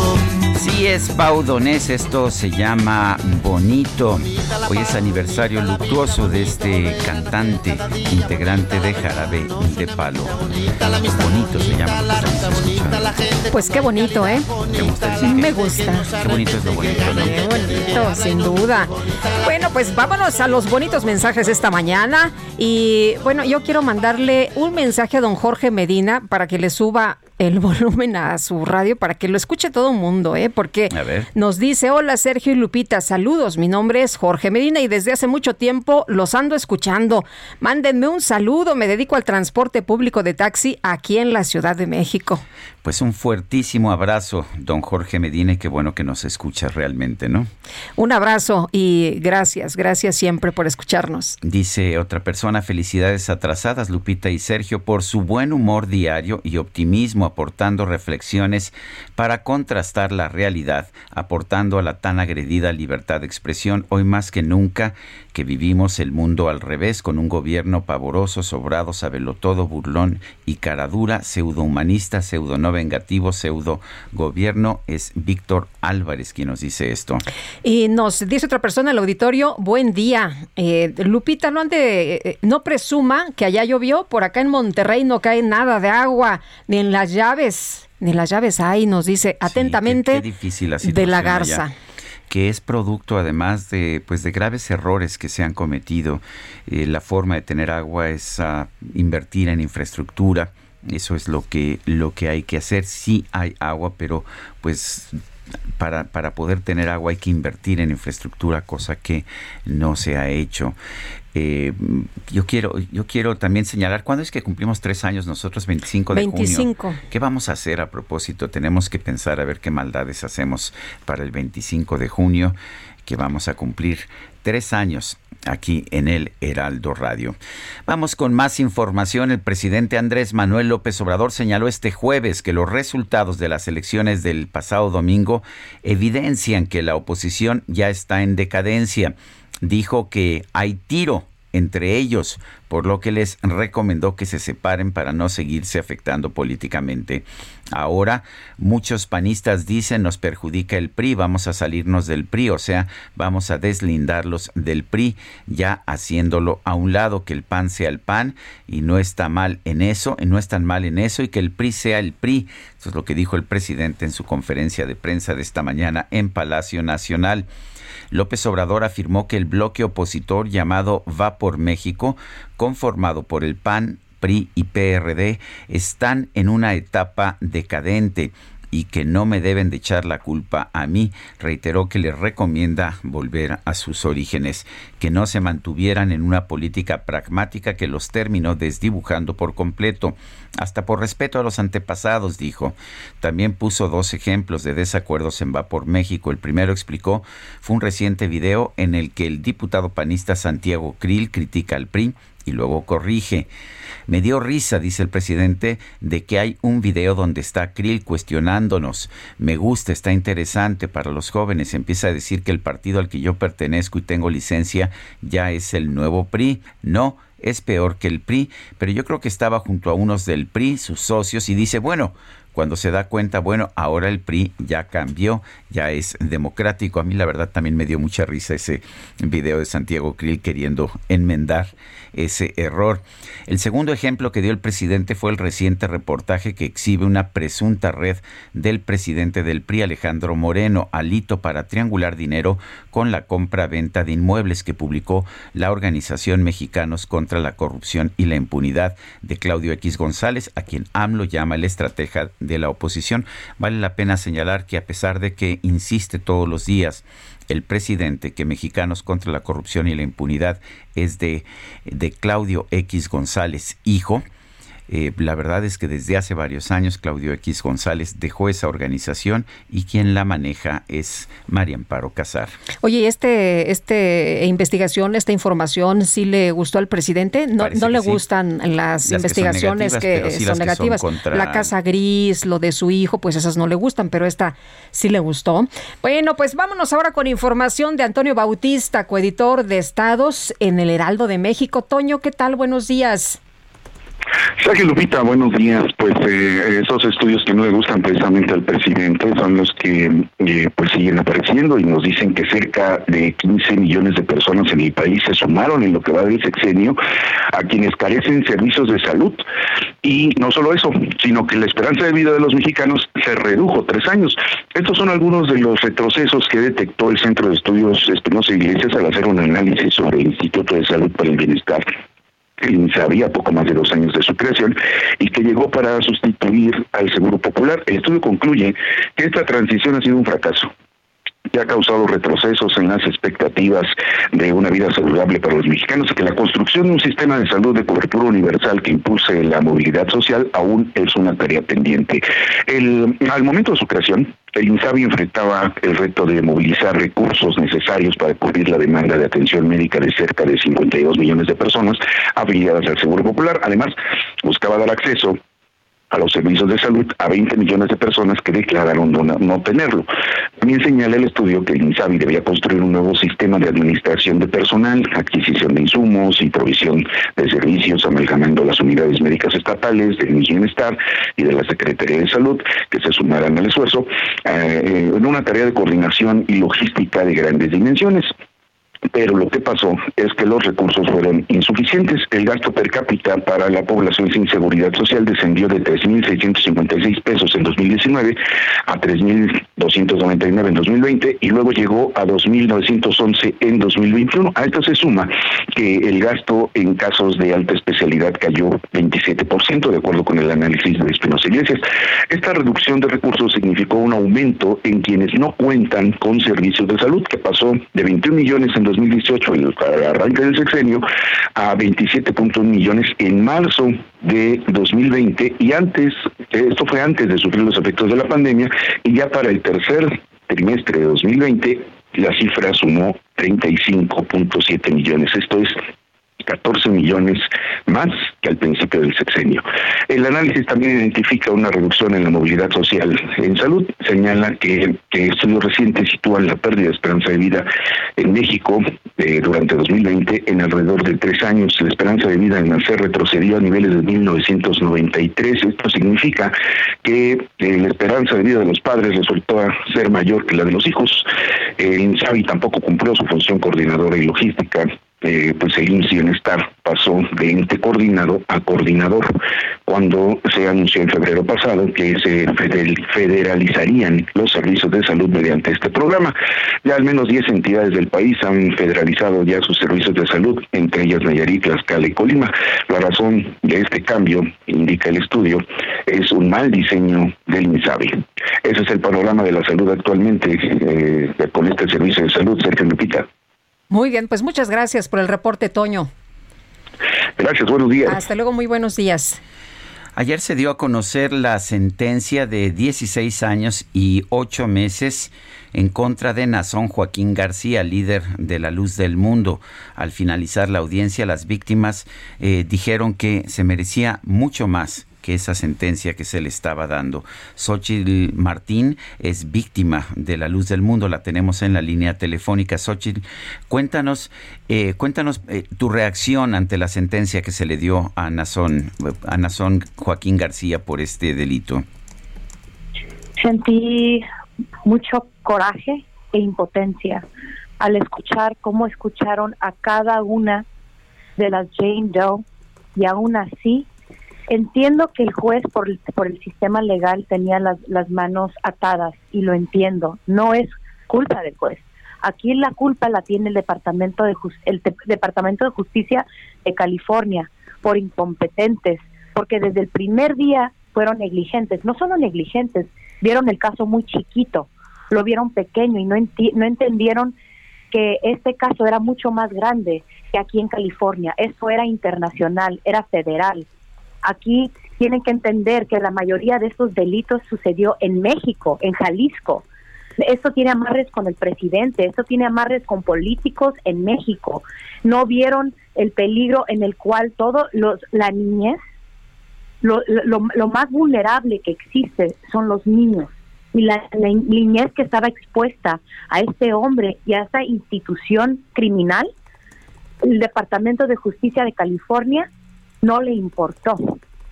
[SPEAKER 1] Sí es baudonés, esto se llama Bonito. Hoy es aniversario luctuoso de este cantante, integrante de Jarabe de Palo. Bonito se llama.
[SPEAKER 2] Pues qué bonito, ¿eh? Me gusta.
[SPEAKER 1] Qué bonito es lo bonito, ¿no?
[SPEAKER 2] Qué bonito, sin duda. Bueno, pues vámonos a los bonitos mensajes esta mañana. Y bueno, yo quiero mandarle un mensaje a don Jorge Medina para que le suba el volumen a su radio para que lo escuche todo el mundo, ¿eh? Porque nos dice, hola Sergio y Lupita, saludos, mi nombre es Jorge Medina y desde hace mucho tiempo los ando escuchando. Mándenme un saludo, me dedico al transporte público de taxi aquí en la Ciudad de México.
[SPEAKER 1] Pues un fuertísimo abrazo, don Jorge Medina, y qué bueno que nos escucha realmente, ¿no?
[SPEAKER 2] Un abrazo y gracias, gracias siempre por escucharnos.
[SPEAKER 1] Dice otra persona, felicidades atrasadas, Lupita y Sergio, por su buen humor diario y optimismo aportando reflexiones para contrastar la realidad, aportando a la tan agredida libertad de expresión. Hoy más que nunca que vivimos el mundo al revés, con un gobierno pavoroso, sobrado, sabelotodo, burlón y caradura, pseudohumanista, pseudo no vengativo, pseudo gobierno. Es Víctor Álvarez quien nos dice esto.
[SPEAKER 2] Y nos dice otra persona el auditorio, buen día. Eh, Lupita, no ande, eh, no presuma que allá llovió, por acá en Monterrey no cae nada de agua, ni en las llaves, ni en las llaves hay, nos dice atentamente de la Garza
[SPEAKER 1] que es producto además de pues de graves errores que se han cometido. Eh, la forma de tener agua es ah, invertir en infraestructura. Eso es lo que lo que hay que hacer. Sí hay agua, pero pues para, para poder tener agua hay que invertir en infraestructura, cosa que no se ha hecho. Eh, yo quiero yo quiero también señalar cuándo es que cumplimos tres años nosotros 25 de
[SPEAKER 2] 25.
[SPEAKER 1] junio qué vamos a hacer a propósito tenemos que pensar a ver qué maldades hacemos para el 25 de junio que vamos a cumplir tres años aquí en el Heraldo Radio. Vamos con más información. El presidente Andrés Manuel López Obrador señaló este jueves que los resultados de las elecciones del pasado domingo evidencian que la oposición ya está en decadencia dijo que hay tiro entre ellos por lo que les recomendó que se separen para no seguirse afectando políticamente. Ahora muchos panistas dicen nos perjudica el PRI, vamos a salirnos del PRI, o sea, vamos a deslindarlos del PRI, ya haciéndolo a un lado, que el PAN sea el PAN y no está mal en eso, y no están mal en eso y que el PRI sea el PRI. Eso es lo que dijo el presidente en su conferencia de prensa de esta mañana en Palacio Nacional. López Obrador afirmó que el bloque opositor llamado Va por México, conformado por el PAN, PRI y PRD están en una etapa decadente y que no me deben de echar la culpa a mí. Reiteró que les recomienda volver a sus orígenes, que no se mantuvieran en una política pragmática que los terminó desdibujando por completo, hasta por respeto a los antepasados, dijo. También puso dos ejemplos de desacuerdos en Va por México. El primero explicó fue un reciente video en el que el diputado panista Santiago Krill critica al PRI y luego corrige. Me dio risa, dice el presidente, de que hay un video donde está Krill cuestionándonos. Me gusta, está interesante para los jóvenes. Empieza a decir que el partido al que yo pertenezco y tengo licencia ya es el nuevo PRI. No, es peor que el PRI, pero yo creo que estaba junto a unos del PRI, sus socios, y dice, bueno, cuando se da cuenta, bueno, ahora el PRI ya cambió, ya es democrático. A mí la verdad también me dio mucha risa ese video de Santiago Krill queriendo enmendar ese error. El segundo ejemplo que dio el presidente fue el reciente reportaje que exhibe una presunta red del presidente del PRI, Alejandro Moreno, alito para triangular dinero con la compra-venta de inmuebles que publicó la organización Mexicanos contra la Corrupción y la Impunidad de Claudio X González, a quien AMLO llama el estratega de la oposición. Vale la pena señalar que a pesar de que insiste todos los días el presidente que Mexicanos contra la Corrupción y la Impunidad es de, de Claudio X González, hijo, eh, la verdad es que desde hace varios años Claudio X González dejó esa organización y quien la maneja es María Amparo Casar.
[SPEAKER 2] Oye, este, este investigación, esta información, ¿sí le gustó al presidente? No, no le gustan las, investigaciones que son negativas. La Casa Gris, lo de su hijo, pues esas no le gustan, pero esta sí le gustó. Bueno, pues vámonos ahora con información de Antonio Bautista, coeditor de Estados en el Heraldo de México. Toño, ¿qué tal? Buenos días.
[SPEAKER 36] Sergio Lupita, buenos días. Pues eh, esos estudios que no le gustan precisamente al presidente son los que eh, pues siguen apareciendo y nos dicen que cerca de 15 millones de personas en el país se sumaron en lo que va del sexenio a quienes carecen servicios de salud. Y no solo eso, sino que la esperanza de vida de los mexicanos se redujo tres años. Estos son algunos de los retrocesos que detectó el Centro de Estudios Espinosa Iglesias al hacer un análisis sobre el Instituto de Salud para el Bienestar que sabía poco más de dos años de su creación y que llegó para sustituir al Seguro Popular. El estudio concluye que esta transición ha sido un fracaso que ha causado retrocesos en las expectativas de una vida saludable para los mexicanos y que la construcción de un sistema de salud de cobertura universal que impulse la movilidad social aún es una tarea pendiente. El, al momento de su creación, el INSABI enfrentaba el reto de movilizar recursos necesarios para cubrir la demanda de atención médica de cerca de 52 millones de personas afiliadas al Seguro Popular. Además, buscaba dar acceso a los servicios de salud a 20 millones de personas que declararon no, tenerlo. También señala el estudio que el INSABI debía construir un nuevo sistema de administración de personal, adquisición de insumos y provisión de servicios, amalgamando las unidades médicas estatales del Bienestar y de la Secretaría de Salud, que se sumaran al esfuerzo, eh, en una tarea de coordinación y logística de grandes dimensiones pero lo que pasó es que los recursos fueron insuficientes. El gasto per cápita para la población sin seguridad social descendió de 3.656 pesos en 2019 a 3.299 en 2020 y luego llegó a 2.911 en 2021. A esto se suma que el gasto en casos de alta especialidad cayó 27%, de acuerdo con el análisis de Espinosa Iglesias. Esta reducción de recursos significó un aumento en quienes no cuentan con servicios de salud, que pasó de 21 millones en 2018, el arranque del sexenio, a 27.1 millones en marzo de 2020 y antes, esto fue antes de sufrir los efectos de la pandemia, y ya para el tercer trimestre de 2020 la cifra sumó 35.7 millones. Esto es 14 millones más que al principio del sexenio. El análisis también identifica una reducción en la movilidad social en salud. Señala que, estudios recientes sitúan la pérdida de esperanza de vida en México eh, durante 2020 en alrededor de tres años. La esperanza de vida en nacer retrocedió a niveles de 1993. Esto significa que eh, la esperanza de vida de los padres resultó ser mayor que la de los hijos. El INSABI tampoco cumplió su función coordinadora y logística eh, pues el IMSS Bienestar pasó de ente coordinado a coordinador cuando se anunció en febrero pasado que se federalizarían los servicios de salud mediante este programa. Ya al menos 10 entidades del país han federalizado ya sus servicios de salud, entre ellas Nayarit, Tlaxcala y Colima. La razón de este cambio, indica el estudio, es un mal diseño del INSABI. Ese es el panorama de la salud actualmente eh, con este servicio de salud, Sergio Lupita.
[SPEAKER 2] Muy bien, pues muchas gracias por el reporte, Toño.
[SPEAKER 36] Gracias, buenos días.
[SPEAKER 2] Hasta luego, muy buenos días.
[SPEAKER 1] Ayer se dio a conocer la sentencia de 16 años y 8 meses en contra de Nazón Joaquín García, líder de la Luz del Mundo. Al finalizar la audiencia, las víctimas eh, dijeron que se merecía mucho más que esa sentencia que se le estaba dando. Xochitl Martín es víctima de la luz del mundo, la tenemos en la línea telefónica. Xochitl, cuéntanos, eh, cuéntanos eh, tu reacción ante la sentencia que se le dio a Nazón, a Nazón Joaquín García por este delito.
[SPEAKER 37] Sentí mucho coraje e impotencia al escuchar cómo escucharon a cada una de las Jane Doe y aún así Entiendo que el juez por el, por el sistema legal tenía las, las manos atadas y lo entiendo. No es culpa del juez. Aquí la culpa la tiene el Departamento de el Departamento de Justicia de California por incompetentes, porque desde el primer día fueron negligentes. No solo negligentes, vieron el caso muy chiquito, lo vieron pequeño y no, no entendieron que este caso era mucho más grande que aquí en California. Eso era internacional, era federal. Aquí tienen que entender que la mayoría de estos delitos sucedió en México, en Jalisco. Esto tiene amarres con el presidente, esto tiene amarres con políticos en México. No vieron el peligro en el cual todo los, la niñez, lo, más vulnerable que existe son los niños. Y la, la niñez que estaba expuesta a este hombre y a esta institución criminal, el Departamento de Justicia de California no le importó,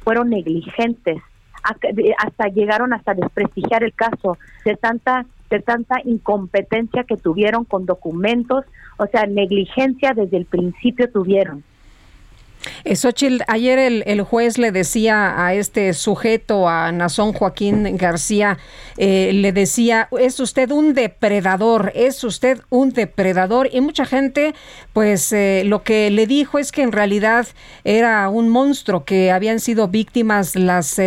[SPEAKER 37] fueron negligentes, hasta llegaron hasta desprestigiar el caso de tanta de tanta incompetencia que tuvieron con documentos, o sea, negligencia desde el principio tuvieron.
[SPEAKER 2] Eh, Xochitl, ayer el, juez le decía a este sujeto, a Nazón Joaquín García, eh, le decía, es usted un depredador, es usted un depredador. Y mucha gente, pues eh, lo que le dijo es que en realidad era un monstruo, que habían sido víctimas las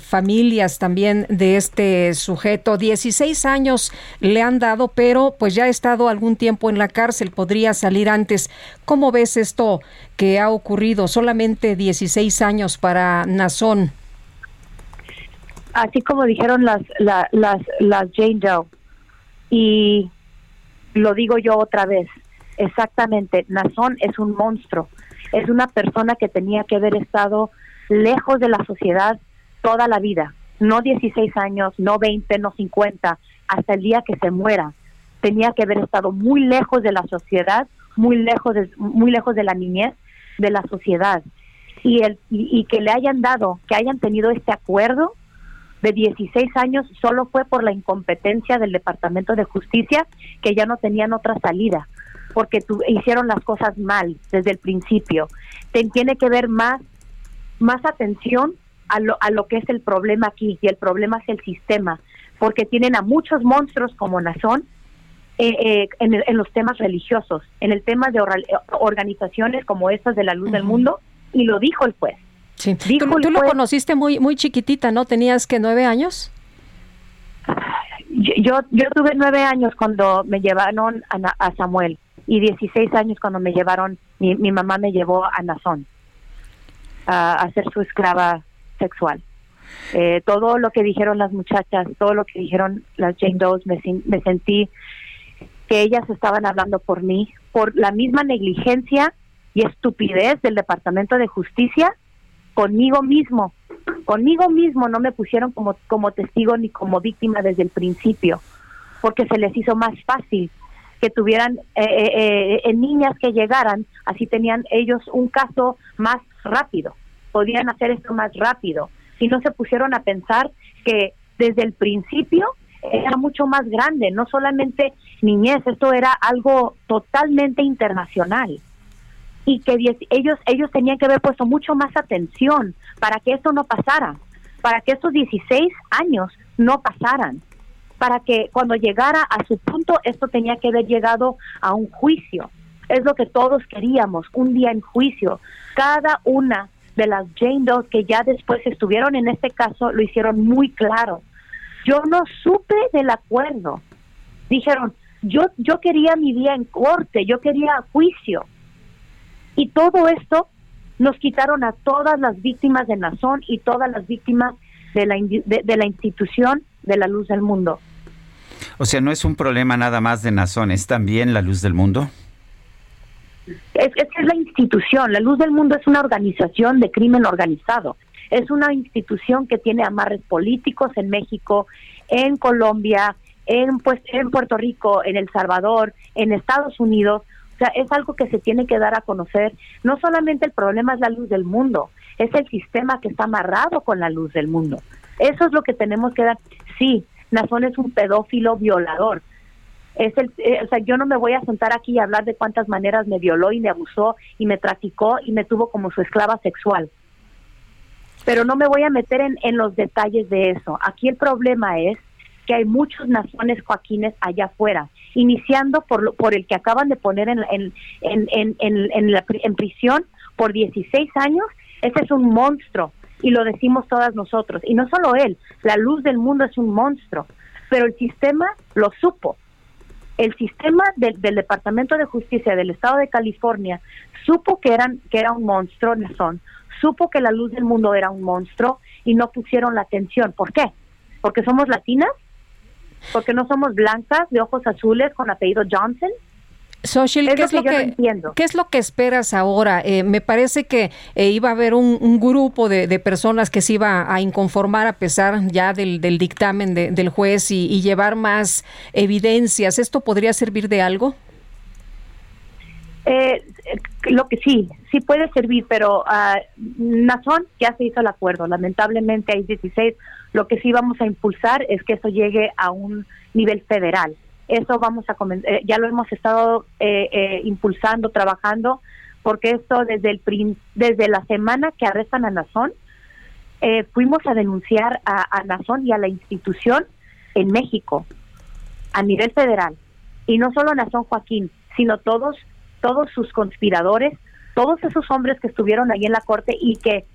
[SPEAKER 2] familias también de este sujeto. 16 años le han dado, pero pues ya ha estado algún tiempo en la cárcel, podría salir antes. ¿Cómo ves esto que ha ocurrido? Solamente 16 años para Nazón.
[SPEAKER 37] Así como dijeron las, las, las Jane Doe. Y lo digo yo otra vez. Exactamente, Nazón es un monstruo. Es una persona que tenía que haber estado lejos de la sociedad toda la vida. No 16 años, no 20, no 50, hasta el día que se muera. Tenía que haber estado muy lejos de la sociedad muy lejos de, muy lejos de la niñez de la sociedad y el y, que le hayan dado que hayan tenido este acuerdo de 16 años solo fue por la incompetencia del Departamento de Justicia que ya no tenían otra salida porque hicieron las cosas mal desde el principio. tiene que ver más más atención a lo, a lo que es el problema aquí y el problema es el sistema porque tienen a muchos monstruos como Nazón eh, eh, en, los temas religiosos, en el tema de organizaciones como estas de la luz del mundo, y lo dijo el juez.
[SPEAKER 2] Sí. tú, lo conociste muy muy chiquitita, ¿no? ¿Tenías que nueve años?
[SPEAKER 37] Yo, yo tuve nueve años cuando me llevaron a, Samuel y 16 años cuando me llevaron, mi, mi mamá me llevó a Nazón a, a ser su esclava sexual. Eh, todo lo que dijeron las muchachas, todo lo que dijeron las Jane Doe's, me, me sentí que ellas estaban hablando por mí, por la misma negligencia y estupidez del Departamento de Justicia conmigo mismo. Conmigo mismo no me pusieron como, como testigo ni como víctima desde el principio, porque se les hizo más fácil que tuvieran eh, eh, eh, niñas que llegaran, así tenían ellos un caso más rápido, podían hacer esto más rápido, y no se pusieron a pensar que desde el principio era mucho más grande, no solamente niñez, esto era algo totalmente internacional y que ellos ellos tenían que haber puesto mucho más atención para que esto no pasara, para que estos 16 años no pasaran, para que cuando llegara a su punto esto tenía que haber llegado a un juicio. Es lo que todos queríamos, un día en juicio. Cada una de las Jane Doe que ya después estuvieron en este caso lo hicieron muy claro. Yo no supe del acuerdo. Dijeron, yo yo quería mi día en corte, yo quería juicio y todo esto nos quitaron a todas las víctimas de Nazón y todas las víctimas de la, de, la institución de la luz del mundo.
[SPEAKER 1] O sea, no es un problema nada más de Nazón, es también la luz del mundo.
[SPEAKER 37] Es, es, es la institución, la luz del mundo es una organización de crimen organizado, es una institución que tiene amarres políticos en México, en Colombia, en, pues, en Puerto Rico, en El Salvador, en Estados Unidos, o sea, es algo que se tiene que dar a conocer. No solamente el problema es la luz del mundo, es el sistema que está amarrado con la luz del mundo. Eso es lo que tenemos que dar. Sí, Nazón es un pedófilo violador. Es el, eh, o sea, yo no me voy a sentar aquí y hablar de cuántas maneras me violó y me abusó y me traficó y me tuvo como su esclava sexual. Pero no me voy a meter en, en los detalles de eso. Aquí el problema es que hay muchos nazones Joaquines allá afuera iniciando por, por el que acaban de poner en, en, en, en, la, en prisión por 16 años, ese es un monstruo y lo decimos todas nosotros. Y no solo él, la luz del mundo es un monstruo, pero el sistema lo supo. El sistema del, del Departamento de Justicia del Estado de California supo que, eran, que era un monstruo, son, supo que la luz del mundo era un monstruo y no pusieron la atención. ¿Por qué? ¿Porque somos latinas? porque no somos blancas, de ojos azules, con apellido Johnson.
[SPEAKER 2] Social, ¿qué, es lo que, ¿qué es lo que esperas ahora? Eh, me parece que eh, iba a haber un, grupo de, personas que se iba a inconformar a pesar ya del, dictamen del juez y, llevar más evidencias. ¿Esto podría servir de algo?
[SPEAKER 37] Eh, lo que sí, sí puede servir, pero uh, Nazón ya se hizo el acuerdo. Lamentablemente hay 16 lo que sí vamos a impulsar es que eso llegue a un nivel federal. Eso vamos a eh, ya lo hemos estado eh, eh, impulsando, trabajando, porque esto desde el desde la semana que arrestan a Nazón, fuimos a denunciar a, a Nazón y a la institución en México a nivel federal y no solo Nazón Joaquín, sino todos todos sus conspiradores, todos esos hombres que estuvieron ahí en la corte y que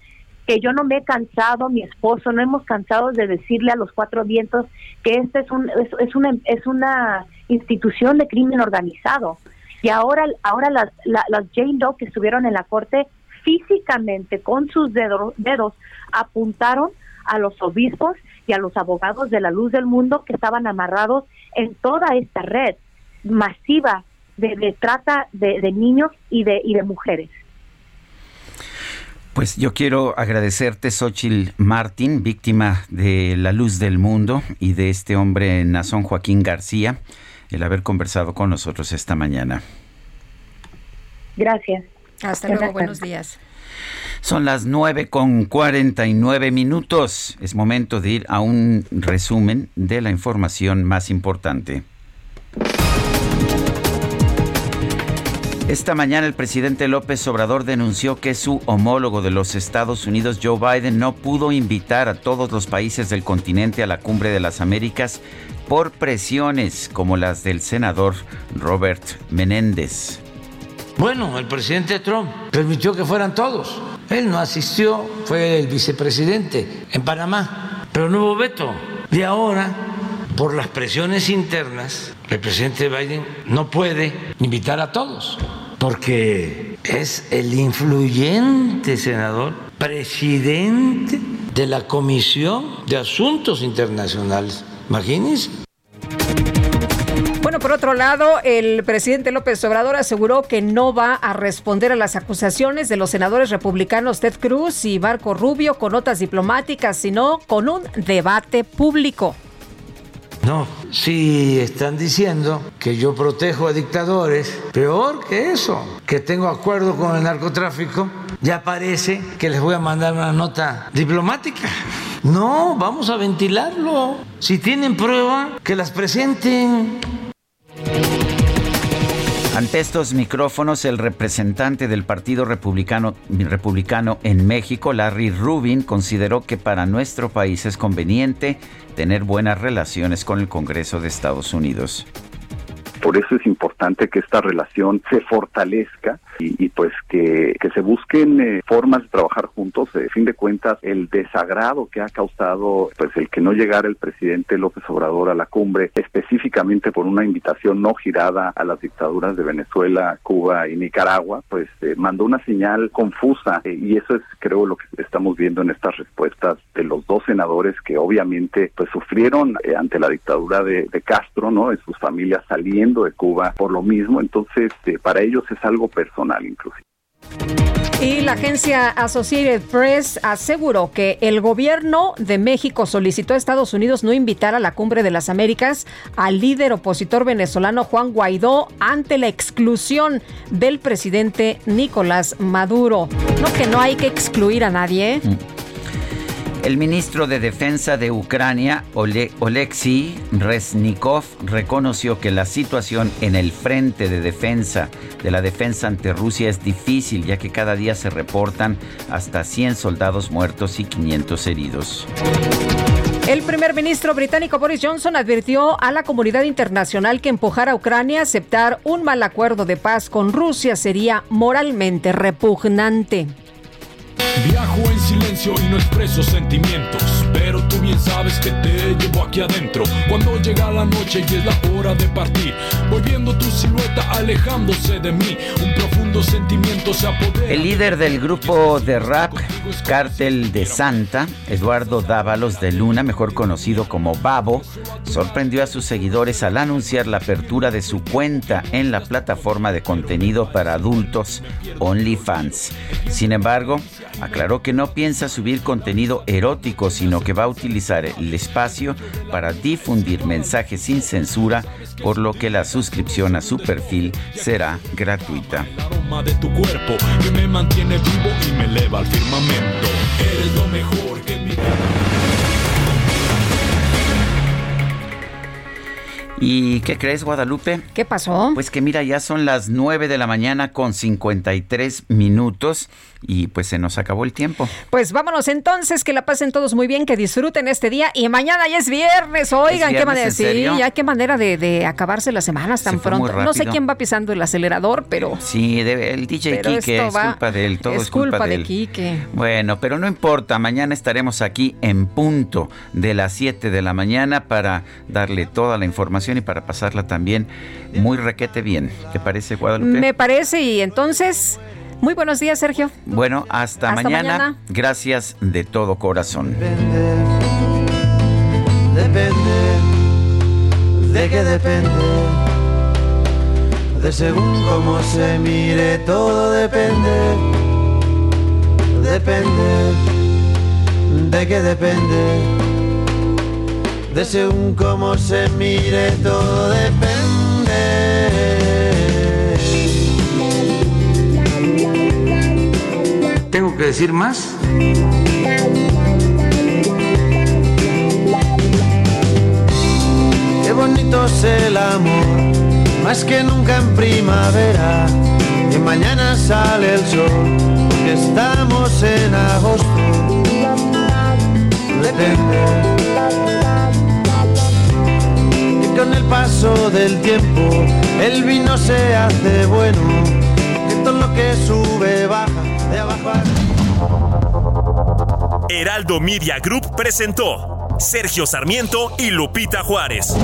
[SPEAKER 37] que yo no me he cansado, mi esposo, no hemos cansado de decirle a los cuatro vientos que esta es, un, es, una, es una institución de crimen organizado. Y ahora, ahora las, las Jane Doe que estuvieron en la corte físicamente con sus dedos, dedos apuntaron a los obispos y a los abogados de la luz del mundo que estaban amarrados en toda esta red masiva de, trata de, de niños y de, y de mujeres.
[SPEAKER 1] Pues yo quiero agradecerte, Xochil Martín, víctima de La Luz del Mundo y de este hombre Nazón Joaquín García, el haber conversado con nosotros esta mañana.
[SPEAKER 37] Gracias.
[SPEAKER 2] Hasta luego, buenos días.
[SPEAKER 1] Son las nueve con nueve minutos. Es momento de ir a un resumen de la información más importante. Esta mañana el presidente López Obrador denunció que su homólogo de los Estados Unidos, Joe Biden, no pudo invitar a todos los países del continente a la cumbre de las Américas por presiones como las del senador Robert Menéndez.
[SPEAKER 29] Bueno, el presidente Trump permitió que fueran todos. Él no asistió, fue el vicepresidente en Panamá, pero no hubo veto. Y ahora, por las presiones internas, el presidente Biden no puede invitar a todos porque es el influyente senador, presidente de la Comisión de Asuntos Internacionales. Imagínense
[SPEAKER 2] Bueno, por otro lado, el presidente López Obrador aseguró que no va a responder a las acusaciones de los senadores republicanos Ted Cruz y Marco Rubio con notas diplomáticas, sino con un debate público.
[SPEAKER 29] No, si están diciendo que yo protejo a dictadores, peor que eso, que tengo acuerdo con el narcotráfico, ya parece que les voy a mandar una nota diplomática. No, vamos a ventilarlo. Si tienen prueba, que las presenten.
[SPEAKER 1] Ante estos micrófonos, el representante del Partido Republicano, en México, Larry Rubin, consideró que para nuestro país es conveniente tener buenas relaciones con el Congreso de Estados Unidos.
[SPEAKER 36] Por eso es importante que esta relación se fortalezca y, pues que, se busquen eh, formas de trabajar juntos. De fin de cuentas, el desagrado que ha causado pues el que no llegara el presidente López Obrador a la cumbre, específicamente por una invitación no girada a las dictaduras de Venezuela, Cuba y Nicaragua, pues eh, mandó una señal confusa eh, y eso es creo lo que estamos viendo en estas respuestas de los dos senadores que obviamente pues sufrieron ante la dictadura de, Castro, ¿no? De sus familias saliendo de Cuba por lo mismo, entonces para ellos es algo personal
[SPEAKER 2] y la agencia Associated Press aseguró que el gobierno de México solicitó a Estados Unidos no invitar a la cumbre de las Américas al líder opositor venezolano Juan Guaidó ante la exclusión del presidente Nicolás Maduro. No que no hay que excluir a nadie. Mm.
[SPEAKER 1] El ministro de Defensa de Ucrania, Oleksiy Reznikov, reconoció que la situación en el frente de defensa de la defensa ante Rusia es difícil, ya que cada día se reportan hasta 100 soldados muertos y 500 heridos.
[SPEAKER 2] El primer ministro británico Boris Johnson advirtió a la comunidad internacional que empujar a Ucrania a aceptar un mal acuerdo de paz con Rusia sería moralmente repugnante.
[SPEAKER 38] Viajo en silencio y no expreso sentimientos, pero tú bien sabes que te llevo aquí adentro. Cuando llega la noche y es la hora de partir, voy viendo tu silueta alejándose de mí. Un profundo sentimiento se apodera.
[SPEAKER 1] El líder del grupo de rap Cártel de Santa, Eduardo Dávalos de Luna, mejor conocido como Babo, sorprendió a sus seguidores al anunciar la apertura de su cuenta en la plataforma de contenido para adultos OnlyFans. Sin embargo, aclaró que no piensa subir contenido erótico, sino que va a utilizar el espacio para difundir mensajes sin censura, por lo que la suscripción a su perfil será gratuita. ¿Y qué crees, Guadalupe?
[SPEAKER 2] ¿Qué pasó?
[SPEAKER 1] Pues que mira, ya son las 9 de la mañana con 53 minutos y pues se nos acabó el tiempo.
[SPEAKER 2] Pues vámonos entonces, que la pasen todos muy bien, que disfruten este día y mañana ya es viernes. Oigan, qué manera, sí, ya qué manera de, acabarse las semanas tan pronto. No sé quién va pisando el acelerador, pero
[SPEAKER 1] Sí, el DJ Kike es culpa de él, todo es, culpa, de,
[SPEAKER 2] Kike.
[SPEAKER 1] Bueno, pero no importa, mañana estaremos aquí en punto de las 7 de la mañana para darle toda la información y para pasarla también muy requete bien. ¿Te parece, Guadalupe?
[SPEAKER 2] Me parece y entonces muy buenos días, Sergio.
[SPEAKER 1] Bueno, hasta, mañana. Gracias de todo corazón.
[SPEAKER 12] Depende, de qué depende, de según cómo se mire, todo depende, depende, de qué depende, de según cómo se mire, todo depende.
[SPEAKER 29] ¿Tengo que decir más?
[SPEAKER 12] Qué bonito es el amor, más que nunca en primavera. Y mañana sale el sol, porque estamos en agosto. Depende. Y con el paso del tiempo, el vino se hace bueno. Que todo lo que sube baja
[SPEAKER 4] Heraldo Media Group presentó Sergio Sarmiento y Lupita Juárez.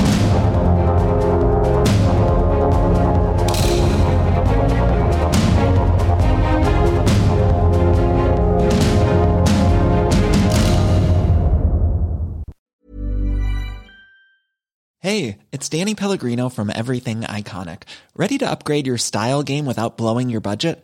[SPEAKER 39] Hey, it's Danny Pellegrino from Everything Iconic. Ready to upgrade your style game without blowing your budget?